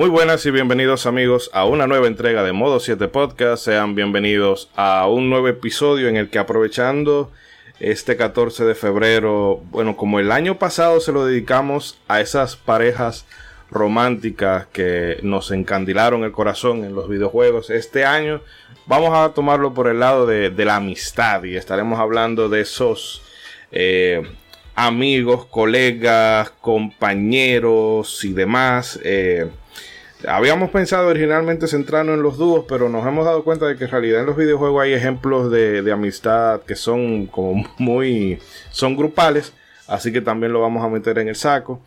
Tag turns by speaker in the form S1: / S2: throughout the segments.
S1: Muy buenas y bienvenidos amigos a una nueva entrega de Modo 7 Podcast. Sean bienvenidos a un nuevo episodio en el que aprovechando este 14 de febrero, bueno, como el año pasado se lo dedicamos a esas parejas románticas que nos encandilaron el corazón en los videojuegos, este año vamos a tomarlo por el lado de, la amistad y estaremos hablando de esos eh, amigos, colegas, compañeros y demás. Eh, Habíamos pensado originalmente centrarnos en los dúos, pero nos hemos dado cuenta de que en realidad en los videojuegos hay ejemplos de, amistad que son como muy... son grupales, así que también lo vamos a meter en el saco.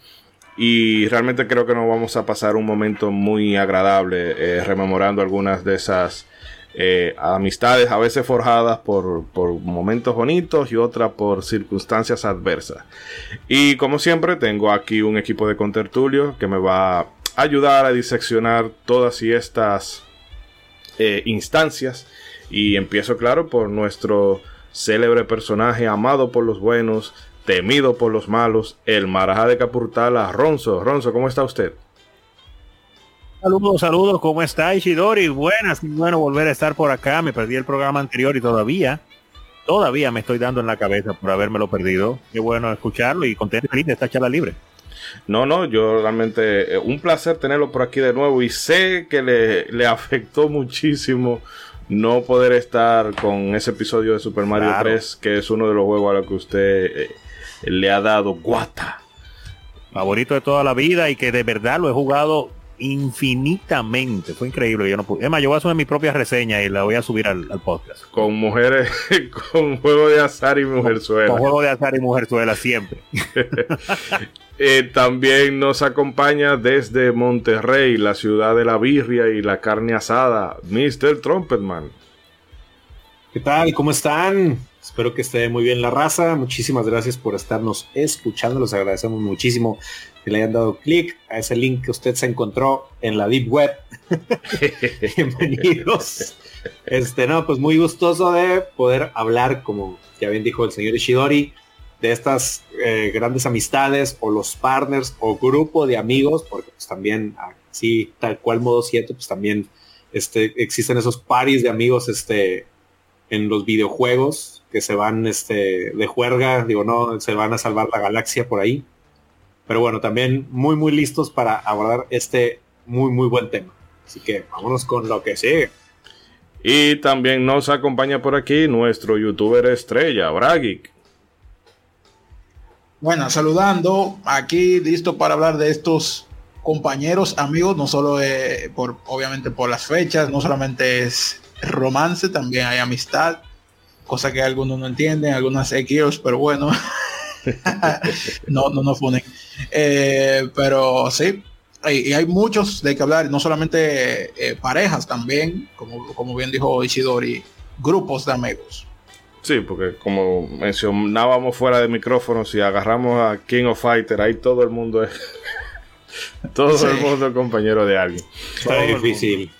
S1: Y realmente creo que nos vamos a pasar un momento muy agradable eh, rememorando algunas de esas eh, amistades, a veces forjadas por, por, momentos bonitos y otras por circunstancias adversas. Y como siempre, tengo aquí un equipo de contertulio que me va ayudar a diseccionar todas y estas eh, instancias. Y empiezo, claro, por nuestro célebre personaje amado por los buenos, temido por los malos, el Marajá de Capurtala, Ronzo. Ronzo, ¿cómo está usted?
S2: Saludos, saludos, ¿cómo está Ishidori? Buenas, bueno volver a estar por acá. Me perdí el programa anterior y todavía, todavía me estoy dando en la cabeza por habérmelo perdido. Qué bueno escucharlo y contento feliz de esta charla libre.
S1: No, no, yo realmente, eh, un placer tenerlo por aquí de nuevo y sé que le, afectó muchísimo no poder estar con ese episodio de Super Mario 3, que es uno de los juegos a los que usted eh, le ha dado guata.
S2: Favorito de toda la vida y que de verdad lo he jugado infinitamente. Fue increíble. Yo no pude. Es más, yo voy a subir mi propia reseña y la voy a subir al, podcast.
S1: Con mujeres, con juego de azar y mujerzuela.
S2: Con, con juego de azar y mujerzuela siempre.
S1: Eh, también nos acompaña desde Monterrey, la ciudad de la birria y la carne asada, Mr. Trumpetman.
S3: ¿Qué tal? ¿Cómo están? Espero que esté muy bien la raza. Muchísimas gracias por estarnos escuchando. Los agradecemos muchísimo que le hayan dado clic a ese link que usted se encontró en la Deep Web. Bienvenidos. Este, no, pues muy gustoso de poder hablar, como ya bien dijo el señor Ishidori, de estas eh, grandes amistades o los partners o grupo de amigos, porque pues también así tal cual modo 7, pues también este, existen esos paris de amigos este, en los videojuegos que se van este, de juerga, digo, no, se van a salvar la galaxia por ahí. Pero bueno, también muy, muy listos para abordar este muy, muy buen tema. Así que vámonos con lo que sigue.
S1: Y también nos acompaña por aquí nuestro youtuber estrella, Bragic.
S4: Bueno, saludando, aquí listo para hablar de estos compañeros, amigos, no solo por, obviamente por las fechas, no solamente es romance, también hay amistad, cosa que algunos no entienden, algunas X, pero bueno, no, no nos ponen. Eh, pero sí, y hay muchos de que hablar, no solamente eh, parejas, también, como, como bien dijo Ishidori, grupos de amigos.
S1: Sí, porque como mencionábamos fuera de micrófono, si agarramos a King of Fighter, ahí todo el mundo es. todo el mundo es compañero de alguien.
S3: Está difícil.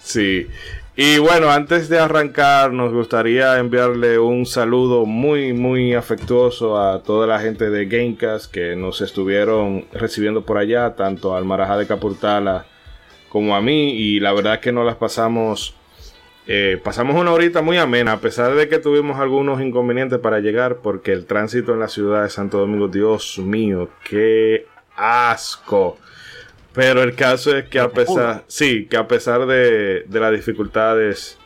S1: Sí. Y bueno, antes de arrancar, nos gustaría enviarle un saludo muy, muy afectuoso a toda la gente de Gamecast que nos estuvieron recibiendo por allá, tanto al Marajá de Capurtala como a mí. Y la verdad que nos las pasamos eh, pasamos una horita muy amena, a pesar de que tuvimos algunos inconvenientes para llegar, porque el tránsito en la ciudad de Santo Domingo, Dios mío, qué asco. Pero el caso es que a pesar, sí, que a pesar de, las dificultades,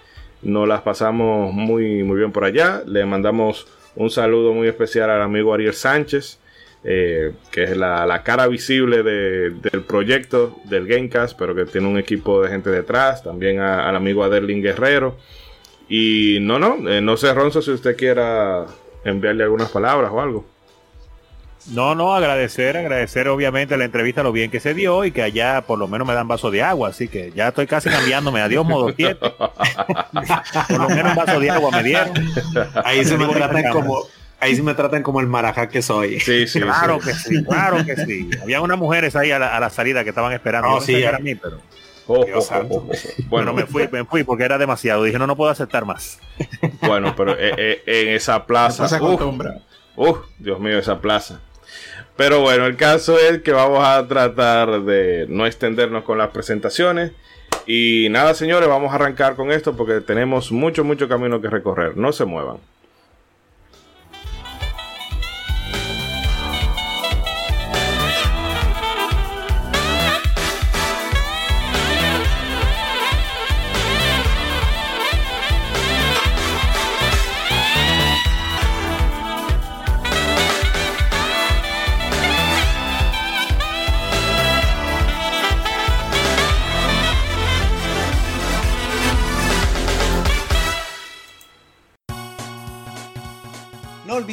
S1: nos las pasamos muy, muy bien por allá. Le mandamos un saludo muy especial al amigo Ariel Sánchez, eh, que es la, cara visible del proyecto del Gamecast, pero que tiene un equipo de gente detrás, también al amigo Adelín Guerrero. Y no, no, eh, no sé, Ronzo, si usted quiera enviarle algunas palabras o algo.
S2: No, no, agradecer, agradecer obviamente la entrevista, lo bien que se dio y que allá por lo menos me dan vaso de agua, así que ya estoy casi cambiándome. Adiós, modo 7. por lo menos un vaso de agua me dieron.
S3: Ahí se me tratan como, ahí sí me tratan como el marajá que soy.
S2: Sí, sí, claro que sí, claro que sí. Había unas mujeres ahí a la, salida que estaban esperando.
S3: No, sí,
S2: a mí, pero. Oh, oh, oh, bueno, me fui, me fui porque era demasiado. Dije, no, no puedo aceptar más.
S1: Bueno, pero eh, eh, en esa plaza.
S4: uf,
S1: uf, Dios mío, esa plaza. Pero bueno, el caso es que vamos a tratar de no extendernos con las presentaciones. Y nada, señores, vamos a arrancar con esto porque tenemos mucho, mucho camino que recorrer. No se muevan.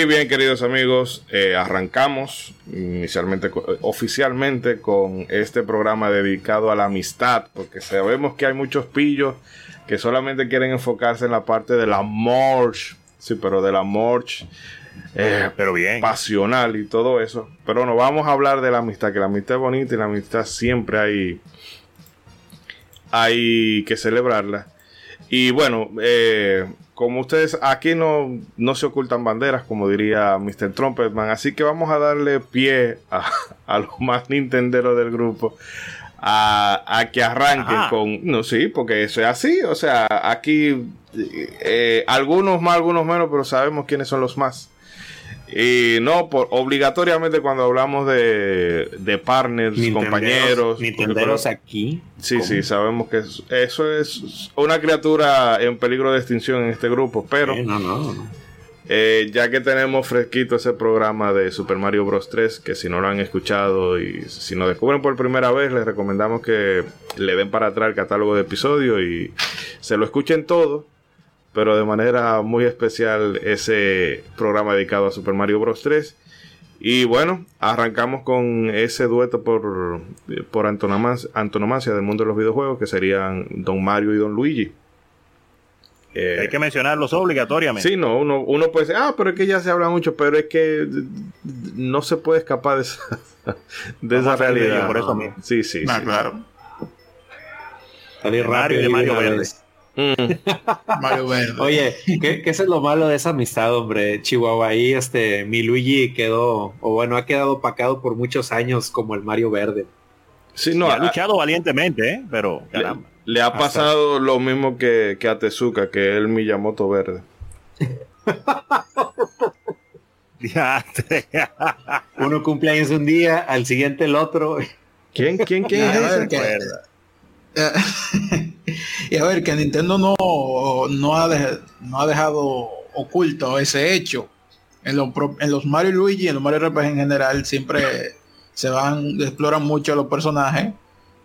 S1: Y bien, queridos amigos, eh, arrancamos inicialmente, oficialmente con este programa dedicado a la amistad, porque sabemos que hay muchos pillos que solamente quieren enfocarse en la parte de la morch, sí, pero de la morch eh, pero bien. pasional y todo eso. Pero no vamos a hablar de la amistad, que la amistad es bonita y la amistad siempre hay, hay que celebrarla. Y bueno, eh, como ustedes, aquí no, no se ocultan banderas, como diría Mr. Trumpetman, así que vamos a darle pie a, a los más nintenderos del grupo. A, que arranquen con. No, sí, porque eso es así. O sea, aquí eh, algunos más, algunos menos, pero sabemos quiénes son los más. Y no, por, obligatoriamente cuando hablamos de, de partners, compañeros.
S3: Nintenderos aquí.
S1: Sí, sí, sabemos que eso, es una criatura en peligro de extinción en este grupo, pero. no, no. Eh, ya que tenemos fresquito ese programa de Super Mario Bros. 3, que si no lo han escuchado y si nos descubren por primera vez, les recomendamos que le den para atrás el catálogo de episodios y se lo escuchen todo pero de manera muy especial ese programa dedicado a Super Mario Bros. 3. Y bueno, arrancamos con ese dueto por, por antonomasia, del mundo de los videojuegos, que serían Don Mario y Don Luigi.
S2: Eh, Hay que mencionarlos obligatoriamente.
S1: Sí, no, uno, uno puede decir, ah, pero es que ya se habla mucho, pero es que no se puede escapar de esa, de esa realidad.
S2: por eso mismo.
S1: Sí, sí.
S4: Ah, claro.
S3: Mario de Mario Verde.
S4: Mm.
S3: Oye, ¿qué, es lo malo de esa amistad, hombre? Chihuahua, ahí este, mi Luigi quedó, o bueno, ha quedado opacado por muchos años como el Mario Verde.
S2: Sí, no, ha luchado valientemente, ¿eh? pero
S1: Le, ha pasado lo mismo que, que, a Tezuka, que es el Miyamoto Verde.
S3: Uno cumpleaños un día, al siguiente el otro.
S1: ¿Quién, quién, quién es
S4: y a ver, que Nintendo no, no, ha, no ha dejado oculto ese hecho. En, en los Mario Luigi y en los Mario RPG en general siempre se van, exploran mucho los personajes.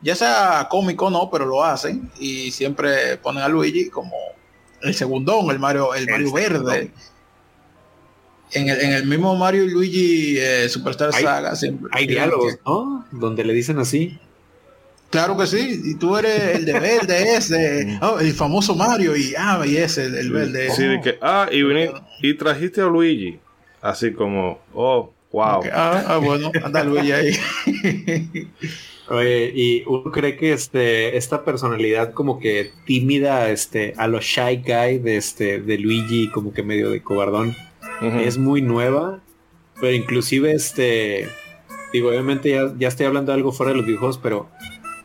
S4: Ya sea cómico o no, pero lo hacen. Y siempre ponen a Luigi como el segundón, el Mario, el Mario Verde. En el, en el, mismo Mario y Luigi eh, Superstar Saga siempre.
S3: Hay diálogos, ¿no? Donde le dicen así.
S4: Claro que sí, y tú eres el de verde ese, oh, el famoso Mario, y ah, y ese, el, el verde.
S1: Sí, de que, ah, y, vení- y trajiste a Luigi. Así como, oh, wow.
S4: Ah, ah, bueno, anda Luigi ahí.
S3: Oye, y uno cree que este, esta personalidad como que tímida, este, a lo shy guy de este, de Luigi, como que medio de cobardón, es muy nueva, pero inclusive este, digo, obviamente ya, ya estoy hablando de algo fuera de los videojuegos, pero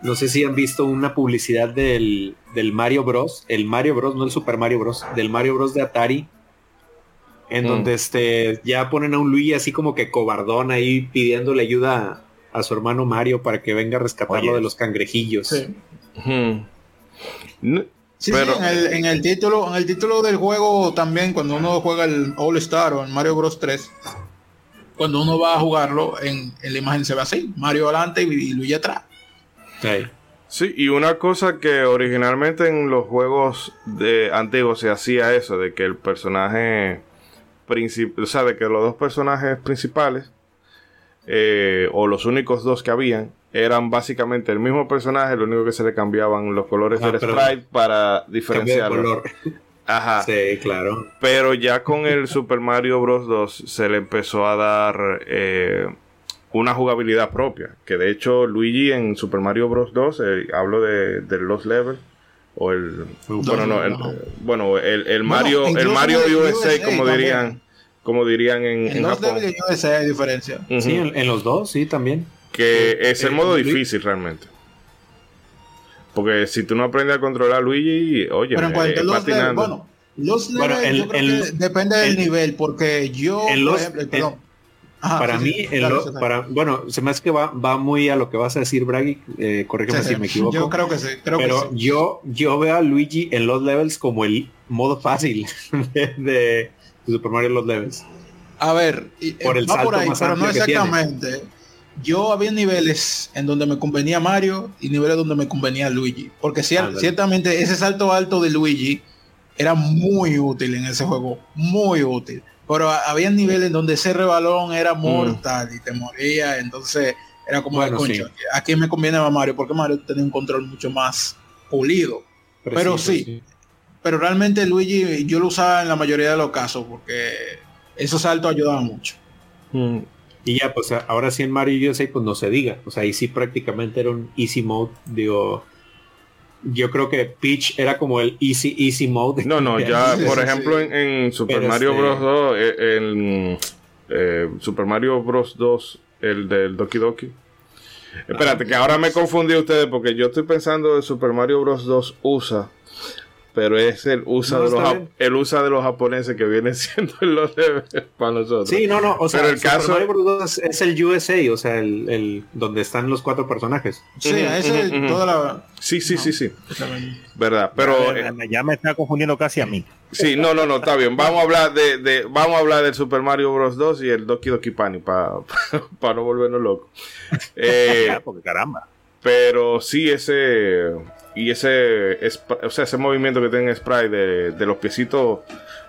S3: no sé si han visto una publicidad del, del Mario Bros, el Mario Bros, no el Super Mario Bros, del Mario Bros de Atari, en
S1: Mm.
S3: donde este, ya ponen a un Luigi así como que cobardón ahí pidiéndole ayuda a, a su hermano Mario para que venga a rescatarlo
S2: Oye.
S3: de los cangrejillos.
S4: Sí.
S1: No-
S4: Sí,
S1: Pero-
S4: sí, en el, en el título, en el título del juego también, cuando uno juega el All Star o el Mario Bros 3, cuando uno va a jugarlo, en, en la imagen se ve así, Mario adelante y, y Luigi atrás.
S3: Sí.
S1: Sí, y una cosa que originalmente en los juegos de antiguos se hacía eso, de que el personaje principal, o sea, de que los dos personajes principales, eh, o los únicos dos que habían, eran básicamente el mismo personaje, lo único que se le cambiaban los colores
S3: Ah,
S1: del sprite para diferenciarlo.
S3: color.
S1: Ajá.
S3: Sí, claro.
S1: Pero ya con el Super Mario Bros. 2 se le empezó a dar eh, una jugabilidad propia. Que de hecho Luigi en Super Mario Bros. 2, eh, hablo de, de los levels. O el. Bueno, no, el,
S4: no.
S1: bueno, el, el Mario, el Mario USA,
S4: USA
S1: como
S4: también.
S1: dirían, como dirían en,
S4: En
S1: en
S4: los
S1: Japón.
S4: USA hay diferencia.
S3: Sí, en, en los dos, sí, también.
S1: Que es el
S3: eh,
S1: modo difícil realmente. Porque si tú no aprendes a controlar a Luigi, oye,
S4: Pero en cuanto a los
S1: patinando.
S4: bueno, los
S3: Bueno,
S4: levels
S3: el-
S4: yo creo
S3: el-
S4: que depende del
S3: el-
S4: nivel, porque yo,
S3: en
S4: por
S3: los-
S4: ejemplo, perdón. Ajá,
S3: para
S4: sí,
S3: mí,
S4: sí, claro,
S3: lo- para, bueno, se me hace que va, va muy a lo que vas a decir, Bragi. Eh, corrígeme
S4: Sí,
S3: si me equivoco.
S4: Yo creo que sí, creo
S3: pero
S4: que sí.
S3: yo, yo veo a Luigi en los levels como el modo fácil de, de Super Mario Los Levels.
S4: A ver, y-
S3: Por el
S4: va
S3: salto
S4: por ahí,
S3: más
S4: pero no exactamente. Yo había niveles en donde me convenía Mario y niveles donde me convenía Luigi. Porque cier- ciertamente ese salto alto de Luigi era muy útil en ese juego. Muy útil. Pero a- había niveles en donde ese rebalón era mortal y te moría. Entonces era como de
S3: Bueno,
S4: concha.
S3: sí.
S4: Aquí me conviene más Mario porque Mario tenía un control mucho más pulido. Pero sí. Pero realmente Luigi yo lo usaba en la mayoría de los casos porque esos saltos ayudaban mucho.
S1: Mm.
S3: Y ya, pues ahora sí en Mario USA, pues no se diga. O sea, ahí sí prácticamente era un easy mode. Digo, yo creo que Peach era como el easy, easy mode.
S1: No, no, ya, por ejemplo,
S4: sí.
S1: en, en Super
S3: Pero
S1: Mario
S3: este-
S1: Bros. 2, eh, en eh, Super Mario Bros. 2, el del Doki Doki. Espérate, que ahora me confundí ustedes porque yo estoy pensando en Super Mario Bros. 2 USA, pero es el USA,
S3: No,
S1: de, los, el USA de los japoneses que viene siendo los levels para nosotros.
S3: Sí, no, no, o sea,
S1: Pero el
S3: Super
S1: caso-
S3: Mario Bros. 2 es el USA, o sea, el, el donde están los cuatro personajes.
S4: Sí,
S1: Ujú,
S4: ese
S1: ujú.
S4: toda la.
S1: Sí, sí, sí, sí, verdad. Pero
S2: ya, me- ya me está confundiendo casi a mí.
S1: sí, no, no, no, está bien. Vamos a hablar de, de vamos a hablar del Super Mario Bros. 2 y el Doki Doki Panic para no volvernos locos. Eh,
S2: Ya, porque caramba.
S1: Pero sí ese y ese o sea, ese movimiento que tiene Sprite de, de los piecitos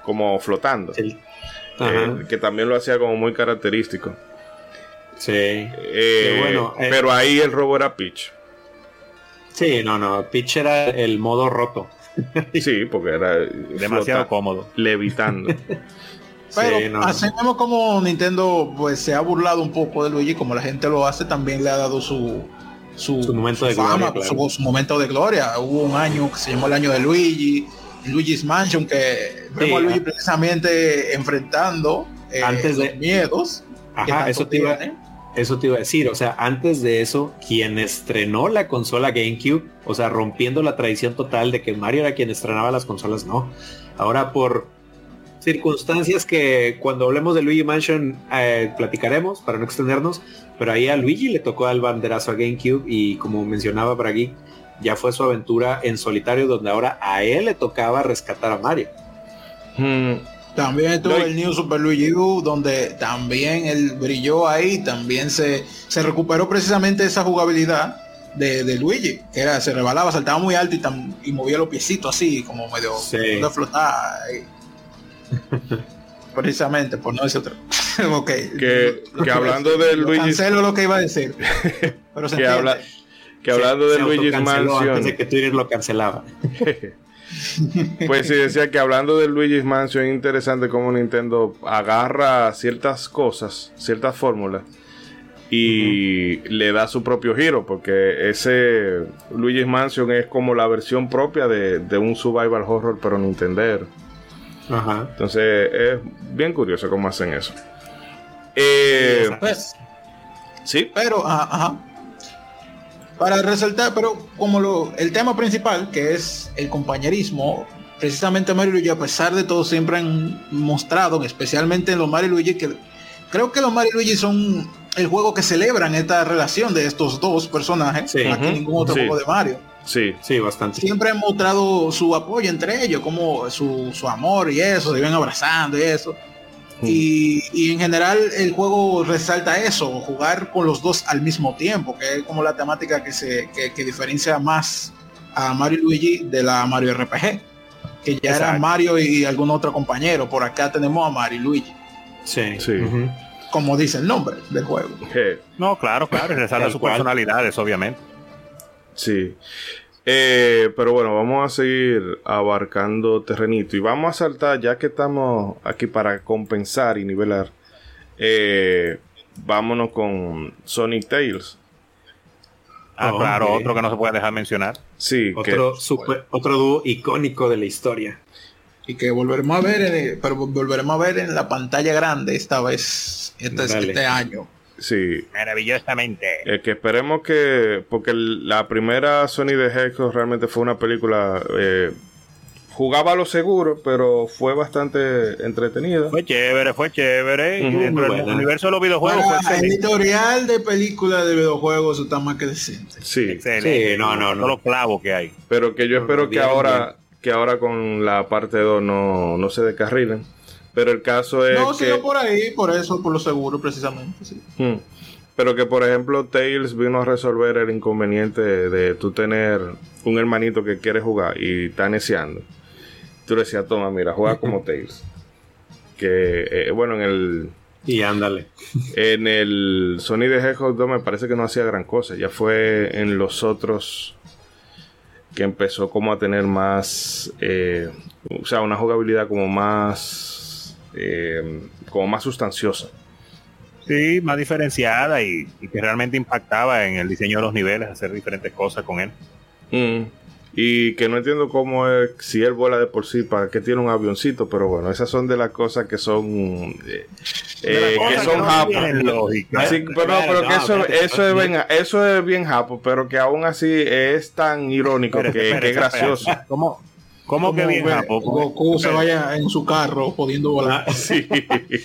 S1: como flotando, eh, que también lo hacía como muy característico.
S3: sí.
S1: Eh,
S3: bueno, eh.
S1: pero ahí el robo era Peach.
S3: Sí, no, no, Peach era el modo roto.
S1: Sí, porque era
S2: Demasiado
S1: flota-
S2: cómodo.
S1: levitando.
S4: Pero
S3: Sí, no, no.
S4: así mismo como Nintendo pues se ha burlado un poco de Luigi, como la gente lo hace, también le ha dado su su,
S3: Su momento de
S4: fama,
S3: gloria, claro.
S4: su, su momento de gloria. Hubo un año que se llamó el año de Luigi, Luigi's Mansion, que vemos a
S3: Sí,
S4: Luigi precisamente enfrentando eh,
S3: Antes de-
S4: los miedos.
S3: Ajá, eso te iba,
S4: tiene.
S3: Eso te iba a decir, o sea, antes de eso, quien estrenó la consola GameCube, o sea, rompiendo la tradición total de que Mario era quien estrenaba las consolas, no. Ahora por circunstancias que cuando hablemos de Luigi Mansion eh, platicaremos para no extendernos, pero ahí a Luigi le tocó el banderazo a GameCube y como mencionaba por aquí, ya fue su aventura en solitario donde ahora a él le tocaba rescatar a Mario.
S1: Hmm,
S4: También estuvo el New Super Luigi U, donde también él brilló ahí, también se, se recuperó precisamente esa jugabilidad de, de Luigi, que era, se rebalaba, saltaba muy alto y, tam- y movía los piecitos así, como medio
S3: Sí.
S4: de flotar. ahí. precisamente, por no decir otra. ok.
S1: Que- que hablando de Luigi-
S4: Cancelo lo que iba a decir. Pero se
S1: que habla que hablando
S3: Se-
S1: de
S3: se
S1: Luigi's Mansion.
S3: Antes de que Twitter lo cancelaba.
S1: Pues sí, decía que hablando de Luigi's Mansion es interesante cómo Nintendo agarra ciertas cosas, ciertas fórmulas y le da su propio giro, porque ese Luigi's Mansion es como la versión propia de, de un survival horror pero Nintendo.
S3: Ajá.
S1: Entonces es bien curioso cómo hacen eso. Eh,
S4: Pues,
S1: sí,
S4: pero, ajá, ajá. Para resaltar, pero como lo, el tema principal, que es el compañerismo, precisamente Mario y Luigi, a pesar de todo, siempre han mostrado, especialmente en los Mario y Luigi, que creo que los Mario y Luigi son el juego que celebran esta relación de estos dos personajes,
S3: Sí.
S4: más que ningún otro
S1: Sí.
S4: juego de Mario.
S1: Sí,
S3: Sí, bastante.
S4: Siempre han mostrado su apoyo entre ellos, como su, su amor y eso, se ven abrazando y eso. Y, y en general el juego resalta eso, jugar con los dos al mismo tiempo, que es como la temática que se que, que diferencia más a Mario y Luigi de la Mario RPG, que ya era. Mario y algún otro compañero. Por acá tenemos a Mario y Luigi,
S3: Sí.
S1: Sí.
S4: Como dice el nombre del juego.
S2: No, claro, claro, y resalta sus
S3: cual.
S2: personalidades, obviamente.
S1: Sí. Eh, pero bueno, vamos a seguir abarcando terrenito y vamos a saltar, ya que estamos aquí para compensar y nivelar, eh, vámonos con Sonic Tales.
S2: Ah,
S3: Oh,
S2: claro, otro que no se puede dejar mencionar.
S1: Sí, que-
S3: Otro, super- otro dúo icónico de la historia.
S4: Y que volveremos a ver, en- pero volveremos a ver en la pantalla grande esta vez, este, este año.
S1: Sí,
S2: Maravillosamente.
S1: Eh, que esperemos que. Porque el- la primera Sony de Hedgehog realmente fue una película. eh, jugaba a lo seguro, pero fue bastante entretenida.
S2: Fue chévere, fue chévere. y
S1: Ujú,
S2: dentro
S3: muy
S2: del
S3: buena.
S2: universo de los videojuegos
S4: Para
S2: fue
S4: el editorial de películas de videojuegos está más que decente.
S1: Sí,
S2: Excelente.
S3: Sí, no, no, no.
S2: Todos los clavos que hay.
S1: pero que yo espero que ahora. Que ahora con la parte 2 no, no se descarrilen. Pero el caso es
S4: No,
S1: que.
S4: sino por ahí, por eso, por lo seguro, precisamente. sí.
S1: Hmm. Pero que por ejemplo Tails vino a resolver el inconveniente de, de tú tener un hermanito que quiere jugar y está neciando. Tú le decías, toma, mira, juega como Tails. Que eh, bueno, en el
S3: Y ándale.
S1: en el Sony de Hedgehog 2 me parece que no hacía gran cosa. Ya fue en los otros que empezó como a tener más, eh, o sea, una jugabilidad como más, eh, como más sustanciosa.
S2: Sí, más diferenciada y, y que realmente impactaba en el diseño de los niveles, hacer diferentes cosas con él.
S1: Mm. Y que no entiendo cómo es, si él vuela de por sí, para qué tiene un avioncito, pero bueno, esas son de las cosas que son, eh, eh, que
S2: que
S1: son
S2: no
S1: japo.
S2: lógica.
S1: Sí, pero, no, pero que eso, eso, es bien, eso es bien japo, pero que aún así es tan irónico
S2: Espérate,
S1: que,
S2: espérate,
S1: que es gracioso.
S2: espérate. ¿Cómo, cómo que bien Japo?
S4: Goku se vaya en su carro pudiendo volar.
S3: Ah,
S1: Sí.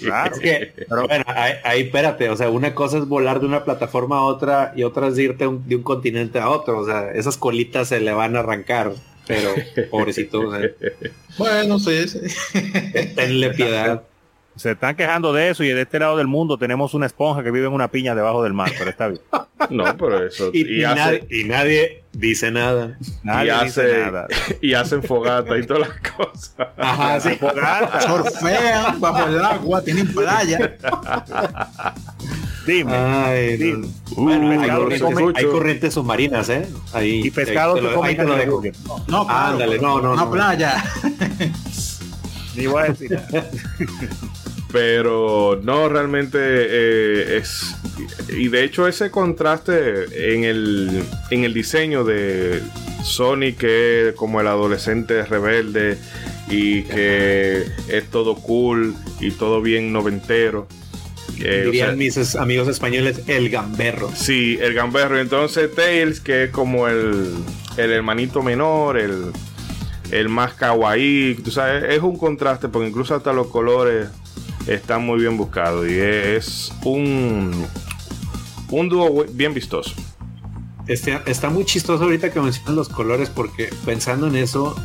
S2: Claro.
S3: Es que, bueno, ahí, ahí, espérate, o sea, una cosa es volar de una plataforma a otra y otra es irte un- de un continente a otro, o sea, esas colitas se le van a arrancar, pero pobrecito, o sea,
S4: Bueno, sí, sí.
S3: tenle piedad.
S2: Se están quejando de eso y de este lado del mundo tenemos una esponja que vive en una piña debajo del mar, pero está bien.
S1: No, pero eso.
S3: Y,
S1: Y,
S3: y
S1: hace-
S3: nadie, y nadie dice nada.
S2: Nadie
S1: y
S2: dice
S1: hace-
S2: nada.
S1: y hacen fogata y todas las cosas.
S3: Ajá, sí.
S2: Fogata.
S4: Surfean bajo el agua, tienen playa.
S2: Dime.
S3: Ay, no.
S1: Uh,
S3: Bueno, hay, corrientes, hay submarinas, ¿eh? Ahí,
S2: y pescado
S3: te
S2: se
S3: lo,
S2: come
S3: ahí te lo dejo.
S4: No, claro,
S3: Ándale, no, no,
S4: Una
S3: no.
S4: playa.
S2: Ni voy a decir nada.
S1: Pero no, realmente eh, es. Y de hecho, ese contraste en el, en el diseño de Sonic, que es como el adolescente rebelde y que es todo cool y todo bien noventero. Eh, o
S3: Dirían
S1: sea,
S3: mis amigos españoles, el gamberro.
S1: Sí, el gamberro. Entonces Tails, que es como el, el hermanito menor, el, el más kawaii. Tú sabes, es un contraste porque incluso hasta los colores están muy bien buscados. Y es un, un dúo bien vistoso.
S3: Este, está muy chistoso ahorita que mencionan los colores porque pensando en eso,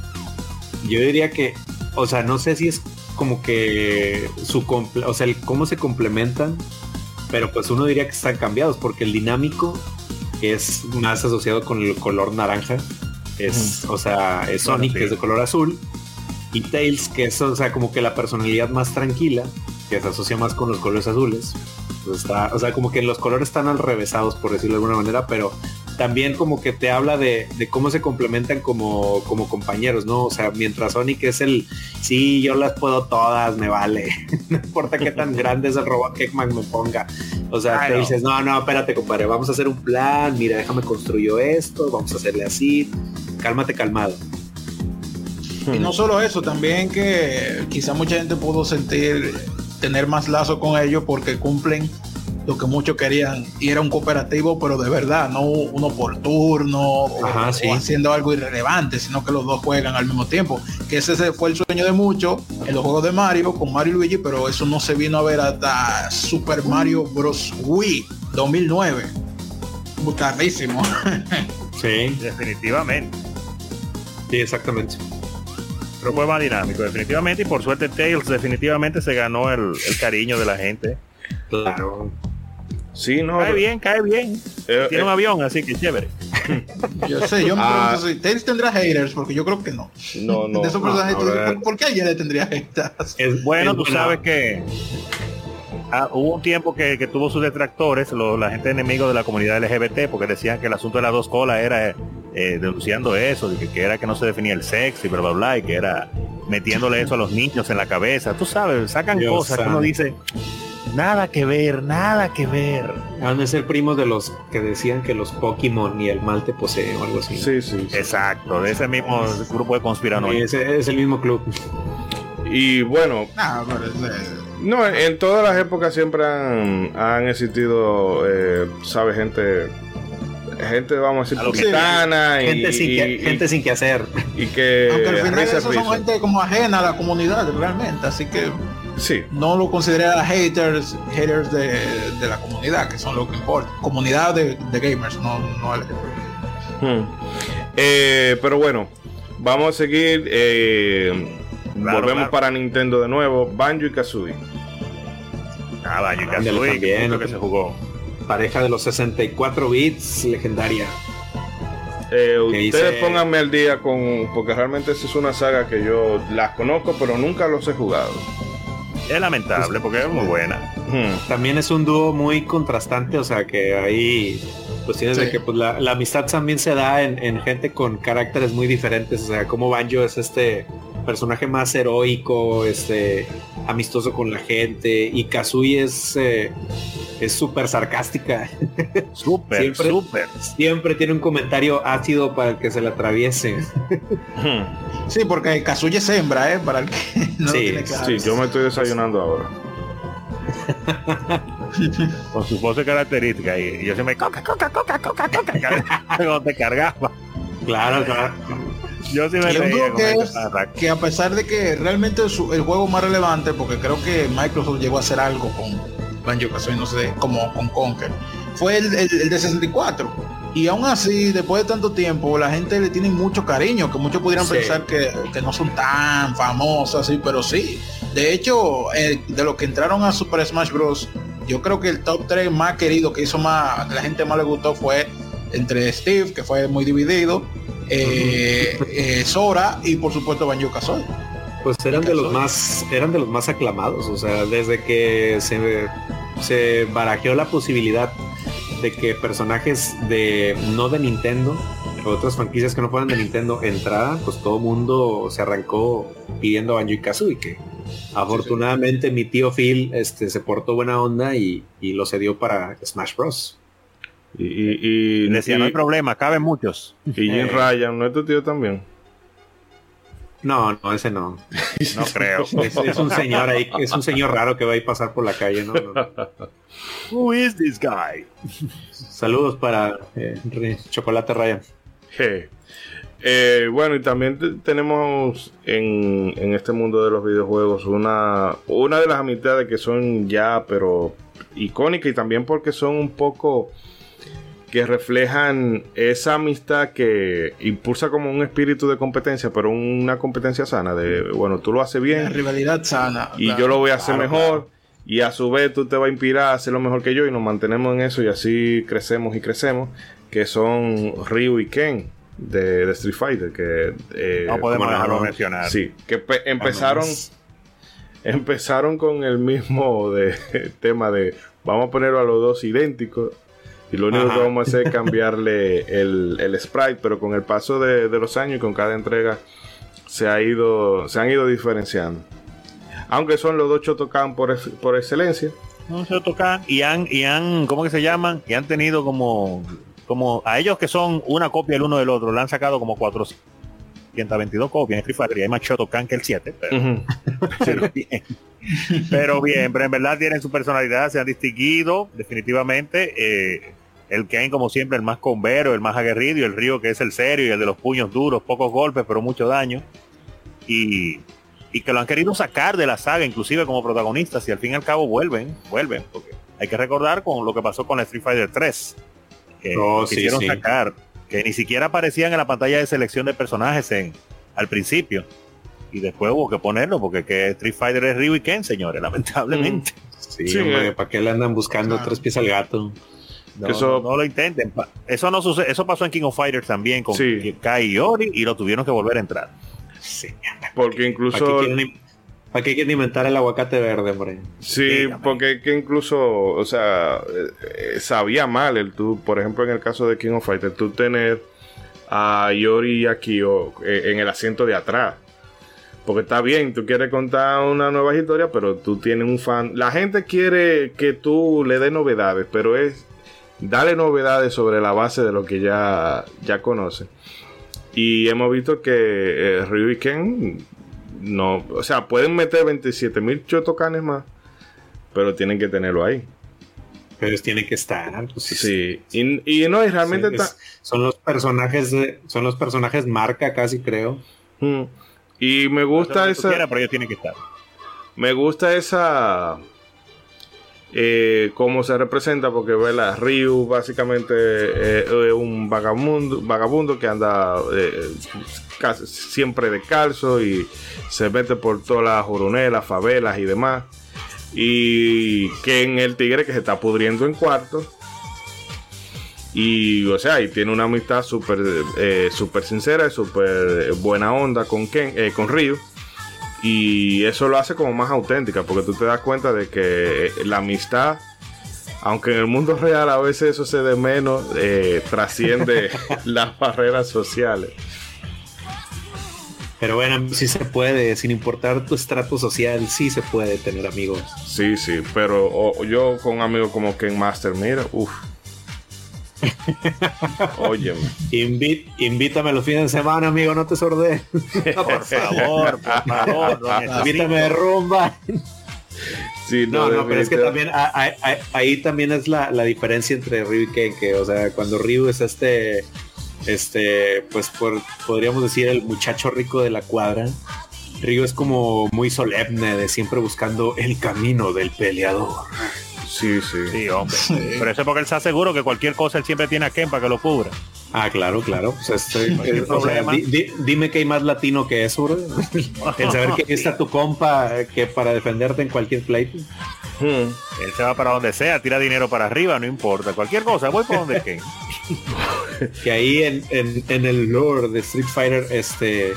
S3: yo diría que, o sea, no sé si es como que su, comple- o sea, el cómo se complementan, pero pues uno diría que están cambiados porque el dinámico es más asociado con el color naranja, es, o sea, es
S2: Bueno,
S3: Sonic
S2: sí.
S3: que es de color azul y Tails que es, o sea, como que la personalidad más tranquila que se asocia más con los colores azules. Pues está, o sea, como que los colores están al revésados, por decirlo de alguna manera, pero también como que te habla de, cómo se complementan como, como compañeros, ¿no? O sea, mientras Sonic es el, sí, yo las puedo todas, me vale. no importa qué tan grande es el robot que Eggman me ponga. O sea, te dices, no, no, espérate, compadre, vamos a hacer un plan, mira, déjame construyo esto, vamos a hacerle así, cálmate, calmado.
S4: Y no solo eso, también que quizá mucha gente pudo sentir tener más lazo con ellos porque cumplen lo que muchos querían. Y era un cooperativo pero de verdad no uno por turno o, haciendo algo irrelevante sino que los dos juegan al mismo tiempo. Que ese fue el sueño de muchos en los juegos de Mario con Mario y Luigi pero eso no se vino a ver hasta Super Mario Bros. Wii 2009 tardísimo
S2: sí. Definitivamente.
S3: Sí exactamente
S2: pero fue más dinámico, definitivamente. Y por suerte, Tails definitivamente se ganó el, cariño de la gente.
S3: Claro.
S2: Sí, no. Cae bien, cae bien. Eh, Tiene un eh. avión, así que chévere.
S4: yo sé, yo me ah. pregunto si Tails tendrá haters, porque yo creo que no.
S2: No, no. De esos personajes,
S4: ¿por, qué alguien le tendría haters?
S2: Es bueno, tú sabes que Ah, hubo un tiempo que, tuvo sus detractores, la gente enemigo de la comunidad LGBT, porque decían que el asunto de las dos colas era eh, denunciando eso, de que, era que no se definía el sexo y bla, bla, bla, y que era metiéndole eso a los niños en la cabeza. Tú sabes, sacan cosas que uno dice, nada que ver, nada que ver.
S3: Han de ser primos de los que decían que los Pokémon y el mal te posee o algo así.
S2: Sí, sí. Exacto, de ese mismo grupo de conspiranoicos.
S3: ese es el mismo club.
S1: Y bueno. No, en todas las épocas siempre han, existido, eh, ¿sabes? Gente gente, vamos a decir,
S3: puritana y, gente, sin que, gente sin que hacer.
S1: Y que
S4: Aunque al final esos son gente como ajena a la comunidad realmente, así que
S1: sí.
S4: no lo considera haters, haters de, la comunidad, que son lo que importa. Comunidad de, gamers, no, no
S1: hmm. eh, pero bueno, vamos a seguir. Eh, volvemos para Nintendo de nuevo. Banjo y Kazooie.
S2: Ah, Banjo y Kazooie, que, que se jugó.
S3: Pareja de los 64 bits, legendaria.
S1: Eh, ustedes pónganme al día con. Porque realmente esa es una saga que yo las conozco, pero nunca los he jugado.
S2: Es lamentable porque es muy buena.
S3: También es un dúo muy contrastante, o sea que ahí cuestiones de que pues, la, amistad también se da en, en, gente con caracteres muy diferentes. O sea, como Banjo es este personaje más heroico, este, amistoso con la gente. Y Kazui es eh, es súper sarcástica.
S2: Súper, súper.
S3: Siempre tiene un comentario ácido para el que se le atriese.
S4: sí, porque Kazuya es hembra, ¿eh? Para el que
S1: no sí, sí, yo me estoy desayunando ahora.
S2: Con su voz característica y yo se me coca, coca, coca, coca, coca, te cargaba.
S3: Claro, claro.
S4: Yo sí me reía que, que a pesar de que realmente es el juego más relevante, porque creo que Microsoft llegó a hacer algo con Banjo Kazooie, no sé, como con Conker, fue el, el, de 64. Y aún así, después de tanto tiempo, la gente le tiene mucho cariño, que muchos pudieran pensar que, que, no son tan famosos así, pero sí. De hecho, eh, de los que entraron a Super Smash Bros., yo creo que el top 3 más querido que hizo más, que la gente más le gustó fue entre Steve, que fue muy dividido, eh, eh, Sora y por supuesto Banjo Kazooie.
S3: Pues eran de los más, eran de los más aclamados, o sea, desde que se, se barajeó la posibilidad de que personajes de no de Nintendo otras franquicias que no fueran de Nintendo entraran, pues todo el mundo se arrancó pidiendo a Banjo y Kazooie que afortunadamente mi tío Phil este se portó buena onda y, y lo cedió para Smash Bros.
S2: Y, y, decía, no hay problema, caben muchos.
S1: Y Jim eh. Ryan, ¿no es tu tío también?
S3: No, no, ese no.
S2: No creo.
S3: Es, un señor ahí, es un señor raro que va a ir pasar por la calle, ¿no?
S2: Who is this guy?
S3: Saludos para eh, Chocolate Ryan.
S1: Eh, bueno, y también tenemos en, en, este mundo de los videojuegos una, una de las amistades que son ya, pero icónicas y también porque son un poco que reflejan esa amistad que impulsa como un espíritu de competencia, pero una competencia sana, de, bueno, tú lo haces bien.
S4: rivalidad sana.
S1: Y yo lo voy a hacer mejor. Y a su vez tú te vas a inspirar a hacer lo mejor que yo y nos mantenemos en eso y así crecemos y crecemos, que son Ryu y Ken de, Street Fighter, que...
S2: Eh, no podemos dejarlo mencionar.
S1: Sí, que empezaron... Empezaron con el mismo de, tema de vamos a ponerlo a los dos idénticos Y lo único
S3: Ajá.
S1: que vamos a hacer es cambiarle el, el sprite, pero con el paso de, de los años y con cada entrega se ha ido, se han ido diferenciando. Aunque son los dos Chotokan por, por excelencia.
S2: No se tocan y han, y han, ¿cómo que se llaman? Y han tenido como, como a ellos que son una copia el uno del otro, le han sacado como 422 copias en Street Fighter y hay más Shotokan que el 7, pero, bien. Pero bien, pero en verdad tienen su personalidad, se han distinguido definitivamente. eh, el Ken, como siempre, el más convero, el más aguerrido, y el Río, que es el serio y el de los puños duros, pocos golpes, pero mucho daño. Y, y que lo han querido sacar de la saga, inclusive como protagonistas, y al fin y al cabo vuelven, vuelven, porque hay que recordar con lo que pasó con la Street Fighter 3, que
S3: Oh,
S2: lo
S3: sí,
S2: quisieron
S3: sí.
S2: sacar, que ni siquiera aparecían en la pantalla de selección de personajes en, al principio. Y después hubo que ponerlo, porque que Street Fighter es Ryu y Ken, señores, lamentablemente.
S3: Sí,
S1: Sí,
S3: hombre,
S1: eh.
S3: ¿para qué le andan buscando
S4: Claro.
S3: tres pies al gato?
S2: No,
S1: eso-
S2: no, no lo intenten. Eso no sucede, eso pasó en King of Fighters también con
S1: Sí.
S2: Kai y Ori y lo tuvieron que volver a entrar.
S3: Sí.
S1: Porque
S3: ¿Para qué,
S1: incluso...
S3: ¿Para qué quieren inventar el aguacate verde, hombre?
S1: Sí,
S2: Dígame.
S1: porque que incluso, o sea, eh, eh, sabía mal el tú, por ejemplo, en el caso de King of Fighters, tú tener a Yori y a Kyo eh, en el asiento de atrás. Porque está bien, tú quieres contar una nueva historia, pero tú tienes un fan. La gente quiere que tú le des novedades, pero es darle novedades sobre la base de lo que ya, ya conoce. Y hemos visto que eh, Ryu y Ken no, o sea, pueden meter 27 mil chotocanes más, pero tienen que tenerlo ahí.
S3: Pero tienen que estar. pues,
S1: Sí, y, y no, y realmente
S3: es- son los personajes de- son los personajes marca casi creo.
S1: Mm. Y me gusta esa.
S2: quieras, pero ellos tienen que estar.
S1: Me gusta esa. Eh, cómo se representa, porque ¿verdad? Ryu básicamente eh, es un vagabundo, vagabundo que anda eh, siempre descalzo y se mete por todas las joronelas, favelas y demás. Y que en el tigre que se está pudriendo en cuarto. Y, o sea, y tiene una amistad súper súper sincera y súper buena onda con, Ken, con Ryu. Y eso lo hace como más auténtica, porque tú te das cuenta de que eh, la amistad, aunque en el mundo real a veces eso se de menos, eh, trasciende las barreras sociales.
S3: Pero bueno, sí se puede, sin importar tu estrato social, sí se puede tener amigos.
S1: Sí, sí, pero o- yo con amigos como Ken Master, mira, uff. Óyeme.
S3: Invi- invítame los fines de semana, amigo, no te sordé.
S2: Por favor, por favor.
S3: invítame de rumba.
S1: Sí,
S3: No, no, pero es que también a- a- a- ahí también es la, la diferencia entre Ryu y Ken, que, o sea, cuando Ryu es este, este, pues por, podríamos decir el muchacho rico de la cuadra, Ryu es como muy solemne, de siempre buscando el camino del peleador.
S1: Sí, sí.
S2: Sí, hombre.
S4: Sí.
S2: Pero eso es porque él está seguro que cualquier cosa él siempre tiene a Ken para que lo cubra.
S3: Ah, claro, claro. O sea, estoy-
S2: No hay
S3: o sea,
S2: problema.
S3: di- di- dime que hay más latino que eso, bro. El saber que está tu compa eh, que para defenderte en cualquier pleito.
S1: Hmm.
S2: Él se va para donde sea, tira dinero para arriba, no importa. Cualquier cosa, voy por donde Ken.
S3: que ahí en, en- en el lore de Street Fighter, este,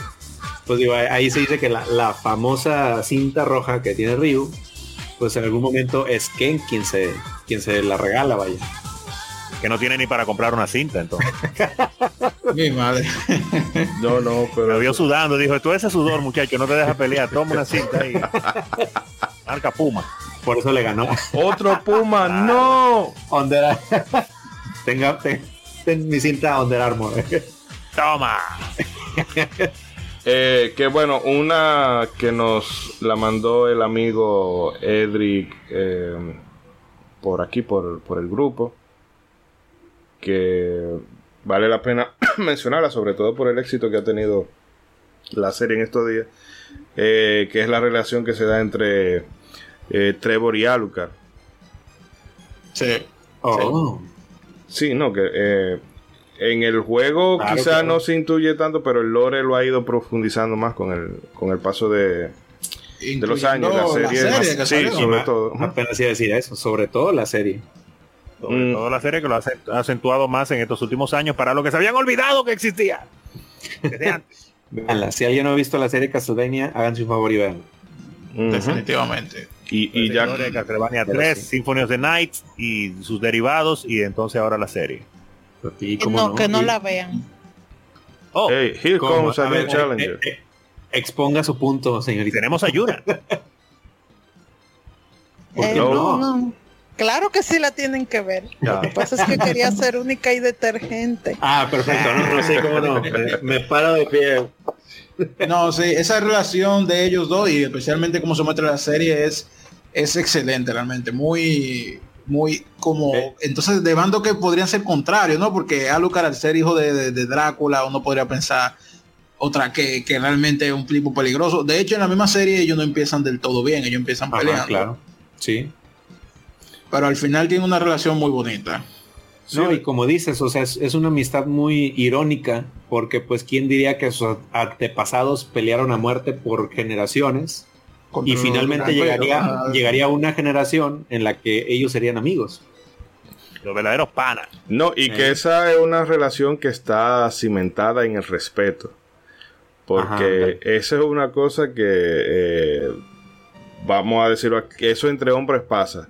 S3: pues digo, ahí- ahí se dice que la, la famosa cinta roja que tiene Ryu, pues en algún momento es Ken quien se, quien se la regala, vaya.
S2: Que no tiene ni para comprar una cinta, entonces.
S4: Mi madre.
S1: No, no,
S2: Me
S1: pero.
S2: vio sudando, dijo, tú ese sudor, muchacho, no te deja pelear, toma una cinta ahí. Marca Puma.
S3: Por eso le ganó.
S1: Otro Puma, no.
S3: Under Tenga, ten, ten mi cinta Under Armour.
S2: Toma.
S1: Eh, que bueno, una que nos la mandó el amigo Edric eh, por aquí, por, por el grupo, que vale la pena mencionarla, sobre todo por el éxito que ha tenido la serie en estos días, eh, que es la relación que se da entre eh, Trevor y Alucard.
S4: Sí.
S3: Oh.
S1: Sí, no, que eh, en el juego
S3: Claro,
S1: quizá no se intuye tanto, pero el lore lo ha ido profundizando más con el, con el paso de, de los años. La serie,
S4: serie que
S1: sí, sobre todo.
S3: Apenas iba a decir eso, sobre todo la serie.
S2: Sobre
S1: Mm.
S2: todo la serie que lo ha acent- ha acentuado más en estos últimos años para lo que se habían olvidado que existía. Desde antes.
S3: Véanla. Si alguien no ha visto la serie Castlevania, háganse un favor y vean.
S4: Definitivamente.
S1: Y, y
S2: La
S1: ya
S2: Castlevania
S3: Pero
S2: 3,
S3: sí.
S2: Symphony of the Night y sus derivados y entonces ahora la serie.
S3: Y
S5: Que
S3: cómo
S5: no, que no la vean.
S2: Oh,
S1: Hey, here
S3: ¿cómo?
S1: comes a,
S3: A
S1: new
S3: ver,
S1: challenger.
S3: eh, eh, exponga su punto, señorita.
S2: tenemos a Yuna.
S3: ¿Por
S5: Eh, no,
S3: no?
S5: no. Claro que sí la tienen que ver.
S3: Ya.
S5: Lo que pasa es que quería ser única y detergente.
S3: Ah, perfecto, no, no sé cómo no. Me, me paro de pie.
S4: No, sí, esa relación de ellos dos y especialmente como se muestra la serie es, es excelente realmente, muy, muy como,
S3: Eh.
S4: entonces de bando que podrían ser contrarios, ¿no? Porque Alucard al ser hijo de, de- de Drácula uno podría pensar otra que, que realmente es un tipo peligroso. De hecho en la misma serie ellos no empiezan del todo bien, ellos empiezan
S3: Ajá,
S4: peleando,
S3: claro. Sí.
S4: pero al final tienen una relación muy bonita.
S3: No, y como dices, o sea, es, es una amistad muy irónica, porque pues quién diría que sus antepasados pelearon a muerte por generaciones y finalmente llegaría, llegaría una generación en la que ellos serían amigos.
S2: Los verdaderos panas.
S1: No, y que esa es una relación que está cimentada en el respeto. Porque
S3: Ajá.
S1: esa es una cosa que, eh, vamos a decirlo, aquí, eso entre hombres pasa.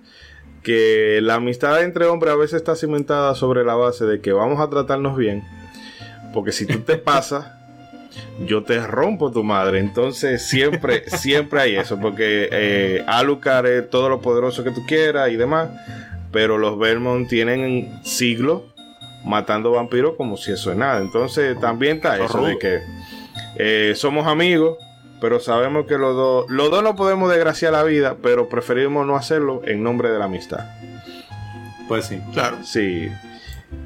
S1: Que la amistad entre hombres a veces está cimentada sobre la base de que vamos a tratarnos bien. Porque si tú te pasas, yo te rompo tu madre. Entonces siempre, siempre hay eso. Porque eh, Alucard es todo lo poderoso que tú quieras y demás. Pero los Belmont tienen siglos matando vampiros como si eso es nada. Entonces también está
S2: Eso
S1: de que eh, somos amigos, pero sabemos que los dos, los dos no podemos desgraciar la vida, pero preferimos no hacerlo en nombre de la amistad.
S3: Pues sí.
S4: Claro.
S1: Sí.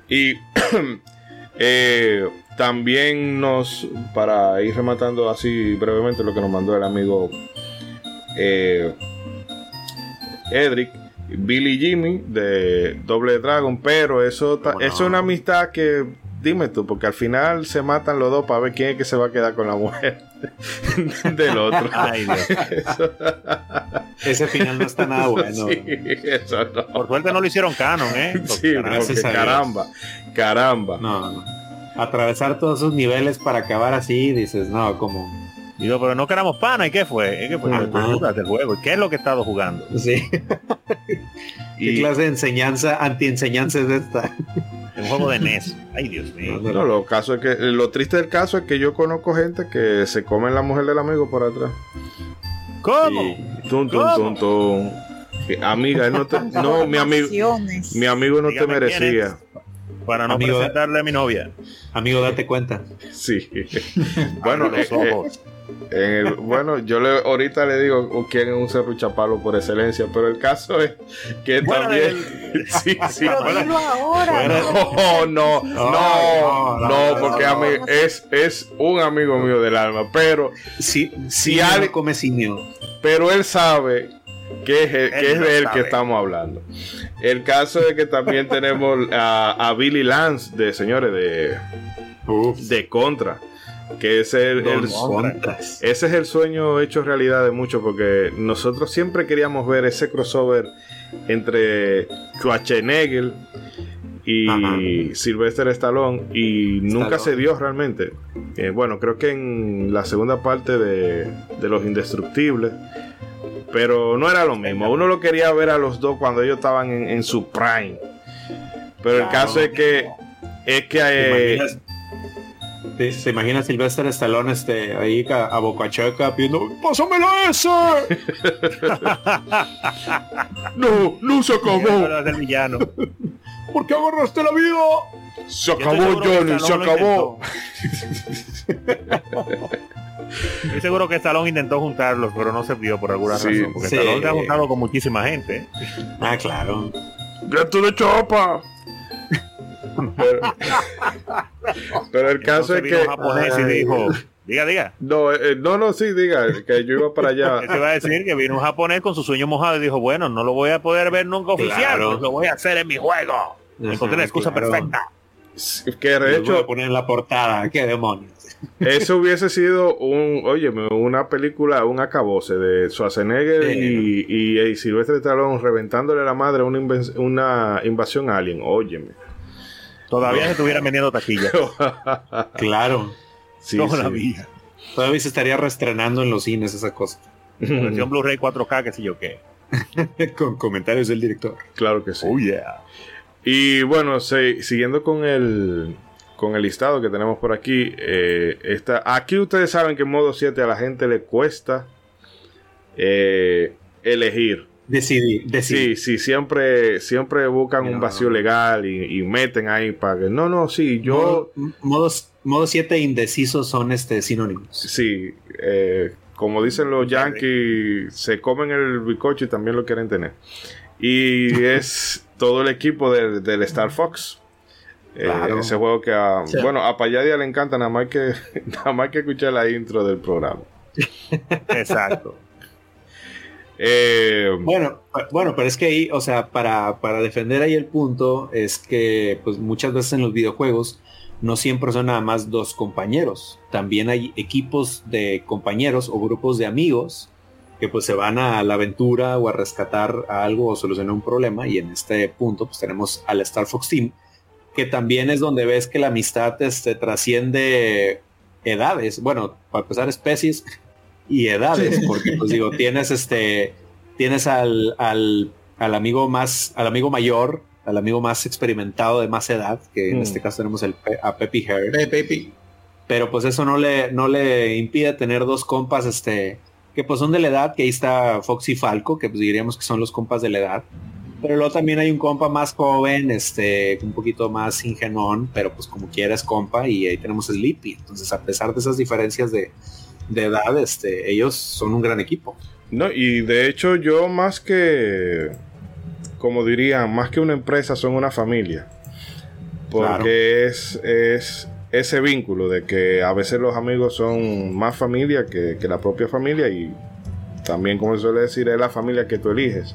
S1: Y eh, también nos, para ir rematando así brevemente lo que nos mandó el amigo eh, Edric, Billy Jimmy de Doble Dragon, pero eso, ta- es una amistad que, dime tú, porque al final se matan los dos para ver quién es que se va a quedar con la mujer del otro.
S2: Ay, Dios.
S1: Eso-
S3: Ese final no está nada bueno.
S1: sí, eso no.
S2: Por suerte no lo hicieron canon, ¿eh? Porque,
S1: Sí, porque caramba, caramba.
S3: No, no. Atravesar todos esos niveles para acabar así, dices, no, como.
S2: Digo, pero no queramos pana, ¿y qué fue? ¿Qué fue? Del juego. ¿Y qué es lo que he estado jugando?
S3: Sí. ¿Qué
S1: Y-
S3: clase de enseñanza, anti-enseñanza es esta?
S2: Un juego de NES. Ay, Dios mío.
S1: No, lo, caso es que, lo triste del caso es que yo conozco gente que se comen la mujer del amigo por atrás.
S2: ¿Cómo?
S3: Sí.
S1: Tum, tum, tum, tum. Amiga, él no, te- no, mi amigo, mi amigo no te
S2: Dígame
S1: merecía.
S2: Para no
S3: Amigo,
S2: presentarle a mi novia.
S3: Amigo, date cuenta.
S1: Sí. bueno,
S2: los
S1: eh, eh,
S2: ojos.
S1: en el- bueno, yo le, ahorita le digo quién es un serruchapalo por excelencia, pero el caso es que
S2: Bueno,
S1: también. sí, sí.
S5: Pero
S1: bueno,
S5: dilo ahora.
S3: Fuera-
S1: No, no, no,
S3: no,
S1: no,
S3: no,
S1: porque
S5: no,
S1: a mí
S5: no.
S1: es, es un amigo mío del alma, pero,
S3: Si,
S1: Si
S3: si
S1: alguien-
S3: alguien come simio.
S1: pero él sabe que es, el- que es
S2: lo
S1: de él
S2: sabe.
S1: que estamos hablando. El caso es que también tenemos a, a Billy Lance de señores de, de Contra, que es el, ese es el sueño hecho realidad de muchos porque nosotros siempre queríamos ver ese crossover entre Schwarzenegger y
S3: Ajá.
S1: Sylvester Stallone y nunca
S3: Stallone.
S1: se dio realmente. Eh, bueno, creo que en la segunda parte de, de Los Indestructibles, pero no era lo mismo. Uno lo quería ver a los dos cuando ellos estaban en, en su prime. Pero el caso es que es que
S3: ¿Te
S1: eh,
S3: te, te imaginas Sylvester Stallone este, ahí a, a boca checa pidiendo ¡Pásamelo ese!
S1: no, no se
S2: Pero es el villano.
S3: ¿Por qué agarraste la vida?
S1: Se acabó Johnny, se acabó.
S2: Estoy seguro que Stallone intentó juntarlos, pero no se vio por alguna
S1: Sí,
S2: razón. Porque
S3: sí.
S2: Stallone se ha juntado con muchísima gente. ¿eh?
S3: Ah, claro.
S1: Get to the chopper. pero, el caso es
S2: vino
S1: que
S2: un japonés y dijo, diga, diga.
S1: no, eh, no, no, sí, diga que yo iba para allá.
S2: Eso iba a decir que vino un japonés con su sueño mojado y dijo, bueno, no lo voy a poder ver nunca oficial,
S3: Claro.
S2: pues lo voy a hacer en mi juego. Encontré la excusa
S3: claro.
S2: perfecta.
S1: Que de
S3: Lo voy a
S1: hecho
S3: poner en la portada. ¿Qué demonios?
S1: eso hubiese sido un, oye, una película, un acabose de Schwarzenegger
S3: Sí.
S1: y, y, y Silvestre Stallone reventándole la madre a una, una invasión alien. Óyeme.
S2: Todavía se estuvieran vendiendo taquillas.
S3: Claro.
S1: Sí,
S2: no
S1: sí.
S2: la vida.
S3: Todavía se estaría reestrenando en los cines esa cosa.
S2: Versión Blu-ray 4K, que sé yo qué.
S3: Con comentarios del director.
S1: Claro que sí.
S2: Oh, yeah.
S1: Y bueno, se- siguiendo con el con el listado que tenemos por aquí, eh, está, aquí ustedes saben que en modo 7 a la gente le cuesta eh, elegir.
S3: Decidí, decidí.
S1: Sí, sí, siempre, siempre buscan un
S3: No.
S1: vacío legal y, y meten ahí para que. No, no, sí, yo.
S3: Modo- modos, modo 7 indecisos son este sinónimos.
S1: Sí, eh, como dicen los yankees, se comen el bicocho y también lo quieren tener. Y es todo el equipo del, del Star Fox. Eh, ese juego que a,
S4: Sí.
S1: bueno, a Payadia le encanta nada más que nada más que escuchar la intro del programa.
S2: Exacto.
S1: Eh,
S3: Bueno, bueno, pero es que ahí, o sea, para, para defender ahí el punto, es que pues muchas veces en los videojuegos no siempre son nada más dos compañeros. También hay equipos de compañeros o grupos de amigos que pues se van a la aventura o a rescatar a algo o solucionar un problema. Y en este punto pues tenemos al Star Fox Team, que también es donde ves que la amistad este, trasciende edades. Bueno, para empezar especies y edades, porque pues digo, tienes este, tienes al, al, al amigo más, al amigo mayor, al amigo más experimentado de más edad, que en
S1: Mm.
S3: este caso tenemos el, a Peppy Hair
S4: Pe- Pepe.
S3: pero pues eso no le, no le impide tener dos compas, este, que pues son de la edad, que ahí está Fox y Falco, que pues diríamos que son los compas de la edad. Pero luego también hay un compa más joven, este, un poquito más ingenuón, pero pues como quieras compa, y ahí tenemos Sleepy. Entonces, a pesar de esas diferencias de, de edad, este, ellos son un gran equipo.
S1: no, y de hecho, yo más que, como dirían, más que una empresa, son una familia. Porque
S3: Claro.
S1: es, es ese vínculo de que a veces los amigos son más familia que, que la propia familia y también, como se suele decir, es la familia que tú eliges.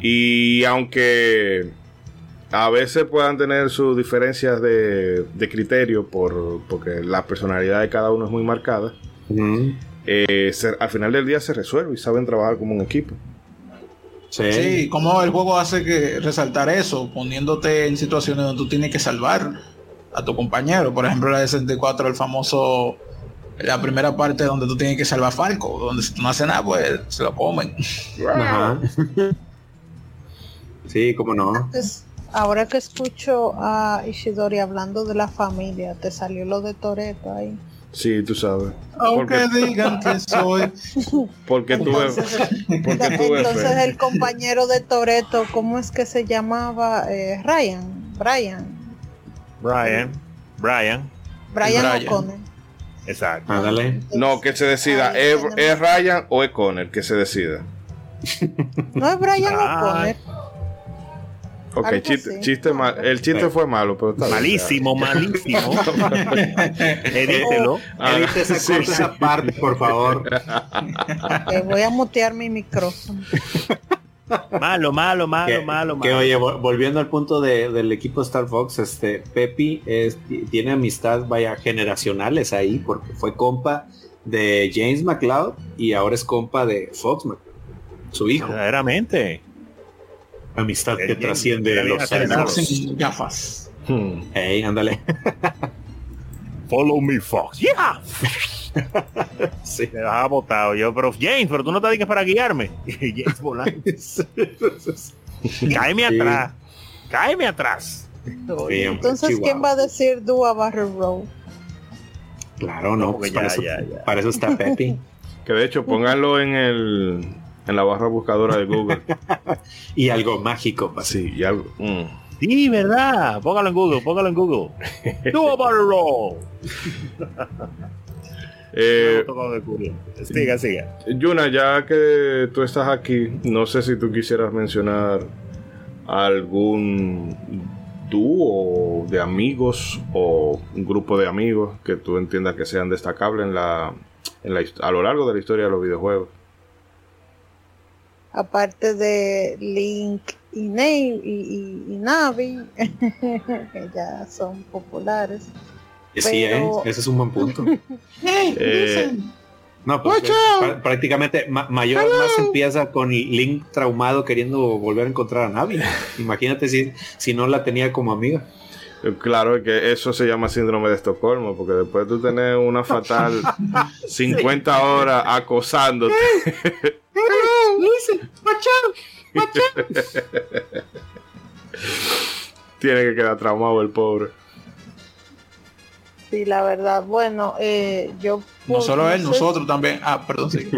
S1: Y aunque a veces puedan tener sus diferencias de, de criterio por, porque la personalidad de cada uno es muy marcada, eh, se- al final del día se resuelve y saben trabajar como un equipo.
S3: Sí.
S4: Sí, como el juego hace que resaltar eso, poniéndote en situaciones donde tú tienes que salvar a tu compañero. Por ejemplo, la de 64, el famoso, la primera parte donde tú tienes que salvar a Falco, donde si tú no haces nada, pues se lo comen.
S3: Ajá. Sí, cómo no.
S5: Pues, ahora que escucho a Ishidori hablando de la familia, te salió lo de Toreto ahí.
S1: Sí, tú sabes.
S4: Aunque
S1: Porque,
S4: digan que soy.
S1: porque tuve,
S5: Entonces,
S1: porque
S5: entonces el compañero de Toreto, ¿cómo es que se llamaba? Eh, Ryan, Brian,
S2: Brian. Brian.
S5: Brian
S4: Brian.
S5: O'Connor.
S2: Exacto.
S3: Ándale.
S1: No, que se decida, ¿es, Ryan o es Conner? Que se decida.
S5: No es Brian
S2: Ah.
S5: O'Connor.
S1: Ok,
S5: Algo
S1: chiste, chiste mal. El chiste fue malo, pero está bien.
S2: Malísimo, malísimo. Edítelo.
S1: Ah,
S3: Edita esa,
S1: sí,
S3: corta
S1: sí.
S3: esa parte, por favor.
S5: Eh, voy a mutear mi micrófono.
S2: Malo, malo, malo,
S3: que,
S2: malo,
S3: que,
S2: malo.
S3: oye, vol- volviendo al punto de- del equipo Star Fox, este Pepi es, ti- tiene amistad, vaya, generacionales ahí, porque fue compa de James McLeod y ahora es compa de Fox McCloud, su hijo.
S2: Verdaderamente.
S3: Amistad que trasciende
S2: bien
S3: los años.
S4: Gafas.
S1: Hmm.
S3: Ey, ándale.
S2: Follow me, Fox. Yeah.
S3: Sí.
S2: Me dejaba botado yo, pero James, pero tú no te digas para guiarme. James volando. Cáeme
S3: Sí.
S2: atrás. Cáeme atrás.
S5: Entonces, ¿quién va a decir Dua Barrel Row?
S3: Claro, no, pues
S2: ya,
S3: para, eso,
S2: ya, ya.
S3: para eso está Pepi.
S1: Que de hecho, pónganlo en el en la barra buscadora de Google.
S3: y algo mágico.
S1: Sí, y algo. mm.
S2: Sí, verdad. Póngalo en Google, póngalo en Google. Do a barrel roll.
S1: Eh.
S2: Siga, siga.
S1: Yuna, ya que tú estás aquí, no sé si tú quisieras mencionar algún dúo de amigos o un grupo de amigos que tú entiendas que sean destacables en la, en la a lo largo de la historia de los videojuegos.
S5: Aparte de Link y, Nave, y, y- y Navi, que ya son populares.
S3: Sí, ¿eh? Ese es un buen punto.
S1: Eh,
S3: No, pues eh, prácticamente ma- mayor más empieza con Link traumado queriendo volver a encontrar a Navi. Imagínate si, si no la tenía como amiga.
S1: Claro que eso se llama síndrome de Estocolmo, porque después tú tenés una fatal 50 horas acosándote. Tiene que quedar traumado el pobre.
S5: Sí, la verdad. Bueno, eh, yo...
S4: No solo él, nosotros también. Ah, perdón, sí.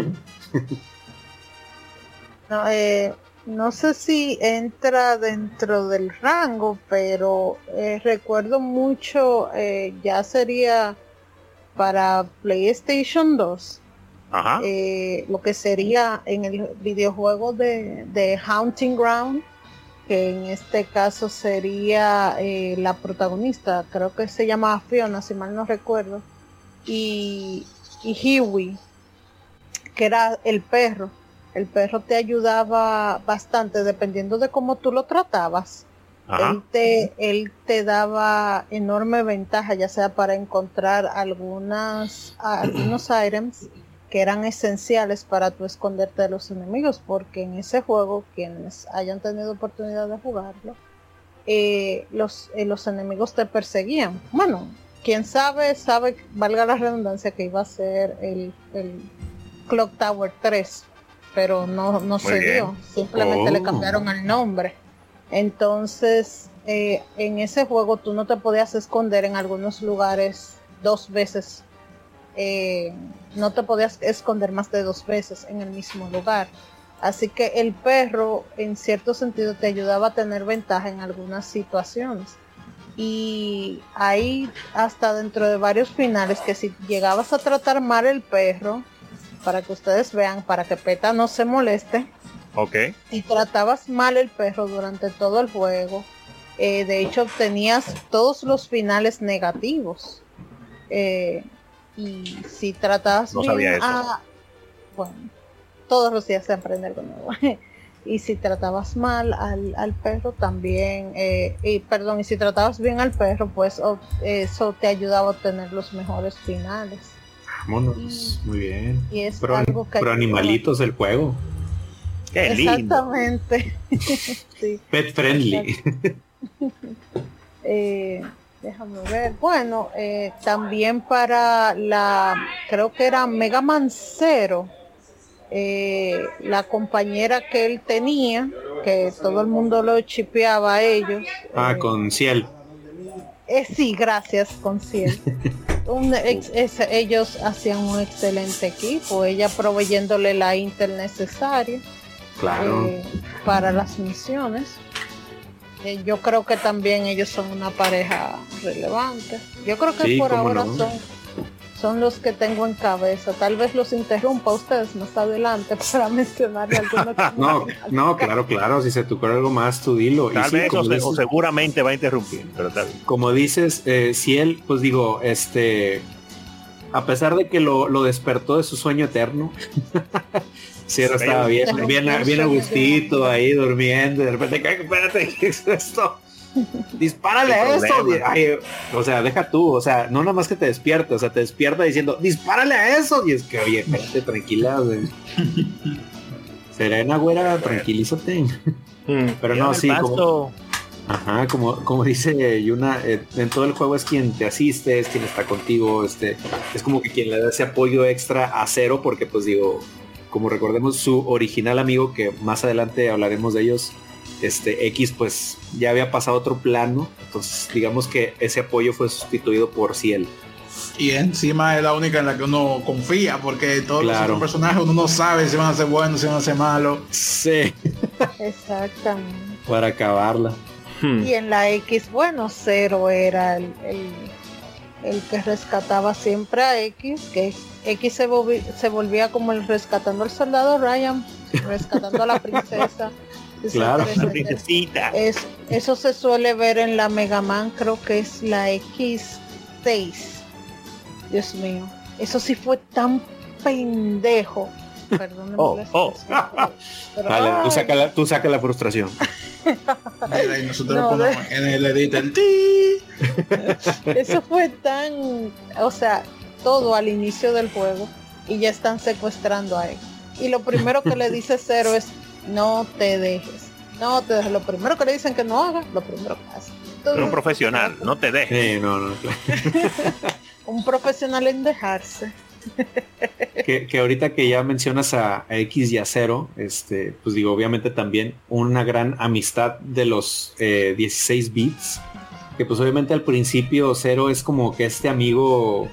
S5: No, eh, no sé si entra dentro del rango, pero eh, recuerdo mucho, eh, ya sería para PlayStation 2,
S2: Ajá.
S5: eh, lo que sería en el videojuego de, de Haunting Ground, que en este caso sería la protagonista, creo que se llama Fiona, si mal no recuerdo, y, y Huey, que era el perro. El perro te ayudaba bastante dependiendo de cómo tú lo tratabas.
S2: Ajá.
S5: Él te, él te daba enorme ventaja, ya sea para encontrar algunas, algunos items que eran esenciales para tú esconderte de los enemigos, porque en ese juego, quienes hayan tenido oportunidad de jugarlo, eh, los, eh, los enemigos te perseguían. Bueno, quien sabe, sabe, valga la redundancia, que iba a ser el, el Clock Tower 3, pero no, no se
S2: bien.
S5: dio, simplemente le
S3: Oh.
S5: cambiaron el nombre. Entonces, eh, en ese juego tú no te podías esconder en algunos lugares dos veces. Eh, no te podías esconder más de dos veces en el mismo lugar. Así que el perro, en cierto sentido, te ayudaba a tener ventaja en algunas situaciones. Y ahí, hasta dentro de varios finales, que si llegabas a tratar mal el perro, para que ustedes vean, para que Peta no se moleste,
S2: Ok.
S5: si tratabas mal el perro durante todo el juego, eh, de hecho obtenías todos los finales negativos. Eh, y si tratabas
S2: No
S5: bien
S2: sabía eso.
S5: a- bueno, todos los días se aprende algo nuevo. y si tratabas mal al, al perro también, eh, y perdón, y si tratabas bien al perro, pues eso te ayudaba a obtener los mejores finales.
S3: Vámonos, muy bien.
S5: Y es
S3: Pro,
S5: algo que
S3: pro animalitos el juego.
S2: Qué lindo.
S5: Exactamente. sí.
S3: Pet friendly.
S5: Eh, déjame ver. Bueno, eh, también para la, creo que era Mega Man Zero, eh, la compañera que él tenía, que todo el mundo lo chipeaba a ellos.
S3: Ah,
S5: eh,
S3: con Ciel.
S5: Eh, sí, gracias, con Ciel. Un ex- es- ellos hacían un excelente equipo, ella proveyéndole la intel necesaria
S3: Claro.
S5: eh, para las misiones. Eh, yo creo que también ellos son una pareja relevante. Yo creo que
S3: Sí,
S5: por ahora
S3: no.
S5: son, son los que tengo en cabeza. Tal vez los interrumpa a ustedes más adelante para mencionarle algunos. que
S3: No, no, claro, claro. Si se te ocurre algo más, tú dilo. Y
S2: Tal
S3: sí,
S2: vez o,
S3: dices-
S2: seguramente va a interrumpir, pero bien.
S3: como dices, eh, Ciel, pues digo, este, a pesar de que lo, lo despertó de su sueño eterno, Cielo estaba bien, bien,
S5: no
S3: bien a gustito ahí durmiendo, y de repente, "Ay, espérate, ¿qué es esto? Dispárale
S2: ¿Qué
S3: a esto. Ay, o sea, deja tú, o sea, no nada más que te despierta, o sea, te despierta diciendo, dispárale a eso. Y es que, oye, espérate, tranquila, güey. Serena, güera, tranquilízate.
S1: Hmm.
S3: Pero no, sí, como, Ajá, como, como dice Yuna, eh, en todo el juego es quien te asiste, es quien está contigo, este, es como que quien le da ese apoyo extra a cero, porque pues digo, como recordemos su original amigo, que más adelante hablaremos de ellos, este X pues ya había pasado a otro plano, entonces digamos que ese apoyo fue sustituido por Ciel.
S4: Y encima es la única en la que uno confía, porque todos los
S3: Claro.
S4: otros personajes uno no sabe si van a ser buenos, si van a ser malos.
S3: Sí,
S5: Exactamente.
S3: para acabarla.
S1: Hmm.
S5: Y en la X, bueno, Cero era el, el, el que rescataba siempre a X, que X se, volvi- se volvía como el rescatando al soldado Ryan, rescatando a la princesa.
S3: Claro.
S5: etcétera.
S2: princesita.
S5: Es, eso se suele ver en la Mega Man, creo que es la X6. Dios mío, eso sí fue tan pendejo. Perdónenme
S2: Oh, oh.
S5: pero-
S3: Dale, tú saca la, tú saca la frustración.
S4: Mira, y nosotros
S5: No,
S4: en el editor.
S5: Eso fue tan, o sea, todo al inicio del juego y ya están secuestrando a él. Y lo primero que le dice Cero es, no te dejes, no te dejes. Lo primero que le dicen que no haga, lo primero que hace.
S2: Pero un profesional, no te dejes.
S3: Sí, no, no, claro.
S5: un profesional en dejarse.
S3: que, que, ahorita que ya mencionas a, X y a Cero, este, pues digo, obviamente también una gran amistad de los 16 eh, bits. Que pues obviamente al principio Cero es como que este amigo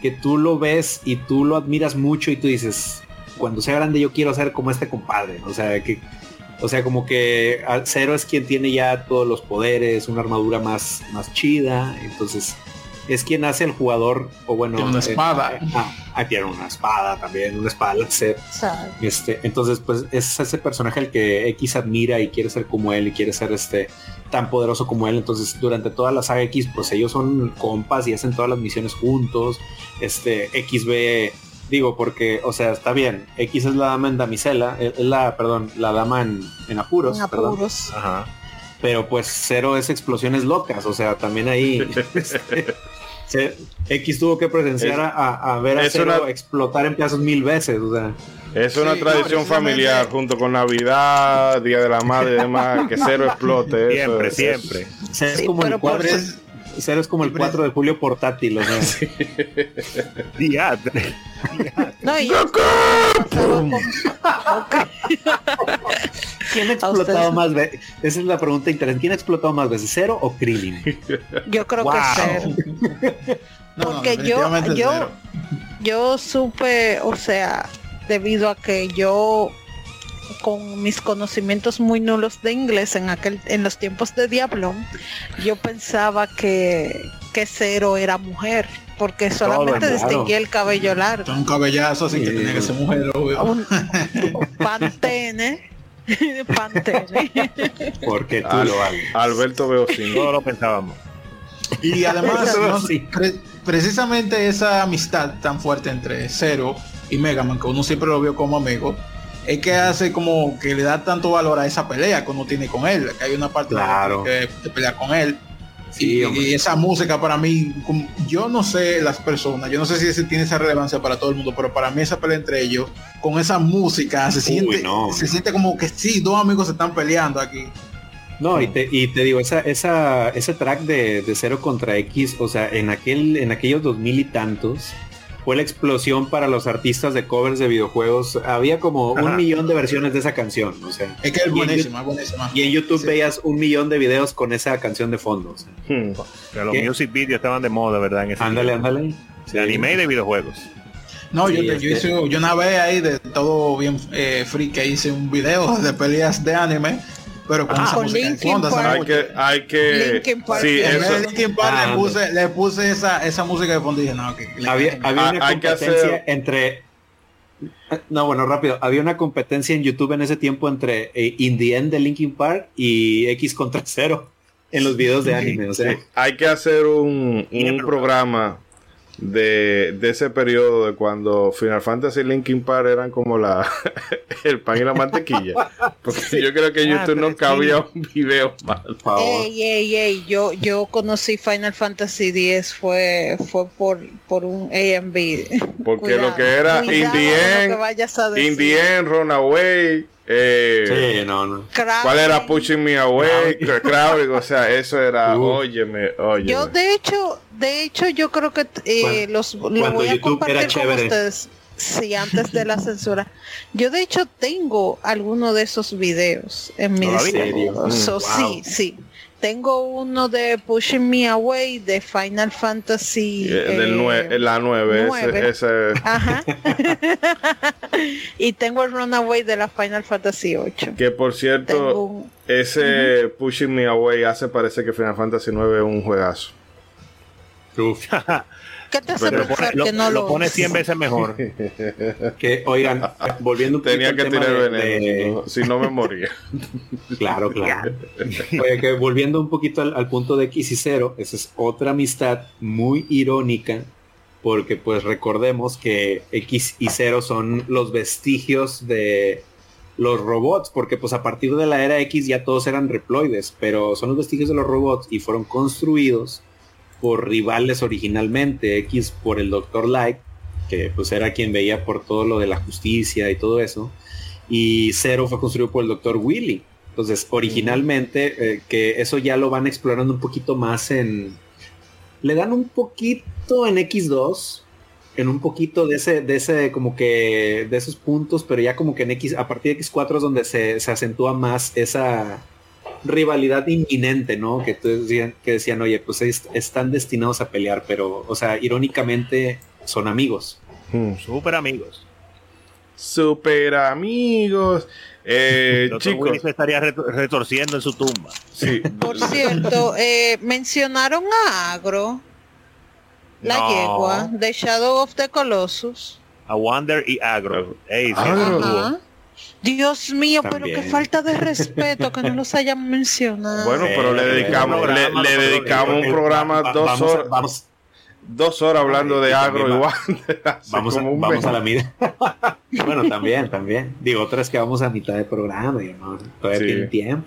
S3: que tú lo ves y tú lo admiras mucho y tú dices, cuando sea grande yo quiero ser como este compadre. O sea, que o sea, como que Cero es quien tiene ya todos los poderes, una armadura más, más chida. Entonces, es quien hace el jugador, o bueno,
S4: tiene una eh, espada.
S3: Eh, ah, tiene una espada también, una espada láser. Este, entonces, pues es ese personaje el que X admira y quiere ser como él y quiere ser este tan poderoso como él. Entonces, durante toda la saga X, pues ellos son compas y hacen todas las misiones juntos. Este X ve Digo, porque, o sea, está bien. X es la dama en damisela, es la, perdón, la dama en, en apuros.
S5: En apuros.
S3: Ajá. Pero pues cero es explosiones locas, o sea, también ahí X tuvo que presenciar a, ver a cero explotar en pedazos mil veces, o sea.
S1: Es una tradición familiar junto con Navidad, Día de la Madre y demás, que cero explote.
S2: Siempre, siempre.
S3: Es, como el cuadro, Cero es como el 4 de julio portátil, o sea. Sí.
S5: No, y
S3: ¿Quién ha explotado más veces? Esa es la pregunta interesante. ¿Quién ha explotado más veces, Cero o Krillin?
S5: Yo creo que Cero. Porque yo, yo, yo supe, o sea, debido a que yo con mis conocimientos muy nulos de inglés en aquel en los tiempos de Diablo, yo pensaba que, que Cero era mujer, porque solamente distinguía el cabello largo.
S4: Un cabellazo así que tenía que ser mujer, obvio.
S5: Un, pantene. pantene.
S3: Porque tú lo.
S1: Alberto veo sin
S2: no lo pensábamos.
S4: Y además, precisamente esa amistad tan fuerte entre Cero y Megaman, que uno siempre lo vio como amigo, es que hace como que le da tanto valor a esa pelea que uno tiene con él, que hay una parte
S3: claro.
S4: que, pelea con él. y, esa música para mí, yo no sé las personas, yo no sé si ese tiene esa relevancia para todo el mundo, pero para mí esa pelea entre ellos, con esa música, se siente, se siente como que sí, dos amigos se están peleando aquí.
S3: No, y te, y te digo, esa, esa, ese track de, de cero contra X, o sea, en aquel, en aquellos dos mil y tantos, fue la explosión para los artistas de covers de videojuegos. Había como un millón de versiones de esa canción. O sea,
S4: es que es buenísima, buenísima.
S3: Y en YouTube veías un millón de videos con esa canción de fondo.
S2: Hmm. los music videos estaban de moda, ¿verdad? En
S3: ándale, ándale.
S2: De anime y de videojuegos.
S4: No, yo, yo, hice, yo una vez ahí de todo bien eh, free que hice un video de peleas de anime pero con esa música en fondo,
S1: hay que hay que
S5: Linkin Park.
S1: sí, eso.
S4: Linkin Park ah, le puse le puse esa, esa música de fondo y dije no que
S3: había, había una competencia entre no, bueno, rápido. Había una competencia en YouTube en ese tiempo entre eh, In the End de Linkin Park y X contra Cero en los videos de anime. O sea.
S1: Hay que hacer un, un programa de, de, ese periodo de cuando Final Fantasy y Linkin Park eran como la el pan y la mantequilla. Porque yo creo que YouTube no cabía un video mal.
S5: Ey, ey, ey, yo, yo conocí Final Fantasy X fue, fue por, por un AMB.
S1: Porque lo que era Indien, Indien, Runaway, eh,
S3: sí, no, no.
S1: ¿Cuál era Pushing Me Away? Crowding, o sea, eso era, uh. óyeme, óyeme.
S5: Yo de hecho, de hecho yo creo que eh, los lo voy a compartir con ustedes. Sí, antes de la censura. Yo de hecho tengo alguno de esos videos en mi
S3: disco.
S5: Sí, sí. Tengo uno de Pushing Me Away de Final Fantasy.
S1: Eh, eh, la 9. Ese,
S5: Ajá. y tengo el Runaway de la Final Fantasy 8.
S1: Que por cierto, ese Pushing Me Away hace parece que Final Fantasy 9 es un juegazo.
S2: Uf. ¿Qué te hace lo, que no lo, pone 100 veces mejor?
S3: que, oigan, volviendo un
S1: Tenía que tener veneno, si no me moría.
S3: claro, claro. Oye, que volviendo un poquito al, punto de X y Cero, esa es otra amistad muy irónica, porque pues recordemos que X y Cero son los vestigios de los robots, porque pues a partir de la era X ya todos eran reploides, pero son los vestigios de los robots y fueron construidos por rivales originalmente, X por el Doctor Light, que pues era quien veía por todo lo de la justicia y todo eso, y Zero fue construido por el Doctor Willy. Entonces, originalmente, eh, que eso ya lo van explorando un poquito más en... Le dan un poquito en X2, en un poquito de ese, de ese, como que, de esos puntos, pero ya como que en X, a partir de X4 es donde se, se acentúa más esa rivalidad inminente, ¿no? Que, tú decían, que decían, oye, pues están destinados a pelear, pero, o sea, irónicamente son amigos.
S2: Hmm. Super amigos.
S1: Super amigos. Eh, chicos.
S2: se estaría retorciendo en su tumba.
S5: Sí. Por cierto, eh, mencionaron a Agro, la yegua de Shadow of the Colossus.
S2: A Wander y Agro.
S5: Dios mío, pero qué falta de respeto que no los hayan mencionado.
S1: Bueno, pero le dedicamos, le, dedicamos un programa dos horas. dos horas hablando de agro igual.
S3: Vamos, a, vamos a la mitad. bueno, también, también. Digo, otra es que vamos a mitad de programa, no, todavía tiene tiempo.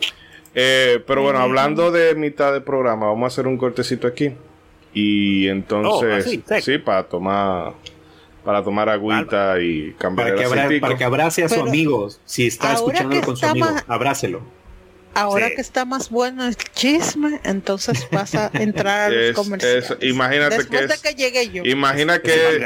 S1: Eh, pero bueno, hablando de mitad de programa, vamos a hacer un cortecito aquí. Y entonces, oh, sí, para tomar para tomar agüita y cambiar
S3: para que, para que abrace a su amigo. Si está escuchando con su amigo, abrácelo.
S5: Ahora que está más bueno el chisme, entonces vas a entrar a los comerciales.
S1: imagínate que, es,
S5: que llegue yo.
S1: Imagina que,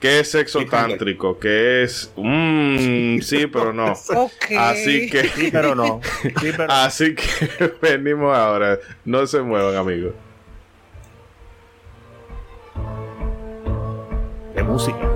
S1: que es sexo tántrico, que es mmm, sí, pero no. Así que
S2: sí, pero no.
S1: Así que venimos ahora. No se muevan, amigos.
S2: De música.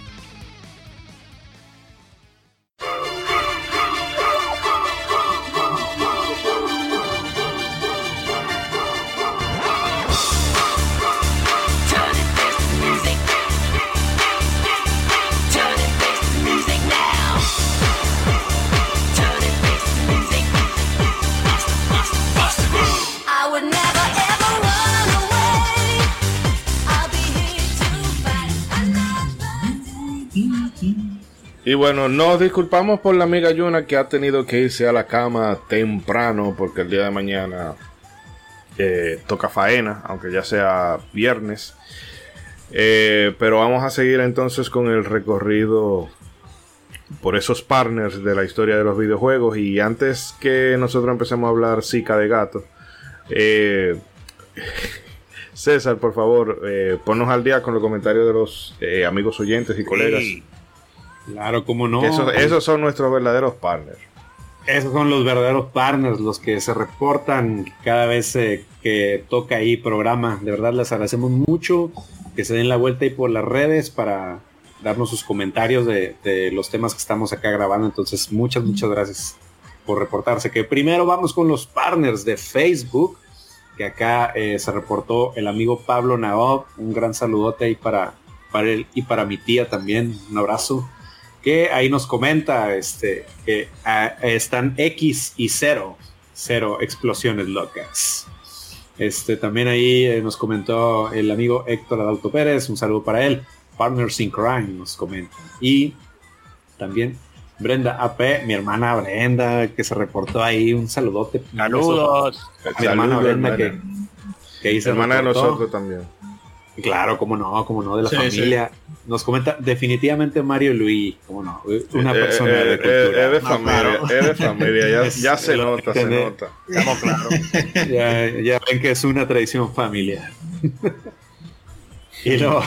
S1: Y bueno, nos disculpamos por la amiga Yuna que ha tenido que irse a la cama temprano porque el día de mañana eh, toca faena, aunque ya sea viernes. Eh, pero vamos a seguir entonces con el recorrido por esos partners de la historia de los videojuegos. Y antes que nosotros empecemos a hablar Zika de gato, eh, César, por favor, ponnos al día con los comentarios de los amigos oyentes y colegas.
S3: Claro, como no.
S1: Esos, son nuestros verdaderos partners.
S3: Esos son los verdaderos partners, los que se reportan cada vez eh, que toca ahí programa. De verdad les agradecemos mucho que se den la vuelta ahí por las redes para darnos sus comentarios de, los temas que estamos acá grabando. Entonces, muchas, muchas gracias por reportarse. Que primero vamos con los partners de Facebook, que acá eh, se reportó el amigo Pablo Naob. Un gran saludote ahí para, para él y para mi tía también. Un abrazo que ahí nos comenta este, que ah, están X y cero, cero explosiones locas. Este, también ahí eh, nos comentó el amigo Héctor Adalto Pérez, un saludo para él. Partners in Crime nos comenta. Y también Brenda AP, mi hermana Brenda, que se reportó ahí, un saludote.
S2: Saludos.
S3: Mi hermana Brenda que, que hizo.
S1: Hermana de nosotros también.
S3: Claro, como no, como no, de la familia. Nos comenta definitivamente Mario Luis, como no, una eh, persona de
S1: eh,
S3: cultura.
S1: Es de familia, es de familia, ya, se nota, se nota.
S3: Estamos claros. ya, ya ven que es una tradición familiar. y luego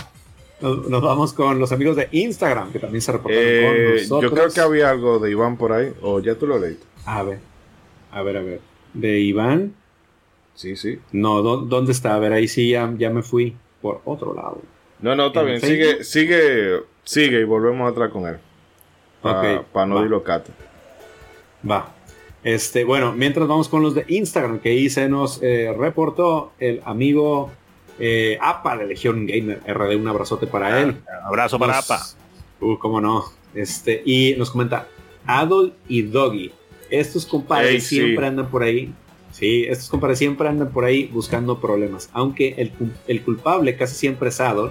S3: nos, vamos con los amigos de Instagram, que también se reportaron con
S1: eh, nosotros. Yo creo que había algo de Iván por ahí, o ya tú lo leíste.
S3: A ver, a ver, a ver. de Iván.
S1: Sí, sí.
S3: No, ¿dó- ¿dónde está? A ver, ahí sí ya, ya me fui por otro lado.
S1: No, no, está
S3: ¿En
S1: bien. Sigue, sigue, sigue y volvemos atrás con él. Para
S3: Ok,
S1: no
S3: va.
S1: dilocarte.
S3: Va. Este, bueno, mientras vamos con los de Instagram, que ahí se nos eh, reportó el amigo eh, APA de Legión Gamer RD. Un abrazote para él.
S2: Abrazo para
S3: Nos-
S2: APA.
S3: Uh, cómo no. Este, y nos comenta Adol y Doggy. Estos compadres
S1: sí.
S3: siempre andan por ahí. Sí, estos compadres siempre andan por ahí buscando problemas. Aunque el, el culpable casi siempre es Adol,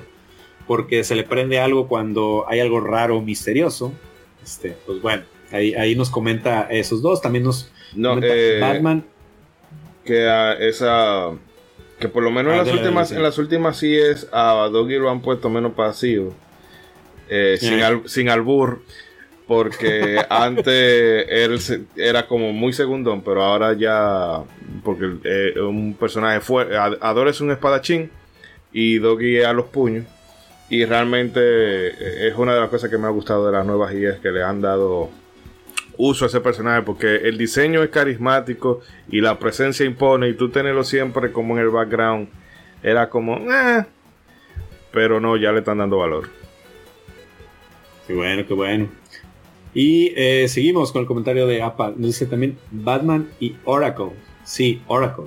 S3: porque se le prende algo cuando hay algo raro o misterioso. Este, pues bueno, ahí, ahí nos comenta esos dos. También nos
S1: No,
S3: comenta
S1: eh,
S3: Batman.
S1: que a esa que por lo menos
S3: Ah,
S1: en las
S3: dale,
S1: últimas en las últimas sí es a Doggy lo han puesto menos pasivo eh, sin,
S3: Eh.
S1: al- sin albur porque antes él era como muy segundón pero ahora ya porque eh, un personaje fue Ador es un espadachín y Doggy a los puños y realmente eh, es una de las cosas que me ha gustado de las nuevas IES que le han dado uso a ese personaje porque el diseño es carismático y la presencia impone y tú tenerlo siempre como en el background era como "Eh", pero no ya le están dando valor
S3: Qué bueno, qué bueno. Y eh, seguimos con el comentario de APA. Nos dice también Batman y Oracle. Sí, Oracle.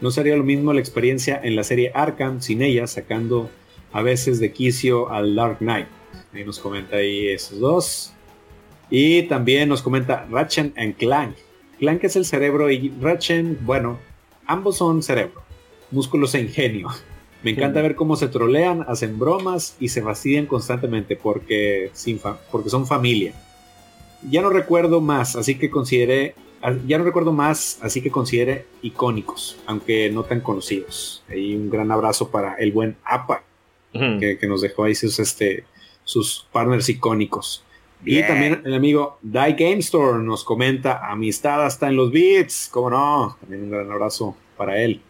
S3: No sería lo mismo la experiencia en la serie Arkham sin ella, sacando a veces de quicio al Dark Knight. Ahí nos comenta ahí esos dos. Y también nos comenta Ratchet and Clank. Clank es el cerebro y Ratchet, bueno, ambos son cerebro, músculos e ingenio. Me encanta ver cómo se trolean, hacen bromas y se fastidian constantemente porque, sin fa- porque son familia. Ya no recuerdo más, así que consideré, ah, ya no recuerdo más, así que considere icónicos, aunque no tan conocidos. Ahí un gran abrazo para el buen APA, que, que nos dejó ahí sus, este, sus partners icónicos. Y también el amigo Die Game Store nos comenta amistad hasta en los beats, cómo no, también un gran abrazo para él.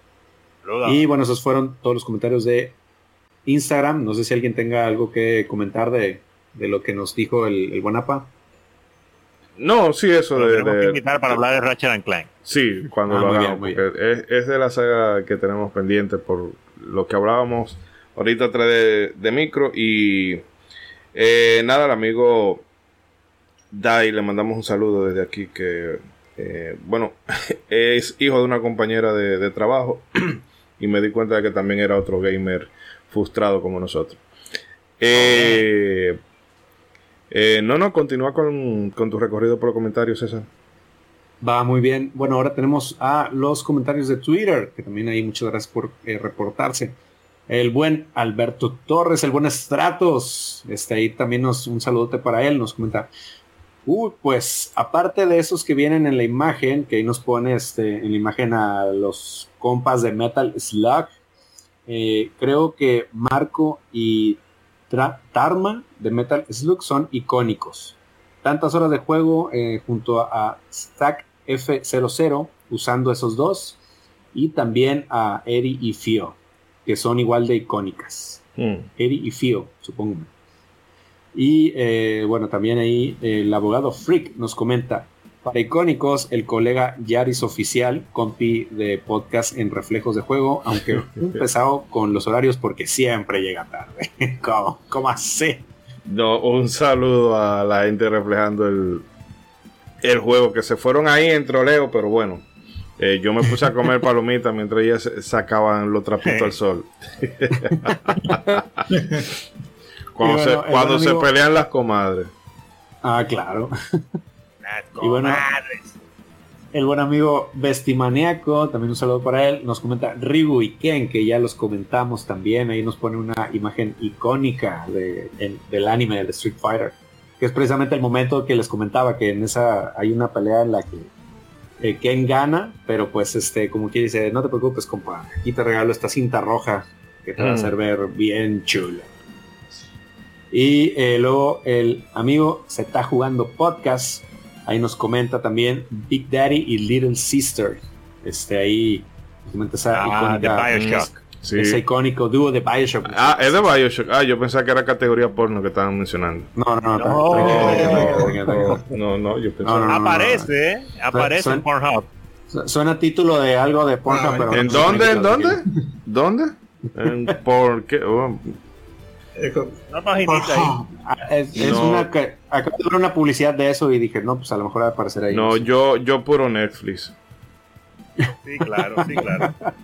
S3: Y bueno, esos fueron todos los comentarios de Instagram. No sé si alguien tenga algo que comentar de, de lo que nos dijo el, el buen APA.
S1: No sí eso
S2: Lo
S1: de,
S2: tenemos que invitar para hablar de Ratchet and Clank.
S1: sí cuando
S3: Ah,
S1: lo hagamos
S3: bien, muy
S1: porque es, es de la saga que tenemos pendiente por lo que hablábamos ahorita atrás de, de micro y eh, nada el amigo Dai le mandamos un saludo desde aquí que eh, bueno es hijo de una compañera de, de trabajo y me di cuenta de que también era otro gamer frustrado como nosotros. Eh, eh, no no continúa con, con tu recorrido por los comentarios César
S3: Va muy bien. Bueno, ahora tenemos a los comentarios de Twitter, que también hay muchas gracias por eh, reportarse. El buen Alberto Torres, el buen Stratos, este ahí también nos un saludote para él, nos comenta. Uy, pues aparte de esos que vienen en la imagen, que ahí nos pone este, en la imagen a los compas de Metal Slug, eh, creo que Marco y Tra- Tarma de Metal Slug son icónicos. Tantas horas de juego eh, junto a Stack F00 usando esos dos y también a Eri y Fio, que son igual de icónicas.
S1: Hmm.
S3: Eri y Fio, supongo. Y eh, bueno, también ahí el abogado Freak nos comenta, para icónicos, el colega Yaris Oficial, compi de podcast en Reflejos de Juego, aunque un pesado con los horarios porque siempre llega tarde. ¿Cómo, cómo así?
S1: No, un saludo a la gente reflejando el, el juego que se fueron ahí en troleo, pero bueno. eh, yo me puse a comer palomitas mientras ellas sacaban los trapitos al sol. cuando se, cuando pelean las comadres.
S3: Ah, claro. Y bueno. El buen amigo Vestimaniaco, también un saludo para él, nos comenta Ribu y Ken, que ya los comentamos también, ahí nos pone una imagen icónica de- el- del anime de Street Fighter, que es precisamente el momento que les comentaba, que en esa hay una pelea en la que eh, Ken gana, pero pues este, como que dice, no te preocupes, compa, aquí te regalo esta cinta roja que te va a
S1: Mm.
S3: hacer ver bien chula. Y eh, luego el amigo se está jugando podcast. Ahí nos comenta también Big Daddy y Little Sister. Este ahí nos comenta esa
S2: Ah, de
S3: icónica-
S2: Bioshock.
S1: Sí.
S3: Ese icónico dúo de Bioshock.
S1: Ah, es de Bioshock. Ah, yo pensaba que era categoría porno que estaban mencionando.
S3: No, no, no.
S2: No.
S1: No, no, yo pensaba.
S2: Aparece, ¿eh? Aparece
S3: Son-
S2: en Pornhub.
S3: Su- Suena título de algo de Pornhub,
S4: Ah,
S3: pero
S1: ¿En dónde? ¿En
S3: es.
S1: dónde? ¿Dónde? ¿En ¿Por qué? Oh,
S2: Una paginita ahí.
S3: Ah, Es, es
S1: No.
S3: una que acabo de ver una publicidad de eso y dije, no, pues a lo mejor va a aparecer ahí.
S1: no,
S3: sé.
S1: yo, yo puro Netflix.
S2: Sí, claro, sí, claro.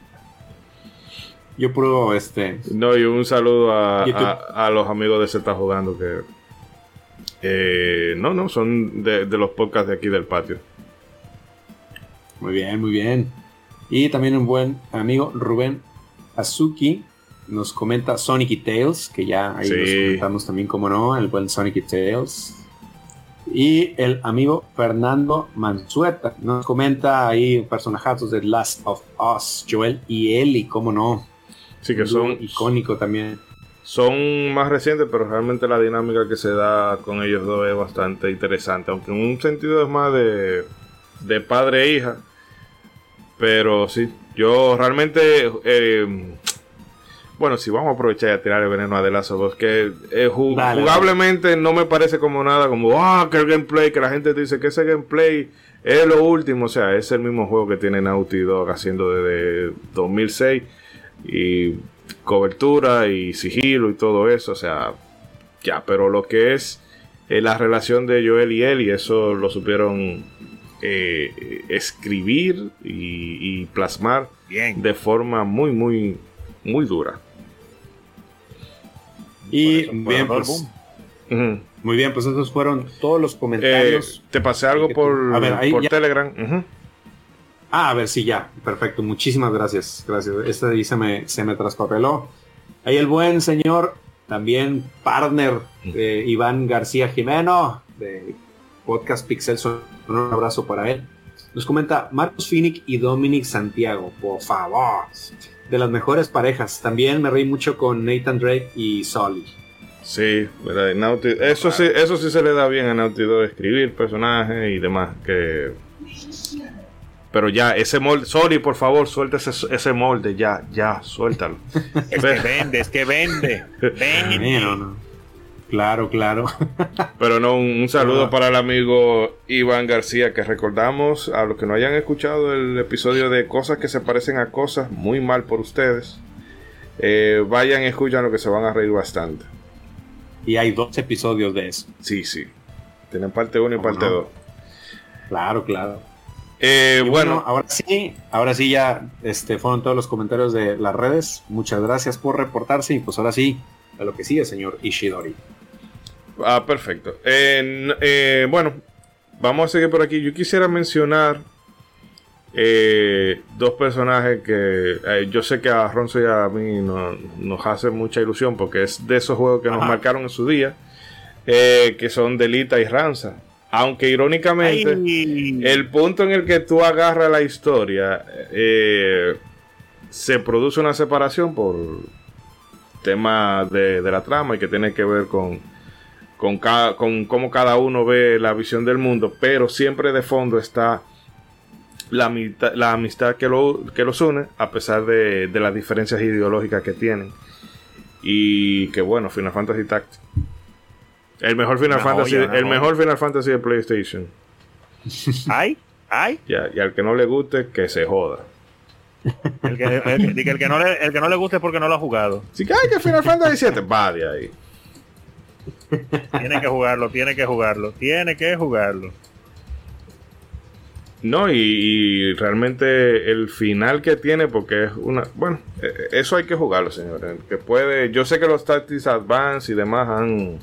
S3: Yo puro este.
S1: No, y un saludo a- a los amigos de Se está jugando que eh, no, no, son de, de los podcasts de aquí del patio.
S3: Muy bien, muy bien. Y también un buen amigo Rubén Azuki nos comenta Sonic y Tails, que ya ahí
S1: Sí.
S3: nos comentamos también, como no, el buen Sonic y Tails. Y el amigo Fernando Manzueta nos comenta ahí personajazos de Last of Us, Joel y Ellie, como no.
S1: Sí, que son,
S3: icónico también.
S1: son más recientes, pero realmente la dinámica que se da con ellos dos es bastante interesante. Aunque en un sentido es más de, de padre e hija. Pero sí, yo realmente. eh, bueno, si vamos a aprovechar y a tirar el veneno a The Last of Us, que eh, jugablemente no me parece como nada, como, ah, que el gameplay, que la gente dice que ese gameplay es lo último. O sea, es el mismo juego que tiene Naughty Dog haciendo desde 2006. Y cobertura y sigilo y todo eso. O sea, ya, pero lo que es eh, la relación de Joel y él, y eso lo supieron eh, escribir y, y plasmar
S2: Bien.
S1: de forma muy, muy, muy dura.
S3: Y bien, pues, muy bien, pues esos fueron todos los
S1: Eh,
S3: comentarios.
S1: te pasé algo por,
S3: A ver, ahí
S1: por Telegram.
S3: Ah, a ver, sí, ya. Perfecto. Muchísimas gracias. Gracias. Este ahí se me, se me traspapeló. Ahí el buen señor, también partner de Iván García Jimeno, de Podcast Pixel. Son- Un abrazo para él. Nos comenta Marcos Finick y Dominic Santiago. Por favor. De las mejores parejas. También me reí mucho con Nathan Drake y Sully.
S1: Sí, ¿verdad? Naughty- eso sí, eso sí se le da bien a Naughty Dog, escribir personajes y demás. Que... Pero ya, ese molde, sorry, por favor, suelta ese, ese molde, ya, ya, suéltalo.
S2: Es que vende, es que vende. Vende.
S3: Claro, claro.
S1: Pero no, un, un saludo
S3: Ah.
S1: para el amigo Iván García, que recordamos a los que no hayan escuchado el episodio de cosas que se parecen a cosas, muy mal por ustedes. eh, vayan y escuchan lo que se van a reír bastante.
S3: Y hay dos episodios de eso.
S1: Sí, sí. Tienen parte 1 y
S3: ¿Cómo
S1: parte
S3: no?
S1: 2.
S3: Claro, claro.
S1: Eh,
S3: Y
S1: bueno,
S3: ahora sí, ahora sí ya este, fueron todos los comentarios de las redes. Muchas gracias por reportarse y pues ahora sí, a lo que sigue, señor Ishidori.
S1: Ah, perfecto. Eh, eh, bueno, vamos a seguir por aquí. Yo quisiera mencionar eh, dos personajes que eh, yo sé que a Ronzo y a mí no- nos hace mucha ilusión porque es de esos juegos que nos marcaron en su día, que son Delita y Ranza. Aunque irónicamente,
S2: Ay,
S1: el punto en el que tú agarras la historia, se produce una separación por tema de, de la trama y que tiene que ver con, con, cada, con cómo cada uno ve la visión del mundo, pero siempre de fondo está la, la amistad que, lo- que los une, a pesar de, de las diferencias ideológicas que tienen. Y que bueno, Final Fantasy Tactics. El mejor Final Fantasy, el mejor Final Fantasy de PlayStation.
S2: ay, ay.
S1: Ya, y al que no le guste, que se joda.
S2: El que, el, que- el que no le, el que no le guste es porque no lo ha jugado.
S1: Si que hay que Final Fantasy 7, va de ahí.
S2: Tiene que jugarlo, tiene que jugarlo, tiene que jugarlo.
S1: No, y, y realmente el final que tiene, porque es una. Bueno, eh, eso hay que jugarlo, señores. Que puede. Yo sé que los Tactics Advance y demás han.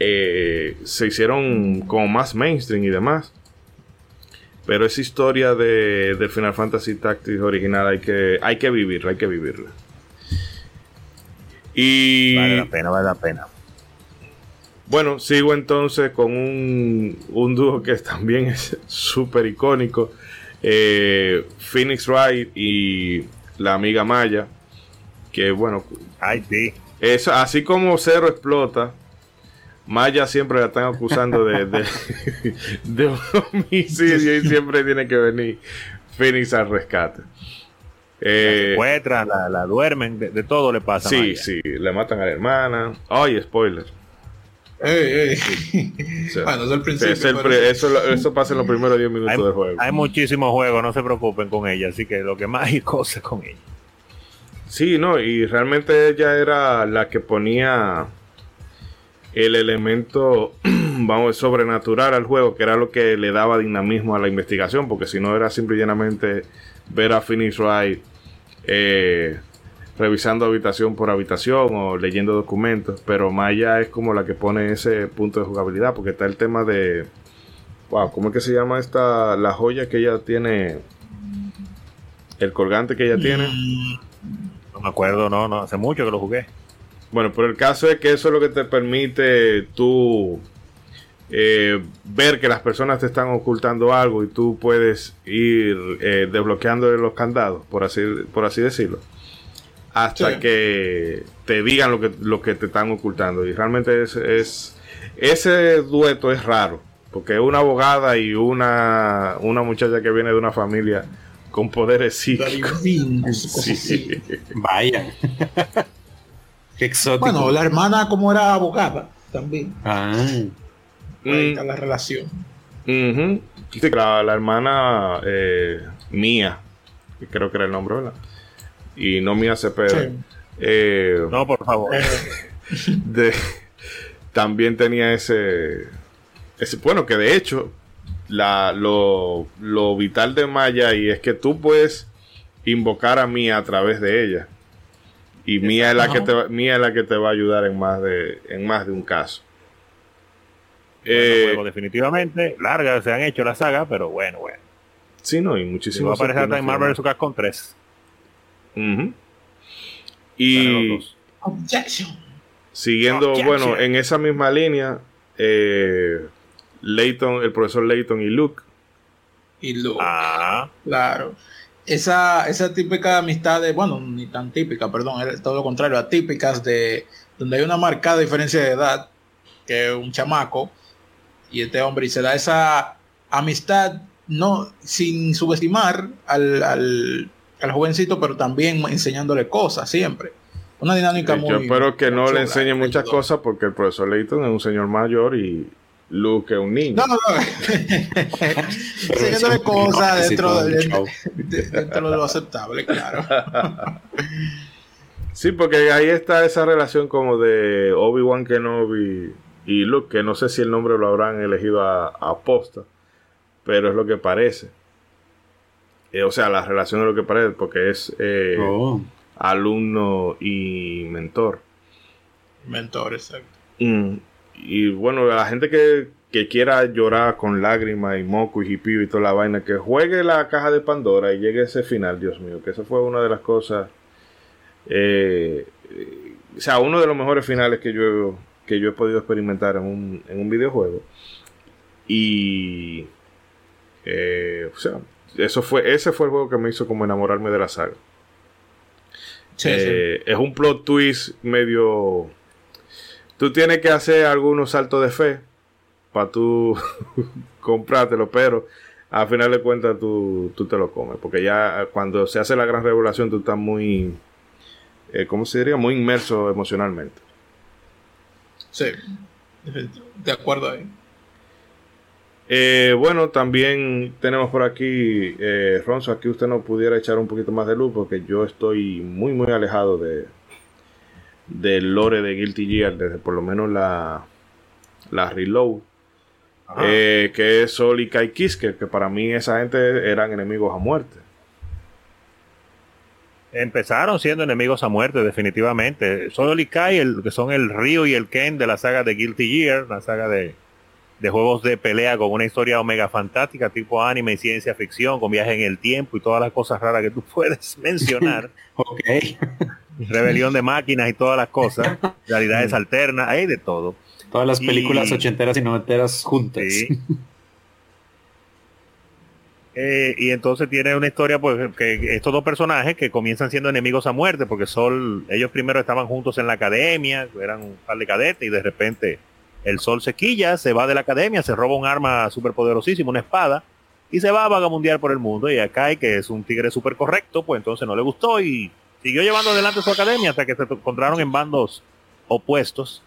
S1: eh, se hicieron como más mainstream y demás. Pero esa historia de, del Final Fantasy Tactics original hay que, hay que vivirla, hay que vivirla. Y.
S2: Vale la pena, vale la pena.
S1: Bueno, sigo entonces con un, un dúo que también es súper icónico. eh, Phoenix Wright y la amiga Maya. Que bueno,
S2: Ay, sí.
S1: es, así como Cero explota, Maya siempre la están acusando de, de, de un homicidio y siempre tiene que venir Phoenix al rescate.
S2: La
S1: Eh,
S2: secuestran, la, la duermen, de, de todo le pasa. a
S1: sí,
S2: Maya.
S1: sí, le matan a la hermana. Ay, spoiler.
S4: Ey, ey.
S1: O sea,
S4: bueno, es el principio.
S1: es el eso, eso pasa en los primeros 10 minutos
S2: Hay,
S1: del juego.
S2: hay muchísimos juegos, no se preocupen con ella, así que lo que más hay cosas con ella.
S1: Sí, no, y realmente ella era la que ponía el elemento, vamos, sobrenatural al juego, que era lo que le daba dinamismo a la investigación, porque si no era simple y llanamente ver a Phoenix Wright eh, revisando habitación por habitación o leyendo documentos, pero Maya es como la que pone ese punto de jugabilidad, porque está el tema de, wow, ¿cómo es que se llama esta, la joya que ella tiene, el colgante que ella tiene?
S4: Mm,
S2: No me acuerdo, no, no, hace mucho que lo jugué.
S1: Bueno, pero el caso es que eso es lo que te permite tú eh, ver que las personas te están ocultando algo y tú puedes ir eh, desbloqueando los candados, por así, por así decirlo, hasta
S4: Sí.
S1: que te digan lo que, lo que te están ocultando. Y realmente es, es- ese dueto es raro, porque una abogada y una, una muchacha que viene de una familia con poderes psíquicos. Sí.
S3: Vaya. Qué exótico.
S4: Bueno, la hermana como era abogada también.
S3: Ah,
S4: Ahí
S1: Mm.
S4: está la relación.
S1: Ujú. Sí, la, la hermana eh, Mía, que creo que era el nombre, ¿verdad? Y no Mía Cepeda.
S4: Sí.
S1: eh,
S2: No, por favor.
S4: Eh,
S1: de- también tenía ese, ese- Bueno, que de hecho, la, lo, lo vital de Maya y es que tú puedes invocar a Mía a través de ella. Y Mía es, la que te, va- Mía es la que te va a ayudar en más de, en más de un caso.
S2: Bueno,
S1: Eh,
S2: juego definitivamente, largas se han hecho la saga, pero bueno, bueno.
S1: sí, no, y
S2: Si va a aparecer hasta en Marvel vs. con 3.
S1: Ujú. Y
S4: objection.
S1: siguiendo,
S2: Objection.
S1: bueno, en esa misma línea, eh, Layton, el profesor Layton y Luke.
S4: Y luego,
S2: Ah,
S4: claro. Esa, esa típica amistad de, bueno, ni tan típica, perdón, todo lo contrario, atípicas de donde hay una marcada diferencia de edad, que es un chamaco, y este hombre, y se da esa amistad, no, sin subestimar al, al, al jovencito, pero también enseñándole cosas siempre. Una dinámica
S1: Eh,
S4: muy.
S1: Yo espero que no le enseñe muchas cosas porque el profesor Layton es un señor mayor y Luke es un niño.
S4: No, no, no. Enseñándole cosas
S3: Sí,
S4: de, de- dentro de lo aceptable, claro.
S1: Sí, porque ahí está esa relación como de Obi-Wan Kenobi y Luke, que no sé si el nombre lo habrán elegido a, a posta, pero es lo que parece. Eh, o sea, la relación de lo que parece, porque es eh,
S3: Oh.
S1: alumno y mentor.
S4: Mentor, exacto.
S1: Mm, Y bueno, la gente que, que quiera llorar con lágrimas y moco y hipio y toda la vaina, que juegue la caja de Pandora y llegue a ese final, Dios mío, que eso fue una de las cosas. eh, eh, o sea, uno de los mejores finales que yo, que yo he podido experimentar en un, en un videojuego. Y. eh, o sea, eso fue, ese fue el juego que me hizo como enamorarme de la saga.
S4: Sí,
S1: Eh, Es un plot twist medio. Tú tienes que hacer algunos saltos de fe para tú comprártelo, pero al final de cuentas tú, tú te lo comes. Porque ya cuando se hace la gran revelación, tú estás muy. Eh, ¿Cómo se diría? Muy inmerso emocionalmente.
S4: sí. De acuerdo ahí.
S1: Eh, bueno, también tenemos por aquí, eh, Ronzo, aquí usted nos pudiera echar un poquito más de luz porque yo estoy muy, muy alejado de del lore de Guilty Gear, desde por lo menos la, la Reload, eh, que es Sol y Kai Kiske, que para mí esa gente eran enemigos a muerte.
S2: empezaron siendo enemigos a muerte, definitivamente. Solo y Kai, el, que son el Ryo y el Ken de la saga de Guilty Gear, la saga de, de juegos de pelea con una historia omega fantástica, tipo anime y ciencia ficción, con viaje en el tiempo y todas las cosas raras que tú puedes mencionar.
S3: Ok.
S2: rebelión de máquinas y todas las cosas, realidades alternas, hay de todo.
S3: Todas las
S2: Y-
S3: películas ochenteras y noventeras juntas.
S2: Sí. Eh, y entonces tiene una historia pues que estos dos personajes que comienzan siendo enemigos a muerte porque Sol, ellos primero estaban juntos en la academia, eran un par de cadetes y de repente el Sol se quilla, se va de la academia, se roba un arma súper poderosísima, una espada, y se va a vagamundear por el mundo. Y acá que es un tigre súper correcto, pues entonces no le gustó y siguió llevando adelante su academia hasta que se encontraron en bandos opuestos.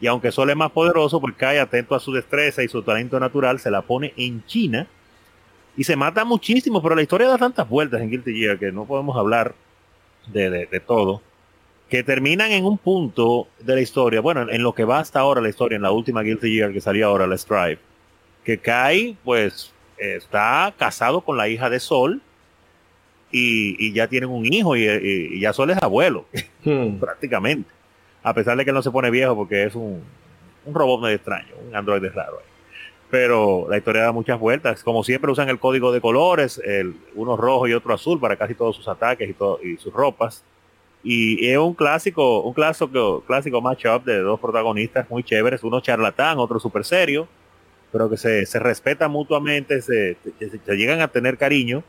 S2: Y aunque Sol es más poderoso, pues cae atento a su destreza y su talento natural, se la pone en China y se mata muchísimo, pero la historia da tantas vueltas en Guilty Gear que no podemos hablar de, todo, que terminan en un punto de la historia, bueno, en lo que va hasta ahora la historia, en la última Guilty Gear que salió ahora, la Strive, que Kai, pues, está casado con la hija de Sol y, ya tienen un hijo y, ya Sol es abuelo, hmm. prácticamente a pesar de que no se pone viejo porque es un, un robot medio extraño, un androide raro. Pero la historia da muchas vueltas. Como siempre usan el código de colores, el, uno rojo y otro azul para casi todos sus ataques y, todo, y sus ropas. Y es un clásico, un clásico, clásico matchup de dos protagonistas muy chéveres, uno charlatán, otro súper serio, pero que se, se respetan mutuamente, se, se, llegan a tener cariño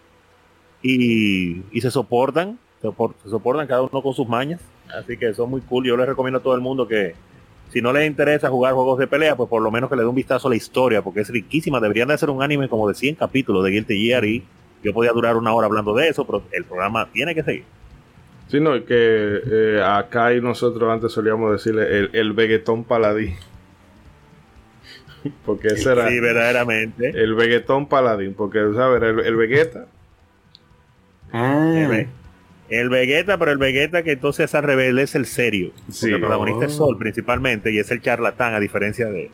S2: y, y se soportan, se soportan cada uno con sus mañas. Así que son muy cool. Yo les recomiendo a todo el mundo que si no les interesa jugar juegos de pelea, pues por lo menos que le dé un vistazo a la historia, porque es riquísima. Deberían de hacer un anime como de 100 capítulos de Guilty Gear y yo podía durar una hora hablando de eso, pero el programa tiene que seguir.
S1: Sí, no, que eh, acá y nosotros antes solíamos decirle el, el veguetón paladín. porque ese era.
S2: Sí, verdaderamente.
S1: El veguetón paladín, porque, ¿sabes? El, el Vegeta.
S2: Ah. El Vegeta, pero el Vegeta que entonces al revés es el serio. el protagonista es oh. Sol principalmente y es el charlatán a diferencia de,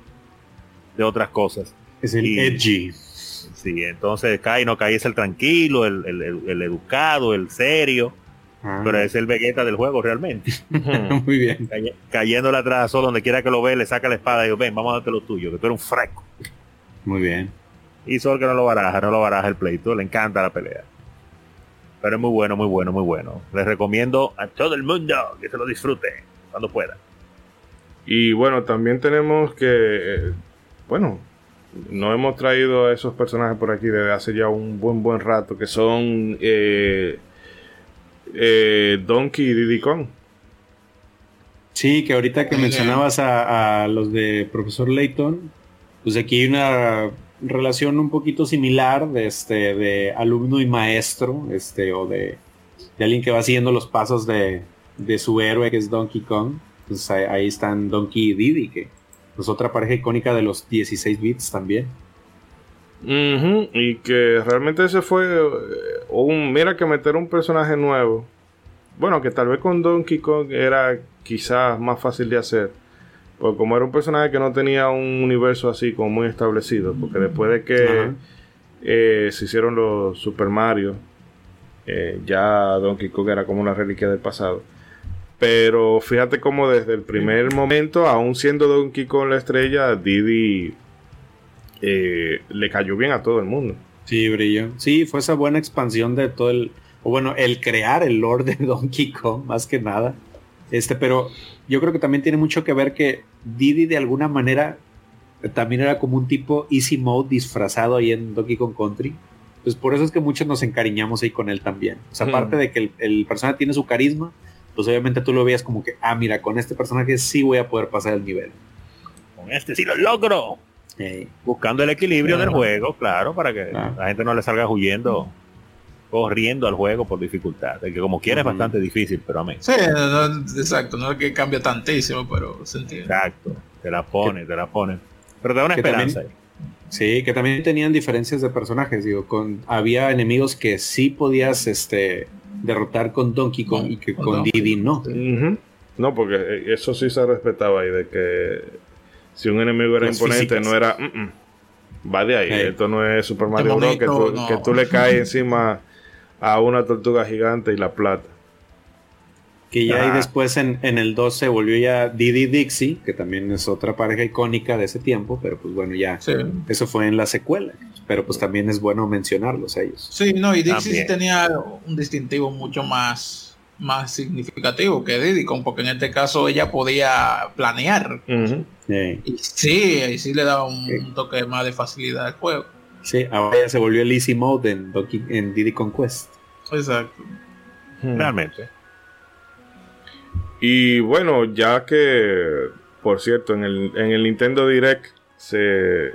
S2: de otras cosas.
S3: Es el edgy.
S2: Sí, entonces Kai no Kai es el tranquilo, el, el, educado, el serio. Ah. Pero es el Vegeta del juego realmente.
S3: Muy bien.
S2: cayéndole atrás a Sol donde quiera que lo ve, le saca la espada y dice, ven, vamos a darte lo tuyo, que tú eres un fresco.
S3: Muy bien.
S2: Y Sol que no lo baraja, no lo baraja el pleito, le encanta la pelea. Pero es muy bueno, muy bueno, muy bueno. Les recomiendo a todo el mundo que se lo disfrute cuando pueda.
S1: Y bueno, también tenemos que, eh, bueno, no hemos traído a esos personajes por aquí desde hace ya un buen buen rato, que son eh, eh, Donkey y Diddy Kong.
S3: Sí, que ahorita que mencionabas a, a los de Profesor Layton, pues aquí hay una relación un poquito similar de, este, de alumno y maestro, este, o de, alguien que va siguiendo los pasos de, su héroe que es Donkey Kong. Pues ahí, están Donkey y Diddy, que es otra pareja icónica de los 16 bits también.
S1: Y que realmente ese fue eh, un... Mira que meter un personaje nuevo. Bueno, que tal vez con Donkey Kong era quizás más fácil de hacer pues como era un personaje que no tenía un universo así como muy establecido, porque después de que eh, se hicieron los Super Mario, eh, ya Donkey Kong era como una reliquia del pasado. Pero fíjate como desde el primer momento, aún siendo Donkey Kong la estrella, Diddy eh, le cayó bien a todo el mundo.
S3: Sí, brilló. Sí, fue esa buena expansión de todo el... O bueno, el crear el lore de Donkey Kong, más que nada. Este, pero yo creo que también tiene mucho que ver que Didi de alguna manera también era como un tipo easy mode disfrazado ahí en Donkey Kong Country. Pues por eso es que muchos nos encariñamos ahí con él también. O sea, aparte de que el, personaje tiene su carisma, pues obviamente tú lo veías como que, ah, mira, con este personaje sí voy a poder pasar el nivel.
S2: Con este sí lo logro. Buscando el equilibrio del juego, claro, para que la gente no le salga huyendo corriendo al juego por dificultad. que como quiera es bastante difícil, pero a mí.
S4: Sí, exacto, no es que cambia tantísimo, pero se entiende.
S2: Exacto, te la pone, te la pone. Pero te da una esperanza.
S3: sí, que también tenían diferencias de personajes, digo, con había enemigos que sí podías este derrotar con Donkey Kong y que con, Diddy no.
S1: No, porque eh, eso sí se respetaba ahí de que si un enemigo era imponente no era mm, mm, va de ahí, esto no es Super Mario Bros. Que, que tú le caes encima a una tortuga gigante y la plata.
S3: Que ya ahí después en, el 2 se volvió ya Didi Dixie, que también es otra pareja icónica de ese tiempo, pero pues bueno, ya eso fue en la secuela. Pero pues también es bueno mencionarlos a ellos.
S4: Sí, no, y Dixie tenía un distintivo mucho más, más significativo que Diddy, porque en este caso ella podía planear. Y sí, ahí sí le daba un, toque más de facilidad al juego.
S3: Sí, ahora ya se volvió el easy mode en, en Diddy Conquest.
S4: Exacto.
S2: Hmm. Realmente.
S1: Y bueno, ya que, por cierto, en el, en el Nintendo Direct se,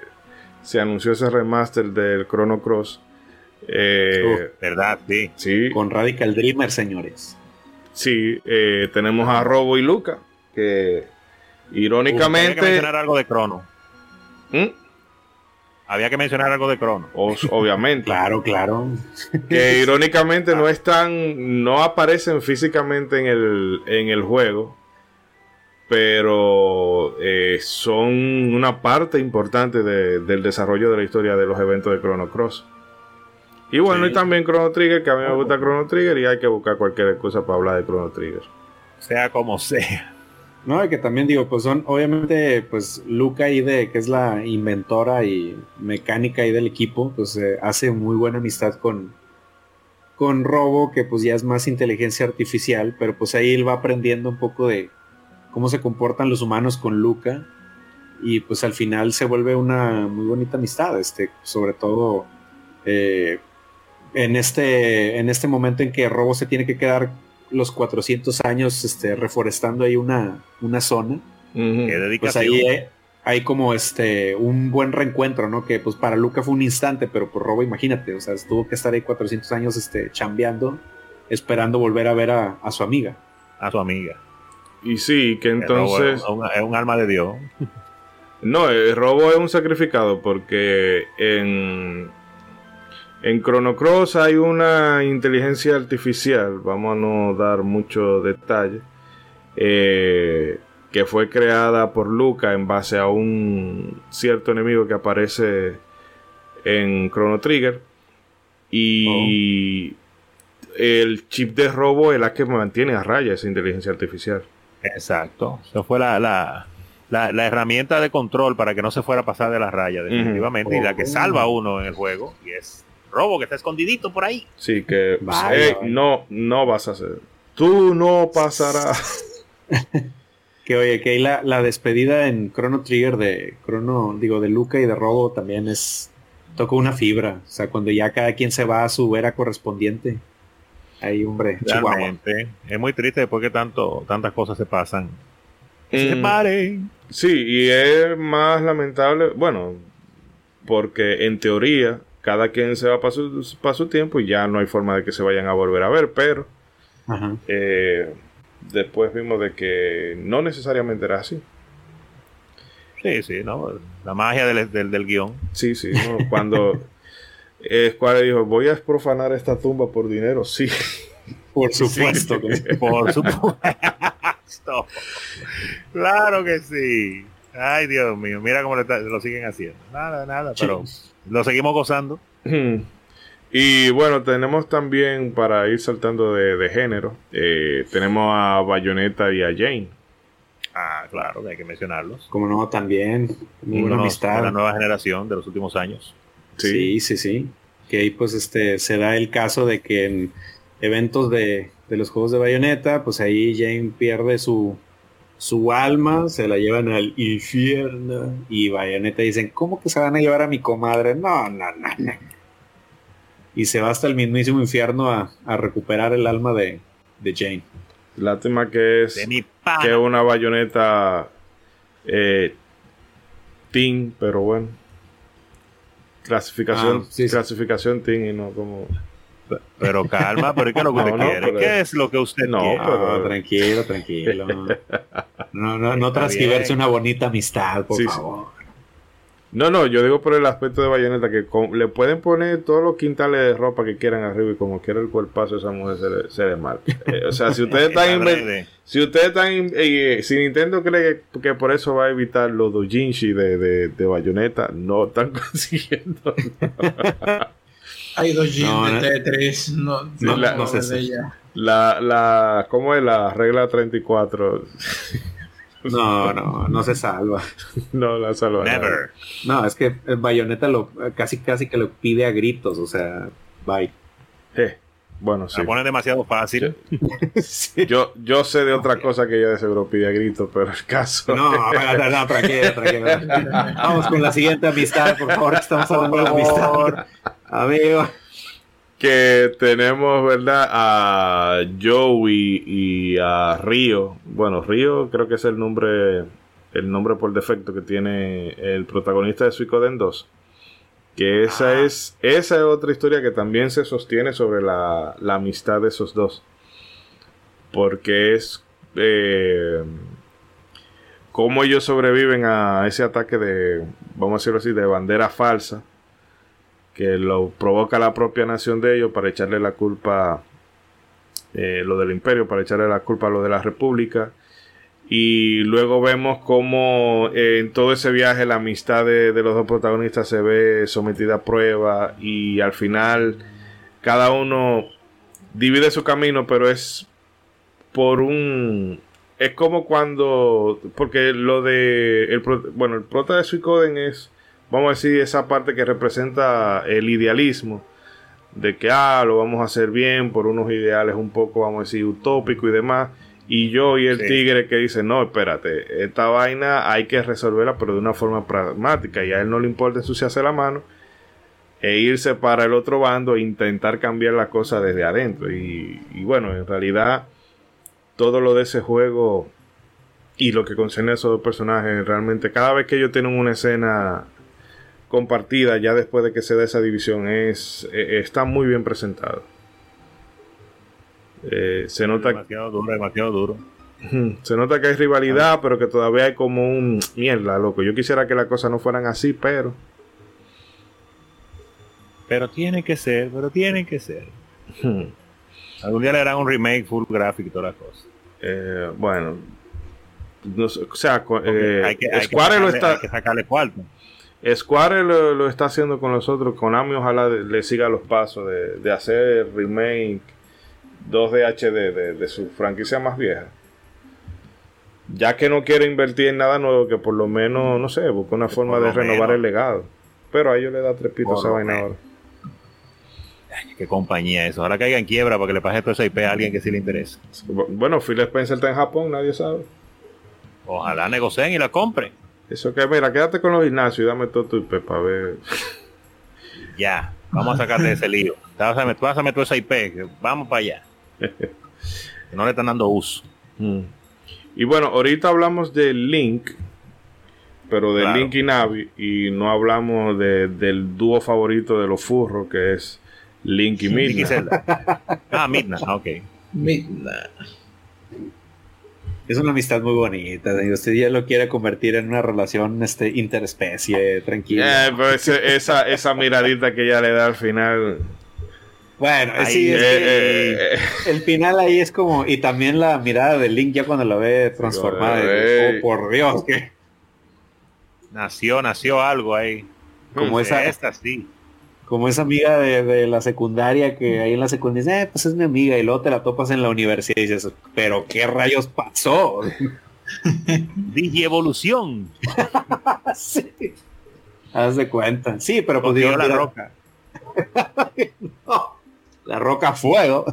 S1: se anunció ese remaster del Chrono Cross.
S2: Eh, ¿Verdad? Sí.
S1: sí.
S3: Con Radical Dreamer, señores.
S1: Sí, eh, tenemos a Robo y Luca, que Irónicamente.
S2: Había que mencionar algo de Crono.
S1: ¿Mm?
S2: Había que mencionar algo de Crono.
S1: Os- obviamente.
S3: Claro, claro.
S1: que irónicamente no están, no aparecen físicamente en el, en el juego, pero eh, son una parte importante de- del desarrollo de la historia de los eventos de Chrono Cross. Y bueno,
S3: Sí.
S1: y también Chrono Trigger, que a mí me gusta Chrono Trigger y hay que buscar cualquier excusa para hablar de Chrono Trigger.
S2: Sea como sea.
S3: No, y que también digo, pues son, obviamente, pues Luca ahí de, que es la inventora y mecánica ahí del equipo, pues eh, hace muy buena amistad con, con Robo, que pues ya es más inteligencia artificial, pero pues ahí él va aprendiendo un poco de cómo se comportan los humanos con Luca, y pues al final se vuelve una muy bonita amistad, este, sobre todo eh, en, este, en este momento en que Robo se tiene que quedar los 400 años este, reforestando ahí una, una zona, pues ahí hay, hay como este un buen reencuentro, ¿no? Que pues para Luca fue un instante, pero por Robo imagínate, o sea, tuvo que estar ahí 400 años este, chambeando, esperando volver a ver a, a su amiga.
S2: a su amiga.
S1: Y sí, que entonces...
S2: es un, es un alma de Dios.
S1: No, el robo es un sacrificado porque en, en Chrono Cross hay una inteligencia artificial, vamos a no dar mucho detalle, eh, que fue creada por Luca en base a un cierto enemigo que aparece en Chrono Trigger. Y el chip de robo es la que mantiene a raya esa inteligencia artificial.
S2: Exacto. Eso fue la, la, la, la herramienta de control para que no se fuera a pasar de la raya, definitivamente. Y la que salva a uno en el juego. Y es Robo, que está escondidito por ahí.
S1: Sí, que
S3: Vaya,
S1: eh,
S3: vaya.
S1: no, no vas a hacer. Tú no pasarás.
S3: Que oye, que ahí la, la despedida en Chrono Trigger de Chrono, digo, de Luca y de Robo también es. Toca una fibra. O sea, cuando ya cada quien se va a su era correspondiente. Ahí, hombre, Chihuahua.
S2: Realmente. Es muy triste después que tanto, tantas cosas se pasan.
S1: Mm,
S2: Se paren.
S1: sí, y es más lamentable, bueno, porque en teoría cada quien se va para su, pa' su tiempo y ya no hay forma de que se vayan a volver a ver, pero
S3: Ajá.
S1: eh, después vimos de que no necesariamente era así.
S2: Sí, sí, ¿no? La magia del, del, del guion.
S1: Sí, sí, ¿no? cuando Square dijo, voy a profanar esta tumba por dinero, sí.
S3: Por supuesto. que-
S2: Por supuesto. claro que sí. Ay, Dios mío, mira cómo lo, está- lo siguen haciendo. Nada, nada, pero lo seguimos gozando.
S1: Y bueno, tenemos también, para ir saltando de, de género, eh, tenemos a Bayonetta y a Jane.
S2: Ah, claro, que hay que mencionarlos.
S3: Como no, también.
S2: Íconos
S3: amistad.
S2: de la nueva generación de los últimos años.
S3: Sí, sí, sí. Que ahí pues este se da el caso de que en eventos de, de los juegos de Bayonetta, pues ahí Jane pierde su, su alma, se la llevan al infierno y Bayonetta dicen, ¿cómo que se van a llevar a mi comadre? No, no, no, no. Y se va hasta el mismísimo infierno a, a recuperar el alma de, de Jane.
S1: Lástima que es
S2: De mi
S1: que una bayoneta eh, teen, pero bueno. Clasificación,
S3: Ah, sí, sí.
S1: clasificación teen y no como.
S2: Pero calma, pero ¿qué es lo que usted
S1: No, no,
S2: quiere?
S1: pero-
S2: ¿Qué es lo que usted
S1: No,
S2: quiere?
S1: pero-
S3: Ah, tranquilo, tranquilo. No, no, no transgiverse una bonita amistad, por
S1: Sí, sí.
S3: favor.
S1: No, no, yo digo por el aspecto de bayoneta que con- le pueden poner todos los quintales de ropa que quieran arriba y como quiera el cuerpazo esa mujer se le, se le marca. Eh, o sea, si ustedes están. Si ustedes están. in- eh, si Nintendo cree que, que por eso va a evitar los dojinshi de, de, de Bayonetta, no están consiguiendo.
S4: Hay dos jeans
S3: No,
S4: de
S3: no.
S4: Tetris. No,
S3: No,
S1: la-
S3: no sé.
S1: La, la, ¿Cómo es la regla 34?
S3: No, no, no se salva.
S1: no la salva.
S2: Never.
S3: No, es que el Bayonetta lo casi casi que lo pide a gritos, o sea, bye.
S1: Eh, bueno, sí.
S2: La pone demasiado fácil.
S3: Sí.
S1: Yo, yo sé de otra cosa que ella de seguro pide a grito, pero el caso.
S3: No, no, no, tranquilo, tranquilo. Vamos con la siguiente amistad, por favor, que estamos hablando de la amistad. Amigo.
S1: Que tenemos, ¿verdad? A Joey y a Río. Bueno, Río creo que es el nombre el nombre por defecto que tiene el protagonista de Suicoden 2. Que esa
S3: Ah.
S1: es esa es otra historia que también se sostiene sobre la, la amistad de esos dos. Porque es eh, cómo ellos sobreviven a ese ataque de, vamos a decirlo así, de bandera falsa, que lo provoca la propia nación de ellos para echarle la culpa, eh, lo del imperio, para echarle la culpa a lo de la república. Y luego vemos cómo eh, en todo ese viaje la amistad de, de, los dos protagonistas se ve sometida a prueba y al final cada uno divide su camino, pero es por un... Es como cuando... Porque lo de... El, bueno, el prota de Suicoden es, vamos a decir, esa parte que representa el idealismo. De que, ah, lo vamos a hacer bien por unos ideales un poco, vamos a decir, utópicos y demás. Y yo y el sí. tigre que dice, no, espérate, esta vaina hay que resolverla, pero de una forma pragmática. Y a él no le importa ensuciarse la mano e irse para el otro bando e intentar cambiar la cosa desde adentro. Y, y, bueno, en realidad todo lo de ese juego y lo que concierne a esos dos personajes, realmente cada vez que ellos tienen una escena compartida ya después de que se dé esa división, es, eh, está muy bien presentado. Eh, se nota
S2: demasiado duro, demasiado duro.
S1: Se nota que hay rivalidad, pero que todavía hay como un mierda, loco. Yo quisiera que las cosas no fueran así, pero
S2: pero tiene que ser, pero tiene que ser. Hmm. Algún día le harán un remake full graphic y todas las cosas.
S1: Eh, bueno, no o sea, eh, hay que, hay Square
S2: que sacarle,
S1: lo está.
S2: Hay que sacarle cuarto.
S1: Square lo, lo, está haciendo con los otros. Konami ojalá de, le siga los pasos de, de, hacer remake 2D HD de, de, su franquicia más vieja. Ya que no quiere invertir en nada nuevo, que por lo menos, no sé, busque una forma de renovar menos. el legado. Pero a ellos le da tres pitos esa vaina ahora.
S2: Ay, qué compañía eso. Ahora caiga en quiebra para que le pase todo ese IP a alguien que sí le interese.
S1: Bueno, Phil Spencer está en Japón, nadie sabe.
S2: Ojalá negocien y la compre.
S1: Eso que, mira, quédate con los gimnasios y dame todo tu IP para ver.
S2: Ya, vamos a sacarte de ese lío. Pásame, pásame todo ese IP, vamos para allá. que no le están dando uso.
S1: Mm. Y bueno, ahorita hablamos de Link, pero de claro. Link y Navi, y no hablamos de, del dúo favorito de los furros, que es Link y Midna.
S2: ah, Midna, ok.
S3: Midna. Es una amistad muy bonita. Y usted ya lo quiere convertir en una relación este, interespecie, tranquila.
S1: Eh, pero ese, esa, esa miradita que ella le da al final.
S3: Bueno, ahí, sí, es eh, eh, el final ahí es como. Y también la mirada de Link ya cuando la ve transformada. oh, por Dios, que.
S2: Nació, nació algo ahí.
S3: Como esa.
S2: Esta sí
S3: como esa amiga de, de, la secundaria que ahí en la secundaria dice, eh, pues es mi amiga, y luego te la topas en la universidad y dices, pero qué rayos pasó.
S2: Digievolución.
S3: sí. Haz de cuenta. Sí, pero
S2: pues digo, la roca.
S3: no, la roca fuego.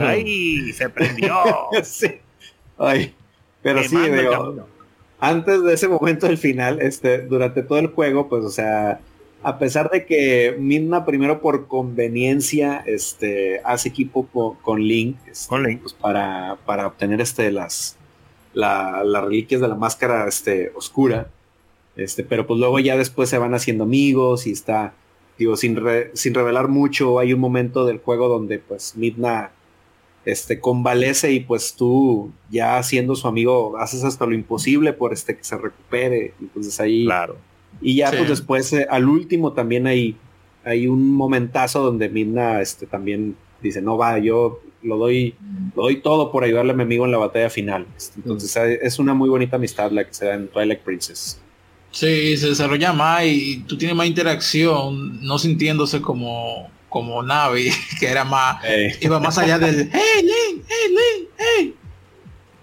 S2: Ay, se prendió.
S3: sí. Ay, pero sí, digo, antes de ese momento del final, este, durante todo el juego, pues, o sea, a pesar de que Midna primero por conveniencia este, hace equipo con, con Link, este,
S2: con Link.
S3: Pues para, para, obtener este, las, la, las reliquias de la máscara este, oscura, este, pero pues luego ya después se van haciendo amigos y está, digo, sin, re, sin revelar mucho, hay un momento del juego donde pues Midna este, convalece y pues tú ya siendo su amigo haces hasta lo imposible por este que se recupere, entonces ahí...
S2: Claro
S3: y ya sí. pues después, eh, al último también hay, hay un momentazo donde Midna este, también dice, no va, yo lo doy, lo doy todo por ayudarle a mi amigo en la batalla final. Entonces mm. es una muy bonita amistad la que se da en Twilight Princess.
S4: Sí, se desarrolla más y tú tienes más interacción, no sintiéndose como, como Navi, que era más, hey. iba más allá del hey Link, hey Link, hey.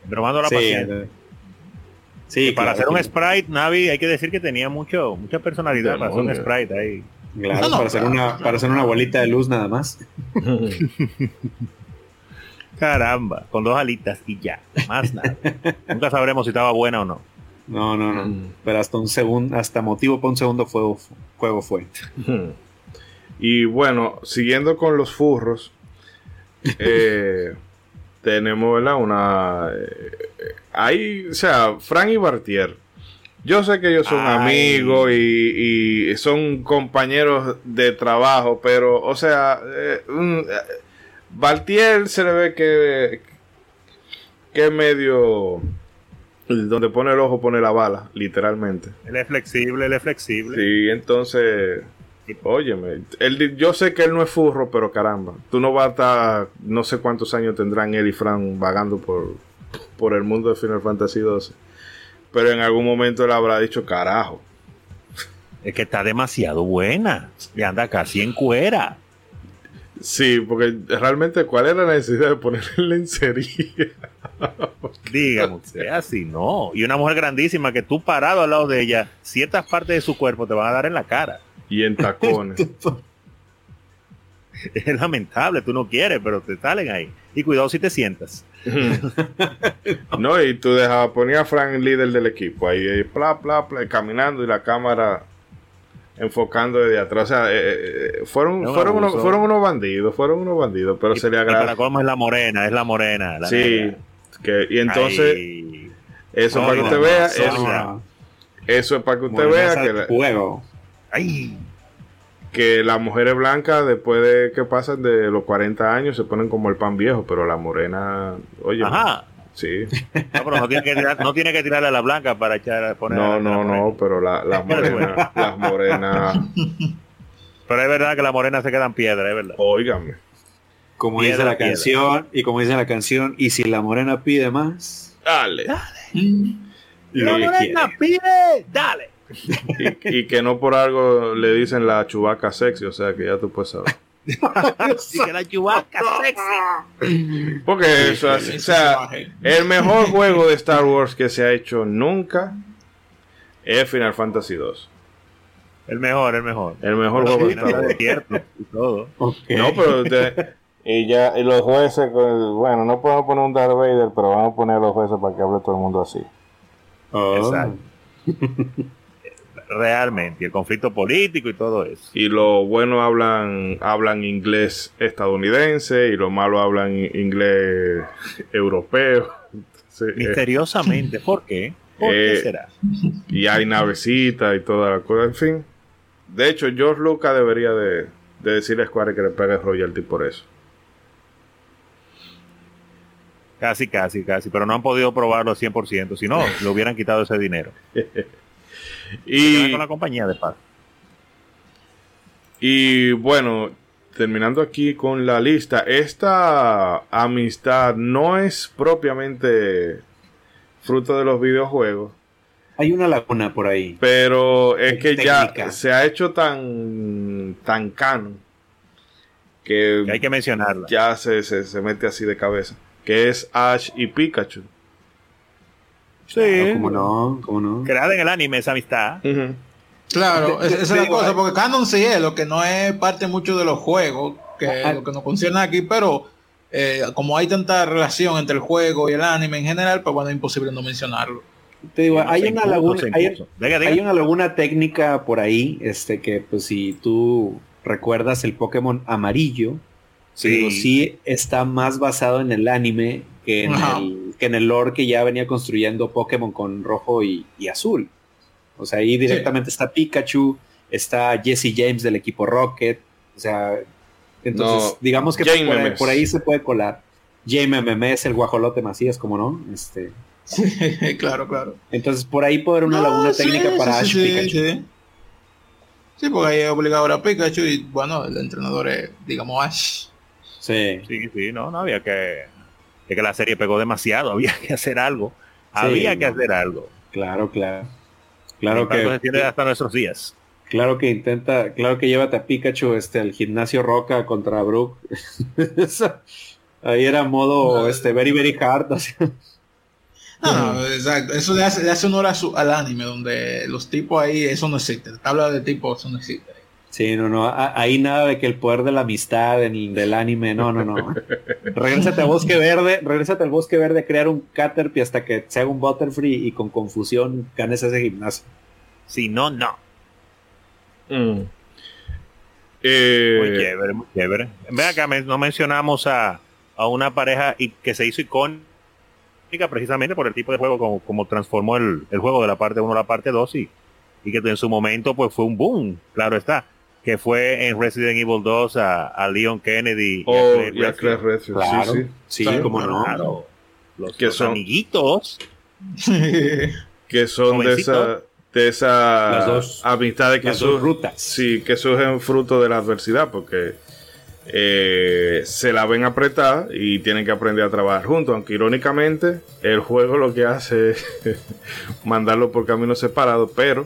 S2: Bromando la sí, paciencia. Sí, para hacer un sprite, Navi, hay que decir que tenía mucho, mucha personalidad para hacer un sprite ahí.
S3: Claro, no, no, para, hacer una, para hacer una bolita de luz nada más.
S2: Caramba, con dos alitas y ya, más nada. Nunca sabremos si estaba buena o no.
S3: No, no, no. Mm. Pero hasta un segundo, hasta motivo para un segundo juego, juego fue.
S1: Y bueno, siguiendo con los furros, eh, tenemos ¿verdad? una eh, ahí, o sea, Frank y Bartier. Yo sé que ellos son Ay. amigos y, y, son compañeros de trabajo, pero, o sea, eh, un, eh, Bartier se le ve que, que medio Donde pone el ojo pone la bala, literalmente.
S2: Él es flexible, él es flexible.
S1: Sí, entonces, óyeme, él, yo sé que él no es furro, pero caramba, tú no vas a estar, no sé cuántos años tendrán él y Fran vagando por, por el mundo de Final Fantasy XII. Pero en algún momento él habrá dicho, carajo.
S2: Es que está demasiado buena. Y anda casi en cuera.
S1: Sí, porque realmente, ¿cuál es la necesidad de ponerle lencería?
S2: Dígame usted, así no. Y una mujer grandísima que tú parado al lado de ella, ciertas partes de su cuerpo te van a dar en la cara.
S1: Y en tacones.
S2: es lamentable, tú no quieres, pero te salen ahí. Y cuidado si te sientas.
S1: no, y tú dejabas, ponía a Frank líder del equipo, ahí, ahí bla, bla, bla, caminando y la cámara enfocando desde atrás. O sea, eh, eh, fueron, fueron, unos, fueron unos bandidos, fueron unos bandidos, pero se le agrada.
S2: Para es la morena, es la morena. La
S1: sí, que, y entonces, eso para que usted vea, eso, eso, es para que usted vea que la,
S3: juego.
S2: Ay.
S1: Que las mujeres blancas después de que pasan de los 40 años se ponen como el pan viejo, pero la morena, oye,
S2: Ajá.
S1: Sí.
S2: No, pero no tiene que, tirar, no tiene que tirarle a la blanca para echar poner
S1: No,
S2: a la
S1: no, no, pero la- las morenas, las morenas,
S2: Pero es verdad que las morenas se quedan piedra, es verdad.
S1: óigame.
S3: Como
S2: Piedra,
S3: dice la
S2: piedra.
S3: canción, y como dice la canción, y si la morena pide más,
S1: Dale.
S3: y
S2: La
S3: ella
S2: morena
S3: quiere.
S2: pide, dale.
S1: Y, y que no por algo le dicen la chubaca sexy, o sea que ya tú puedes saber.
S2: Que la chubaca sexy.
S1: Porque eso, es- o sea, el mejor juego de Star Wars que se ha hecho nunca es Final Fantasy 2.
S2: El mejor, el mejor.
S1: El mejor juego de Star Wars.
S2: y todo.
S1: No, pero de- y ya y los jueces, pues, bueno, no podemos poner un Darth Vader, pero vamos a poner a los jueces para que hable todo el mundo así.
S3: Oh.
S2: Exacto. Realmente, el conflicto político y todo eso.
S1: Y los buenos hablan hablan inglés estadounidense y los malos hablan inglés europeo. Entonces, eh,
S2: Misteriosamente, ¿por qué? ¿Por qué
S1: Eh,
S2: será?
S1: y hay navecita y toda la cosa, en fin. De hecho, George Lucas debería de, de decirle a Square que le pegue royalty por eso.
S2: Casi, casi, casi. Pero no han podido probarlo al 100%. Si no, le hubieran quitado ese dinero.
S1: Y,
S2: con la compañía de paz.
S1: y bueno, terminando aquí con la lista, esta amistad no es propiamente fruto de los videojuegos,
S3: Hay una laguna por ahí.
S1: pero es que ya se ha hecho tan tan canon que,
S2: Que hay que mencionarla.
S1: ya se, se, se mete así de cabeza, que es Ash y Pikachu.
S2: Sí.
S3: Claro, ¿Cómo no? ¿Cómo no?
S2: Creada en el anime esa amistad.
S4: Claro, esa es la
S3: digo,
S4: cosa,
S3: hay-
S4: porque Canon sí es lo que no es parte mucho de los juegos, que
S3: Ah,
S4: lo que nos concierne aquí, pero eh, como hay tanta relación entre el juego y el anime en general, pues bueno, es imposible no mencionarlo.
S3: Te digo,
S2: No
S3: hay una
S2: incluso,
S3: laguna, hay, una laguna técnica por ahí, este que pues si tú recuerdas el Pokémon amarillo,
S2: Sí.
S3: digo, sí está más basado en el anime que en,
S4: Ajá.
S3: el, que en el lore que ya venía construyendo Pokémon con rojo y, y azul. O sea, ahí directamente está Pikachu, está Jesse James del equipo Rocket, o sea, entonces
S1: No,
S3: digamos que por ahí,
S1: Memes.
S3: por ahí se puede colar. Jaime Memes, el guajolote Macías, como no, este,
S4: claro, claro.
S3: entonces por ahí puede haber una
S4: No,
S3: laguna
S4: sí,
S3: técnica
S4: sí,
S3: para
S4: sí,
S3: Ash
S4: sí,
S3: Pikachu.
S4: sí. Sí, porque ahí es obligado ahora Pikachu y bueno, el entrenador es, digamos, Ash.
S3: Sí.
S2: Sí, sí, no, no había que. Es que la serie pegó demasiado, había que hacer algo. había que hacer algo.
S3: Claro, claro. Claro que,
S2: se extiende hasta nuestros días.
S3: claro que intenta, claro que llévate a Pikachu este al gimnasio Roca contra Brook. Ahí era modo
S4: No,
S3: este very very hard. o sea,
S4: No, no, exacto. Eso le hace, le hace honor a su- al anime, donde los tipos ahí, eso no existe. La tabla de tipos, eso no existe.
S3: Sí, no, no. Ahí nada de que el poder de la amistad en el- del anime. No, no, no. Regrésate a Bosque Verde, regrésate al Bosque Verde a crear un Caterpie hasta que se haga un Butterfree y con confusión ganes ese gimnasio.
S2: Si no, no.
S1: Mm. Eh,
S2: Muy chévere, muy chévere. Ven acá, no mencionamos a, a una pareja y que se hizo icónica precisamente por el tipo de juego como, como transformó el, el juego de la parte 1 a la parte 2 y, y que en su momento pues fue un boom, claro está, que fue en Resident Evil 2 a, a Leon Kennedy y a
S1: oh, y a. Claire Redfield,
S3: Claro.
S1: sí, sí.
S3: Sí, como no.
S2: Claro. Los,
S1: Que
S2: los
S1: son-
S2: amiguitos
S1: que son de esa de esas amistades que surgen sí que surgen fruto de la adversidad porque eh, se la ven apretada y tienen que aprender a trabajar juntos aunque irónicamente el juego lo que hace es mandarlo por caminos separados pero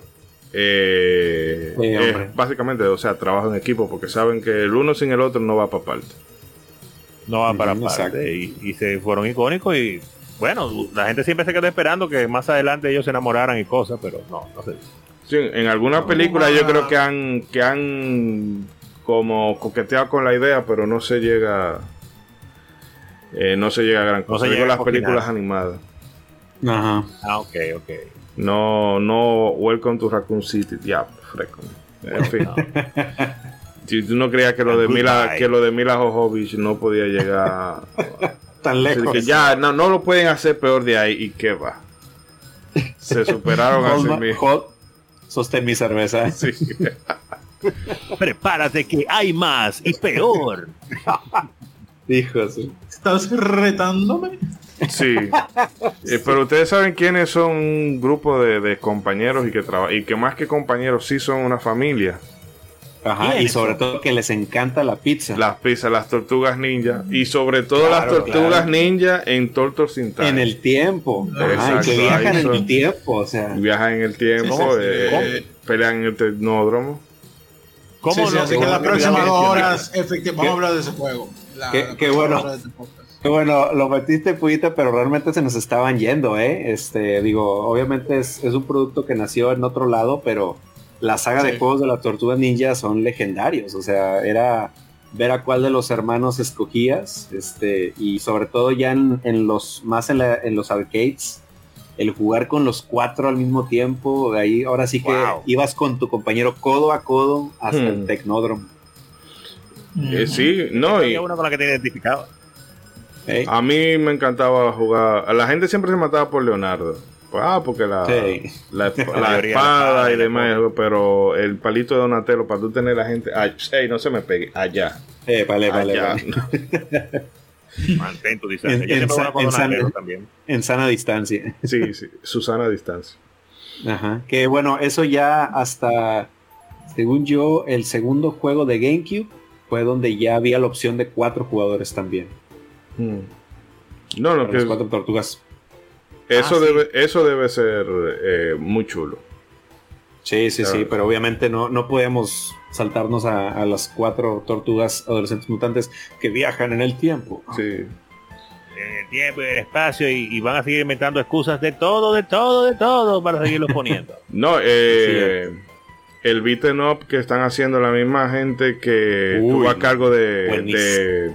S1: eh, básicamente o sea trabajo en equipo porque saben que el uno sin el otro no va para parte
S2: no va para parte y, y se fueron icónicos y bueno, la gente siempre se queda esperando que más adelante ellos se enamoraran y cosas, pero no, no sé.
S1: Sí, en algunas películas yo creo que han, que han como coqueteado con la idea, pero no se llega eh, no se llega a gran cosa. No las películas animadas.
S2: Ajá. Ah, ok, ok.
S1: No, no, Welcome to Raccoon City, ya, fresco. En fin. si tú no creías que lo de Mila, que lo de Mila Jovovich no podía llegar
S3: tan lejos.
S1: Que ya no, no lo pueden hacer peor de ahí y qué va. Se superaron a sí mismos.
S3: Sostén mi cerveza.
S1: Sí.
S2: Prepárate que hay más y peor.
S3: Dijo.
S4: ¿Estás retándome?
S1: Sí. Eh, pero ustedes saben quiénes son un grupo de, de compañeros y que, y que más que compañeros sí son una familia.
S3: Ajá, y sobre todo que les encanta la pizza.
S1: Las pizzas, las tortugas ninja. Y sobre todo las tortugas ninja en Tortos sin
S3: En el tiempo. Ajá, que viajan en el tiempo, o sea.
S1: Viajan en el tiempo, eh, pelean en el tecnódromo.
S4: ¿Cómo sí, así que las próximas dos horas, efectivamente, vamos a hablar de ese juego.
S3: qué, bueno. Qué bueno, lo metiste puita, pero realmente se nos estaban yendo, ¿eh? Este, digo, obviamente es, es un producto que nació en otro lado, pero la saga de juegos de la Tortuga Ninja son legendarios. O sea, era ver a cuál de los hermanos escogías. Este, y sobre todo ya en, los más en, los arcades. El jugar con los cuatro al mismo tiempo, de ahí ahora sí que ibas con tu compañero codo a codo hasta el hmm. Tecnódromo.
S1: Eh, sí, no.
S2: Y uno con la que te identificaba.
S1: A mí me encantaba jugar. La gente siempre se mataba por Leonardo. Ah, porque la, la, espada y demás, pero el palito de Donatello, para tú tener la gente. Ay, no se me pegue, allá.
S3: Eh, vale, vale,
S2: Mantén tu distancia. En,
S3: en, también. en sana distancia.
S1: Sí, sí, su sana distancia.
S3: Ajá. Que bueno, eso ya hasta, según yo, el segundo juego de GameCube fue donde ya había la opción de cuatro jugadores también.
S1: Hmm. No, no,
S3: que. cuatro tortugas
S1: eso, ah, debe, eso debe ser eh, muy chulo.
S3: Sí, sí, sí, pero obviamente no, no podemos saltarnos a, las cuatro tortugas adolescentes mutantes que viajan en el tiempo.
S1: Sí.
S2: En el tiempo y el espacio y, van a seguir inventando excusas de todo, de todo, de todo para seguirlos poniendo.
S1: no, eh, el beaten up que están haciendo la misma gente que tuvo a cargo de,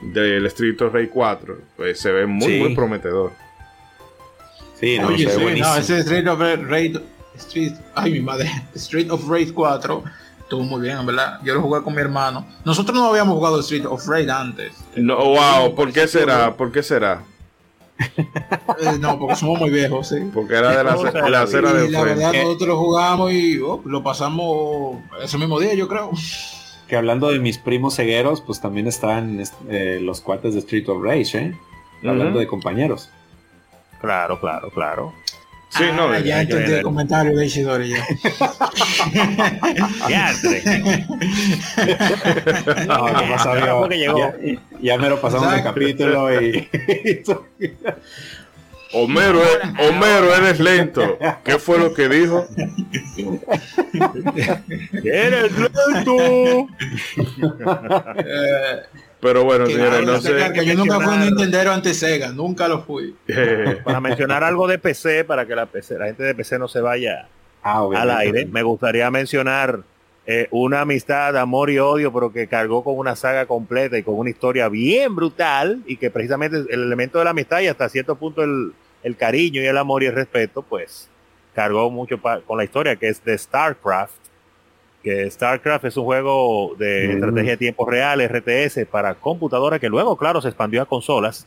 S1: del Street of Rage 4, pues se ve muy, muy prometedor.
S4: Sí, no, Oye, sí, no, ese Street of Rage, Street, ay mi madre, Street of Rage 4 estuvo muy bien, ¿verdad? Yo lo jugué con mi hermano. Nosotros no habíamos jugado Street of Rage antes.
S1: No, wow, ¿por qué será? ¿Por qué será?
S4: Eh, no, porque somos muy viejos, sí.
S1: Porque era de la, la acera de
S4: La verdad, nosotros lo jugamos y oh, lo pasamos ese mismo día, yo creo.
S3: Que hablando de mis primos cegueros, pues también están eh, los cuates de Street of Rage, ¿eh? Hablando de compañeros.
S2: Claro, claro, claro.
S4: Sí, ah, no, ya entendí el comentario de Isidori ya.
S2: ya,
S3: no, no Ya, ya me lo pasamos el capítulo y...
S1: Homero, Homero, eres lento. ¿Qué fue lo que dijo?
S2: ¡Eres lento!
S1: Pero bueno, señores, no sé.
S4: Que yo nunca fui un Nintendero antes Sega, nunca lo fui.
S2: para mencionar algo de PC, para que la PC, la gente de PC no se vaya ah, al aire, me gustaría mencionar eh, una amistad, amor y odio, pero que cargó con una saga completa y con una historia bien brutal, y que precisamente el elemento de la amistad y hasta cierto punto el, el cariño y el amor y el respeto, pues cargó mucho con la historia que es de StarCraft que StarCraft es un juego de mm. estrategia de tiempo real, RTS, para computadora, que luego, claro, se expandió a consolas.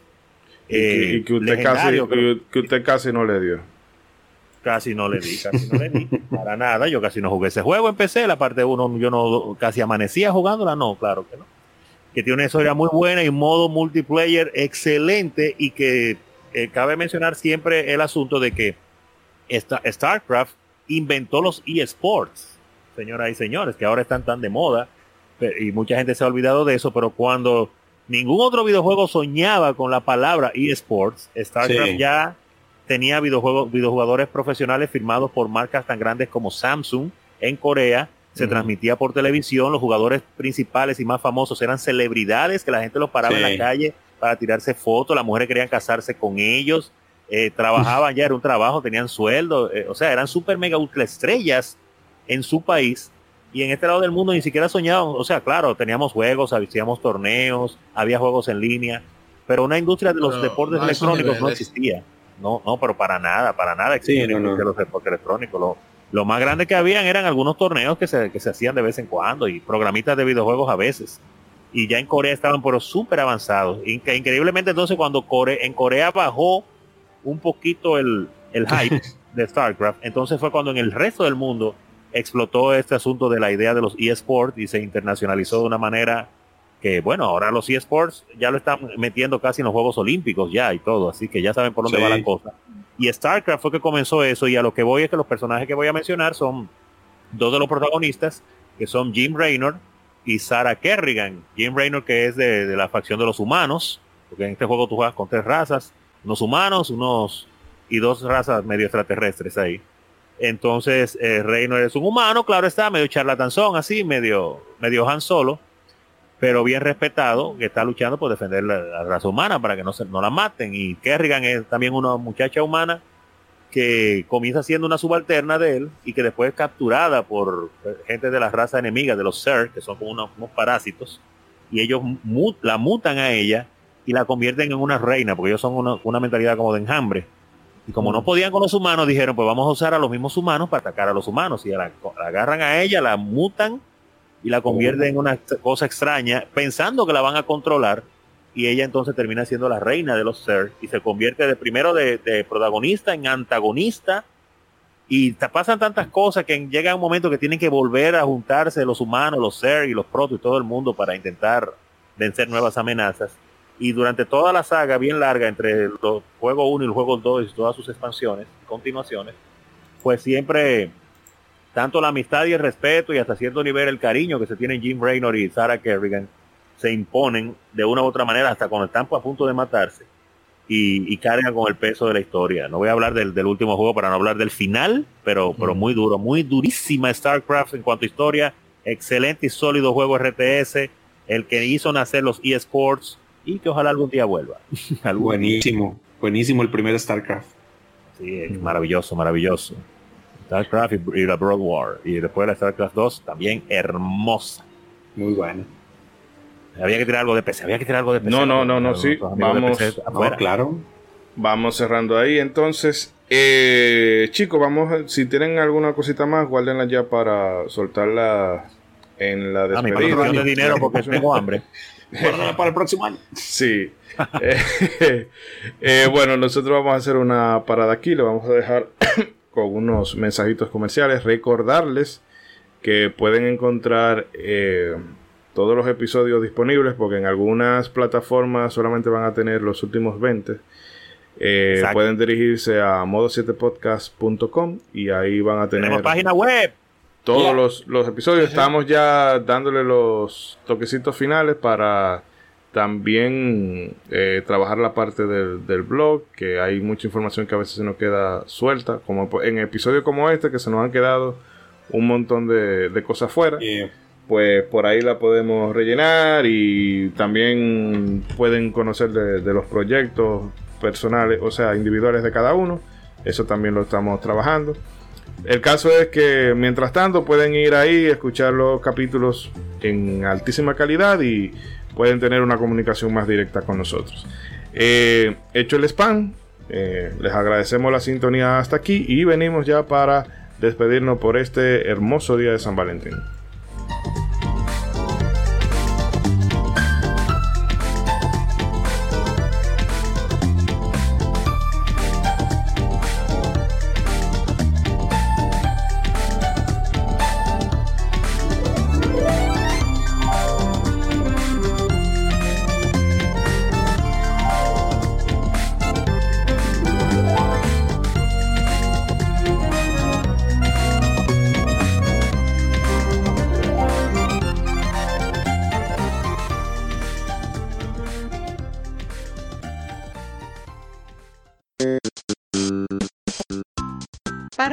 S1: Y, que, eh, usted casi, que, usted casi no le dio.
S2: Casi no le di, casi no le di. para nada, yo casi no jugué ese juego en PC, la parte 1 yo no casi amanecía jugándola, no, claro que no. Que tiene una historia muy buena y modo multiplayer excelente y que eh, cabe mencionar siempre el asunto de que esta, StarCraft inventó los eSports, señoras y señores, que ahora están tan de moda y mucha gente se ha olvidado de eso, pero cuando ningún otro videojuego soñaba con la palabra eSports, StarCraft ya tenía videojuegos, videojugadores profesionales firmados por marcas tan grandes como Samsung en Corea, se transmitía por televisión, los jugadores principales y más famosos eran celebridades que la gente los paraba en la calle para tirarse fotos, las mujeres querían casarse con ellos, eh, trabajaban ya, era un trabajo, tenían sueldo, eh, o sea, eran super mega ultra estrellas en su país. Y en este lado del mundo ni siquiera soñábamos, o sea, claro, teníamos juegos, hacíamos torneos, había juegos en línea, pero una industria de los deportes electrónicos no existía. No, no, pero para nada, para nada existía los deportes electrónicos. Lo, lo más grande que habían eran algunos torneos que se, que se hacían de vez en cuando y programitas de videojuegos a veces. Y ya en Corea estaban pero súper avanzados. increíblemente entonces cuando en Corea bajó un poquito el, el hype de StarCraft, entonces fue cuando en el resto del mundo explotó este asunto de la idea de los eSports y se internacionalizó de una manera que, bueno, ahora los eSports ya lo están metiendo casi en los Juegos Olímpicos ya y todo, así que ya saben por dónde va la cosa. Y StarCraft fue que comenzó eso y a lo que voy es que los personajes que voy a mencionar son dos de los protagonistas, que son Jim Raynor y Sarah Kerrigan. Jim Raynor que es de, la facción de los humanos, porque en este juego tú juegas con tres razas, unos humanos, unos y dos razas medio extraterrestres ahí. Entonces, eh, Raynor es un humano, claro está, medio charlatanzón, así, medio, medio Han Solo, pero bien respetado, que está luchando por defender la, raza humana para que no, se, no la maten. Y Kerrigan es también una muchacha humana que comienza siendo una subalterna de él y que después es capturada por gente de la raza enemiga, de los Ser, que son como unos, parásitos, y ellos la mutan a ella y la convierten en una reina, porque ellos son una, una mentalidad como de enjambre. Y como no mm. podían con los humanos, dijeron, pues vamos a usar a los mismos humanos para atacar a los humanos. Y la agarran a ella, la mutan y la convierte en una cosa extraña, pensando que la van a controlar, y ella entonces termina siendo la reina de los Ser y se convierte de primero de, protagonista en antagonista y pasan tantas cosas que llega un momento que tienen que volver a juntarse los humanos, los Ser y los Proto y todo el mundo para intentar vencer nuevas amenazas. Y durante toda la saga bien larga entre los juego 1 y el juego 2 y todas sus expansiones y continuaciones, pues siempre tanto la amistad y el respeto y hasta cierto nivel el cariño que se tienen Jim Raynor y Sarah Kerrigan se imponen de una u otra manera hasta cuando están a punto de matarse y, cargan con el peso de la historia. No voy a hablar del, último juego para no hablar del final, pero, pero muy duro, muy durísima StarCraft en cuanto a historia. Excelente y sólido juego RTS, el que hizo nacer los eSports y que ojalá algún día vuelva.
S3: buenísimo, buenísimo el primer StarCraft.
S2: Sí, maravilloso, maravilloso. StarCraft y, la Broad War. Y después la StarCraft 2 también hermosa.
S3: Muy buena.
S2: Había que tirar algo de PC, había que tirar algo de PC.
S1: No, no, no, no, sí. Vamos,
S3: claro.
S1: Vamos cerrando ahí. Entonces, eh, chicos, vamos, si tienen alguna cosita más, guárdenla ya para soltarla en la
S2: despedida. Ah, mi de dinero porque tengo hambre.
S3: Guárdala para el próximo año.
S1: Sí. Eh, eh, bueno, nosotros vamos a hacer una parada aquí. Le vamos a dejar con unos mensajitos comerciales. Recordarles que pueden encontrar eh, todos los episodios disponibles porque en algunas plataformas solamente van a tener los últimos 20. Eh, pueden dirigirse a modo7podcast.com y ahí van a tener...
S2: página web.
S1: Todos los, los, episodios. Estamos ya dándole los toquecitos finales para también eh, trabajar la parte del, del, blog, que hay mucha información que a veces se nos queda suelta, como en episodios como este, que se nos han quedado un montón de, de cosas fuera. Pues por ahí la podemos rellenar y también pueden conocer de, de los proyectos personales, o sea, individuales de cada uno. Eso también lo estamos trabajando. El caso es que mientras tanto pueden ir ahí, escuchar los capítulos en altísima calidad y pueden tener una comunicación más directa con nosotros. Eh, hecho el spam, eh, les agradecemos la sintonía hasta aquí y venimos ya para despedirnos por este hermoso día de San Valentín.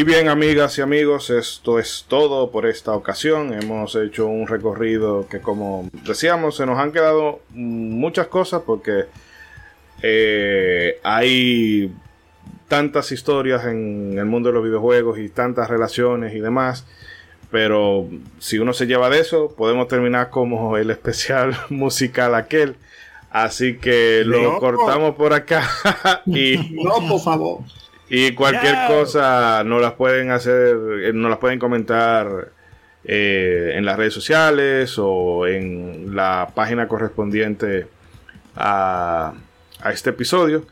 S1: Y bien, amigas y amigos, esto es todo por esta ocasión. Hemos hecho un recorrido que, como decíamos, se nos han quedado muchas cosas porque eh, hay tantas historias en el mundo de los videojuegos y tantas relaciones y demás. Pero si uno se lleva de eso, podemos terminar como el especial musical aquel. Así que lo cortamos por acá. y,
S3: no, por favor.
S1: Y cualquier cosa nos las pueden hacer, eh, nos las pueden comentar eh, en las redes sociales o en la página correspondiente a, a este episodio.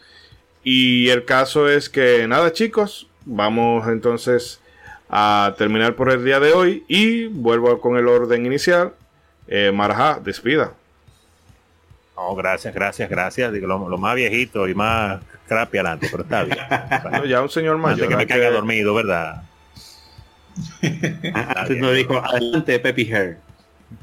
S1: Y el caso es que nada chicos, vamos entonces a terminar por el día de hoy y vuelvo con el orden inicial. Eh, Marja, despida.
S2: Oh, gracias, gracias, gracias. Digo, lo, lo, más viejito y más crappy adelante, pero está bien.
S1: bueno, ya un señor mayor.
S2: Antes que me
S1: que...
S2: caiga dormido, ¿verdad?
S3: Antes nos dijo, adelante, Peppy Hair.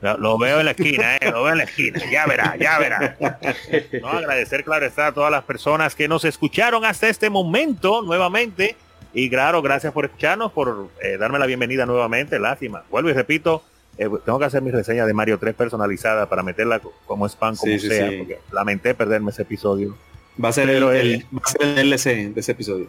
S2: Lo, lo, veo en la esquina, eh, lo veo en la esquina. Ya verá, ya verá. No, agradecer, claro está, a todas las personas que nos escucharon hasta este momento nuevamente. Y claro, gracias por escucharnos, por eh, darme la bienvenida nuevamente. Lástima. Vuelvo y repito, eh, tengo que hacer mi reseña de Mario 3 personalizada para meterla como spam, como
S3: Sí, sí,
S2: sea,
S3: sí.
S2: porque lamenté perderme ese episodio.
S3: Va a ser el,
S2: Pero
S3: el-
S2: el-
S3: va a ser el DLC de ese episodio.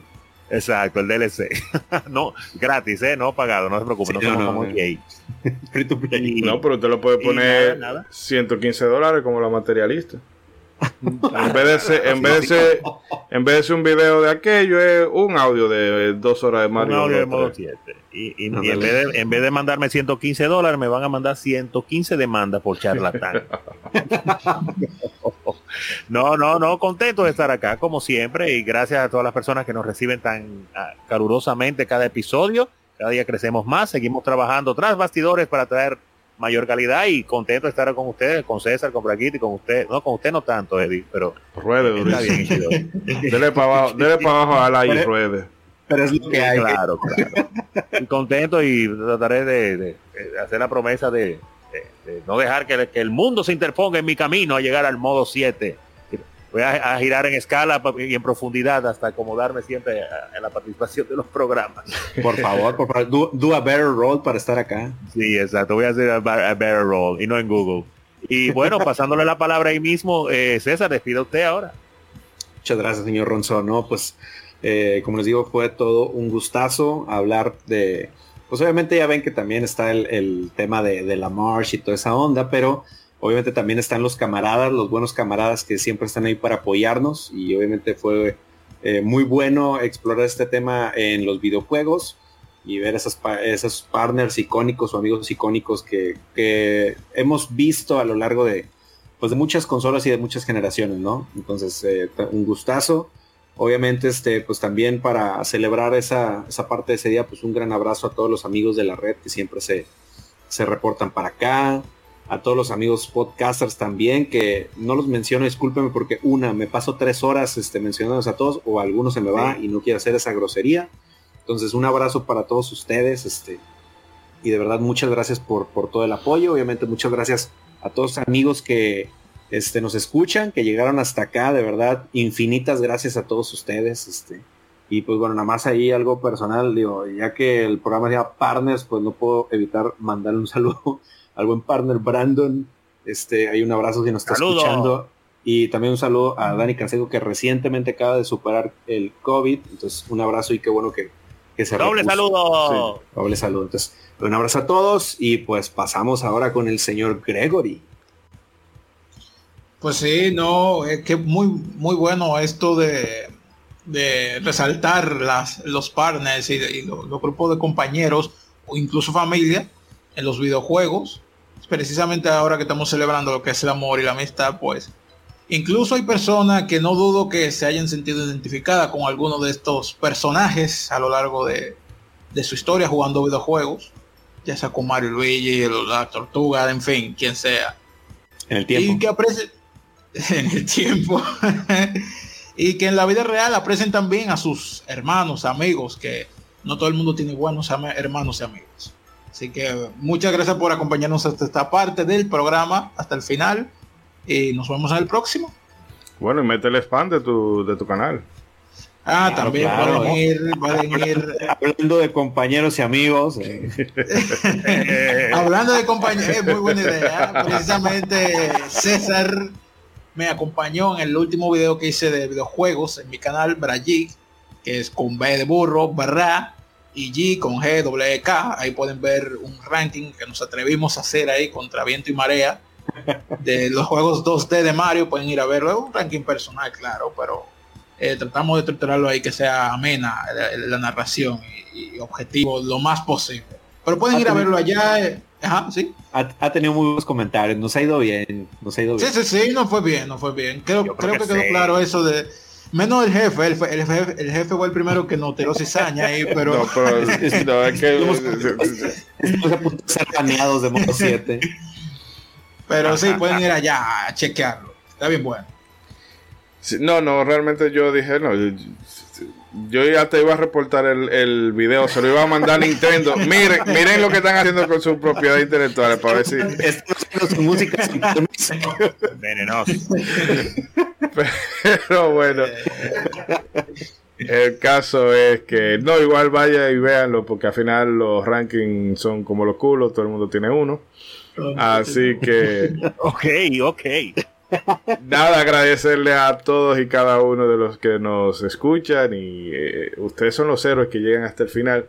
S2: Exacto, el DLC. no, gratis, ¿eh? No pagado, no se preocupe, no
S3: Sí,
S2: somos
S3: no, no,
S2: como
S3: no.
S2: EA.
S3: Free to play.
S2: Y-
S1: No, pero usted lo puede poner
S2: nada, nada.
S1: 115 dólares como la materialista. En vez de ser, en vez de ser, en vez de ser un video de aquello, es un audio de dos horas de
S2: un
S1: Mario.
S2: audio de modo
S1: 3.
S2: 7. Y, y-
S3: No,
S2: y en, vez de, en vez de mandarme 115 dólares, me van a mandar 115 demandas por charlatán. no, no, no, contento de estar acá, como siempre, y gracias a todas las personas que nos reciben tan ah, calurosamente cada episodio. Cada día crecemos más, seguimos trabajando tras bastidores para traer mayor calidad y contento de estar con ustedes, con César, con Braquito y con usted. No, con usted no tanto, Eddie, pero
S1: Ruede,
S2: está bien.
S1: Dele para abajo, dele para abajo a la y
S3: Pero-
S1: ruede.
S3: Pero es lo que hay.
S2: Claro, claro. Y contento y trataré de, de- de hacer la promesa de, de- de no dejar que, que el mundo se interponga en mi camino a llegar al modo 7. Voy a, a girar en escala y en profundidad hasta acomodarme siempre a- en la participación de los programas.
S3: Por favor, por favor, do, do a better roll para estar acá.
S2: Sí, exacto. Voy a hacer a, a better roll y no en Google. Y bueno, pasándole la palabra ahí mismo, eh, César, despida usted ahora.
S3: Muchas gracias, señor Ronzón. No, pues, eh, como les digo, fue todo un gustazo hablar de. Pues obviamente ya ven que también está el, el tema de, de la March y toda esa onda, pero obviamente también están los camaradas, los buenos camaradas que siempre están ahí para apoyarnos y obviamente fue eh, muy bueno explorar este tema en los videojuegos y ver esas, esos partners icónicos o amigos icónicos que, que hemos visto a lo largo de, pues de muchas consolas y de muchas generaciones, ¿no? Entonces, eh, un gustazo. Obviamente, este, pues también para celebrar esa, esa parte de ese día, pues un gran abrazo a todos los amigos de la red que siempre se, se reportan para acá, a todos los amigos podcasters también, que no los menciono, discúlpenme porque una, me paso tres horas este, mencionándolos a todos, o a algunos se me va y no quiero hacer esa grosería. Entonces, un abrazo para todos ustedes, este, y de verdad muchas gracias por, por todo el apoyo. Obviamente, muchas gracias a todos los amigos que este, nos escuchan, que llegaron hasta acá, de verdad, infinitas gracias a todos ustedes. Este, y pues bueno, nada más ahí algo personal, digo, ya que el programa se llama Partners, pues no puedo evitar mandarle un saludo al buen partner Brandon. Este, hay un abrazo si nos está
S2: Saludo.
S3: escuchando. Y también un saludo a Dani Canseco que recientemente acaba de superar el COVID. Entonces, un abrazo y qué bueno que, que se
S2: Doble
S3: repuso.
S2: saludo.
S3: Sí, doble saludo. Entonces, un abrazo a todos y pues pasamos ahora con el señor Gregory.
S4: Pues sí, no, es que muy, muy bueno esto de, de resaltar las, los partners y, de- y los, los grupos de compañeros o incluso familia en los videojuegos. Precisamente ahora que estamos celebrando lo que es el amor y la amistad, pues incluso hay personas que no dudo que se hayan sentido identificadas con alguno de estos personajes a lo largo de, de su historia jugando videojuegos, ya sea con Mario y Luigi, la tortuga, en fin, quien sea
S3: En el
S4: y
S3: tiempo.
S4: que aprecien en el tiempo y que en la vida real aprecien también a sus hermanos, amigos, que no todo el mundo tiene buenos hermanos y amigos. Así que muchas gracias por acompañarnos hasta esta parte del programa, hasta el final, y nos vemos en el próximo.
S1: Bueno, y métele spam de tu, de tu canal.
S4: Ah,
S3: Claro,
S4: también
S3: claro.
S4: pueden ir, pueden ir
S3: Hablando de compañeros y amigos, eh,
S4: Hablando de compañeros, muy buena idea. Precisamente César me acompañó en el último video que hice de videojuegos en mi canal Brajik, que es con B de burro, Bra, y G con G, W, K. Ahí pueden ver un ranking que nos atrevimos a hacer ahí contra viento y marea de los juegos 2D de Mario. Pueden ir a verlo. Es un ranking personal, claro, pero eh, tratamos de estructurarlo ahí que sea amena la, la narración y, y objetivo lo más posible. Pero pueden ir a verlo allá. eh, Ajá, sí.
S3: ha, ha tenido muy buenos comentarios. Nos ha ido bien. Nos ha ido
S4: Sí,
S3: bien.
S4: sí, sí, no fue bien, no fue bien. Creo, creo
S2: creo
S4: que
S2: que
S4: quedó
S2: sí.
S4: claro eso de. Menos el jefe, el, jefe, el jefe fue el primero que nos tiró cizaña ahí, pero.
S1: No, pero no, es que
S3: Estamos a punto de ser baneados de modo 7.
S4: Pero sí, pueden ir allá a chequearlo. Está bien bueno.
S1: Sí, No, no, realmente yo dije, no, yo, yo ya te iba a reportar el, el video, se lo iba a mandar a Nintendo. Miren, miren lo que están haciendo con sus propiedades intelectuales para ver si...
S3: Estamos sin música sin permiso.
S2: Venenoso.
S1: Pero bueno, el caso es que no, igual vaya y véanlo, porque al final los rankings son como los culos, todo el mundo tiene uno. Así que
S2: Ok, ok.
S1: nada, agradecerle a todos y cada uno de los que nos escuchan y eh, ustedes son los héroes que llegan hasta el final.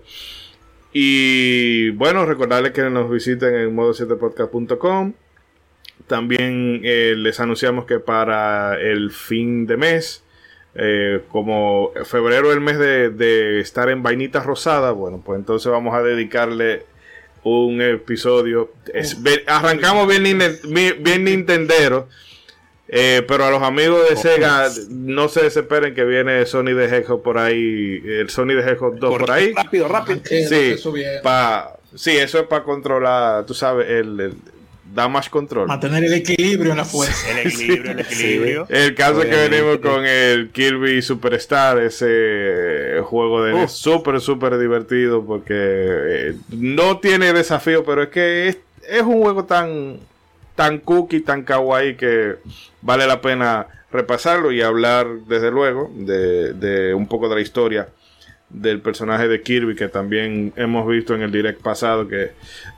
S1: Y bueno, recordarles que nos visiten en modo7podcast.com. También eh, les anunciamos que para el fin de mes, eh, como febrero es el mes de, de estar en vainitas rosadas, bueno, pues entonces vamos a dedicarle un episodio. Es- arrancamos bien, bien, bien Nintendero. eh, pero a los amigos de Sega, no se desesperen que viene Sony de Hedgehog por ahí, el Sony de Hedgehog 2 por ahí.
S3: Rápido, rápido.
S1: Sí, pa, sí, eso es para controlar, tú sabes, el, el damage control.
S4: Mantener el equilibrio en la fuerza.
S2: El equilibrio, el equilibrio.
S1: El caso es que
S3: Obviamente.
S1: venimos con el Kirby Superstar, ese juego de
S3: Uf.
S1: súper, súper divertido porque eh, no tiene desafío, pero es que es, es un juego tan, tan cookie, tan kawaii que vale la pena repasarlo y hablar desde luego de, de un poco de la historia del personaje de Kirby que también hemos visto en el direct pasado que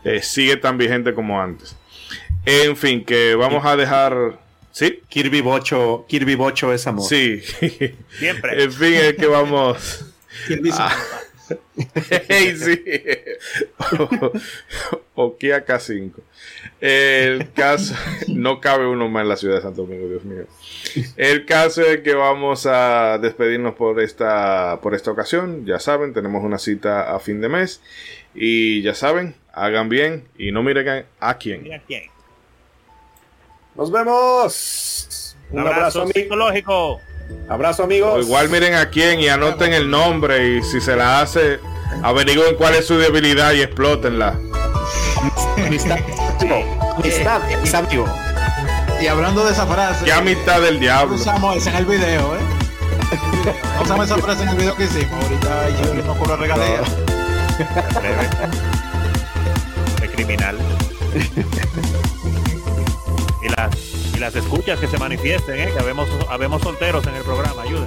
S1: eh, sigue tan vigente como antes. En fin, que vamos a dejar... ¿Sí?
S3: Kirby Bocho, Kirby Bocho es amor.
S1: Sí.
S2: Siempre.
S1: en fin, es que vamos.
S4: Kirby
S1: Ah. Hey, sí. o, o Kia K5. El caso. No cabe uno más en la ciudad de Santo Domingo, Dios mío. El caso es que vamos a despedirnos por esta, por esta ocasión. Ya saben, tenemos una cita a fin de mes. Y ya saben, hagan bien y no miren a quién.
S2: Mira quién.
S3: Nos vemos. Un abrazo,
S2: abrazo psicológico.
S3: Abrazo
S1: O
S3: amigos.
S1: igual miren a quién y anoten el nombre y si se la hace, averigüen cuál es su debilidad y explótenla.
S3: Amistad. Amistad es amigo.
S4: Y hablando de esa frase,
S1: ¿Qué amistad del diablo?
S4: usamos esa en el video, ¿eh? No usamos esa frase en el video que hicimos. Ahorita yo no cobro regalía.
S2: Criminal. Y las, y las escuchas que se manifiesten, ¿eh? Que habemos, habemos solteros en el programa. Ayuden.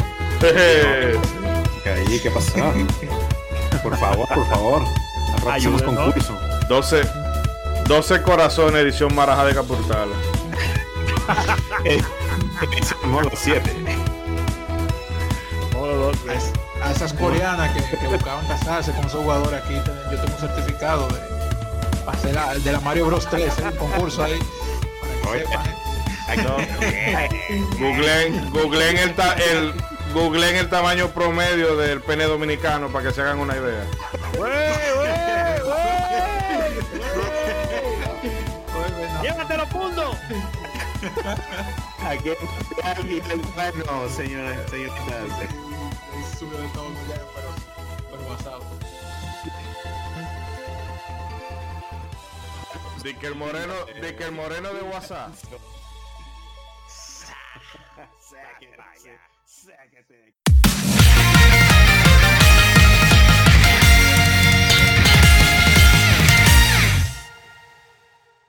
S3: Ahí, ¿Qué pasó? Por favor, por favor.
S2: Ayúdenos.
S3: concurso.
S1: 12, 12 corazones, edición Maraja de Capurtala.
S3: Modo 7.
S2: Modo dos,
S4: Así- a esas coreanas que, que buscaban casarse con esos jugadores aquí, yo tengo un certificado de, para hacer la- de la Mario Bros 3, ¿eh? un concurso ahí. Para que sepan, ¿eh?
S1: Googleen, googleen el, ta- el, googleen el tamaño promedio del pene dominicano para que se hagan una idea.
S2: ¡Llévatelo, punto!
S3: Aquí
S4: subió de todo, ya, pero, pero basado.
S1: De que el moreno, de WhatsApp.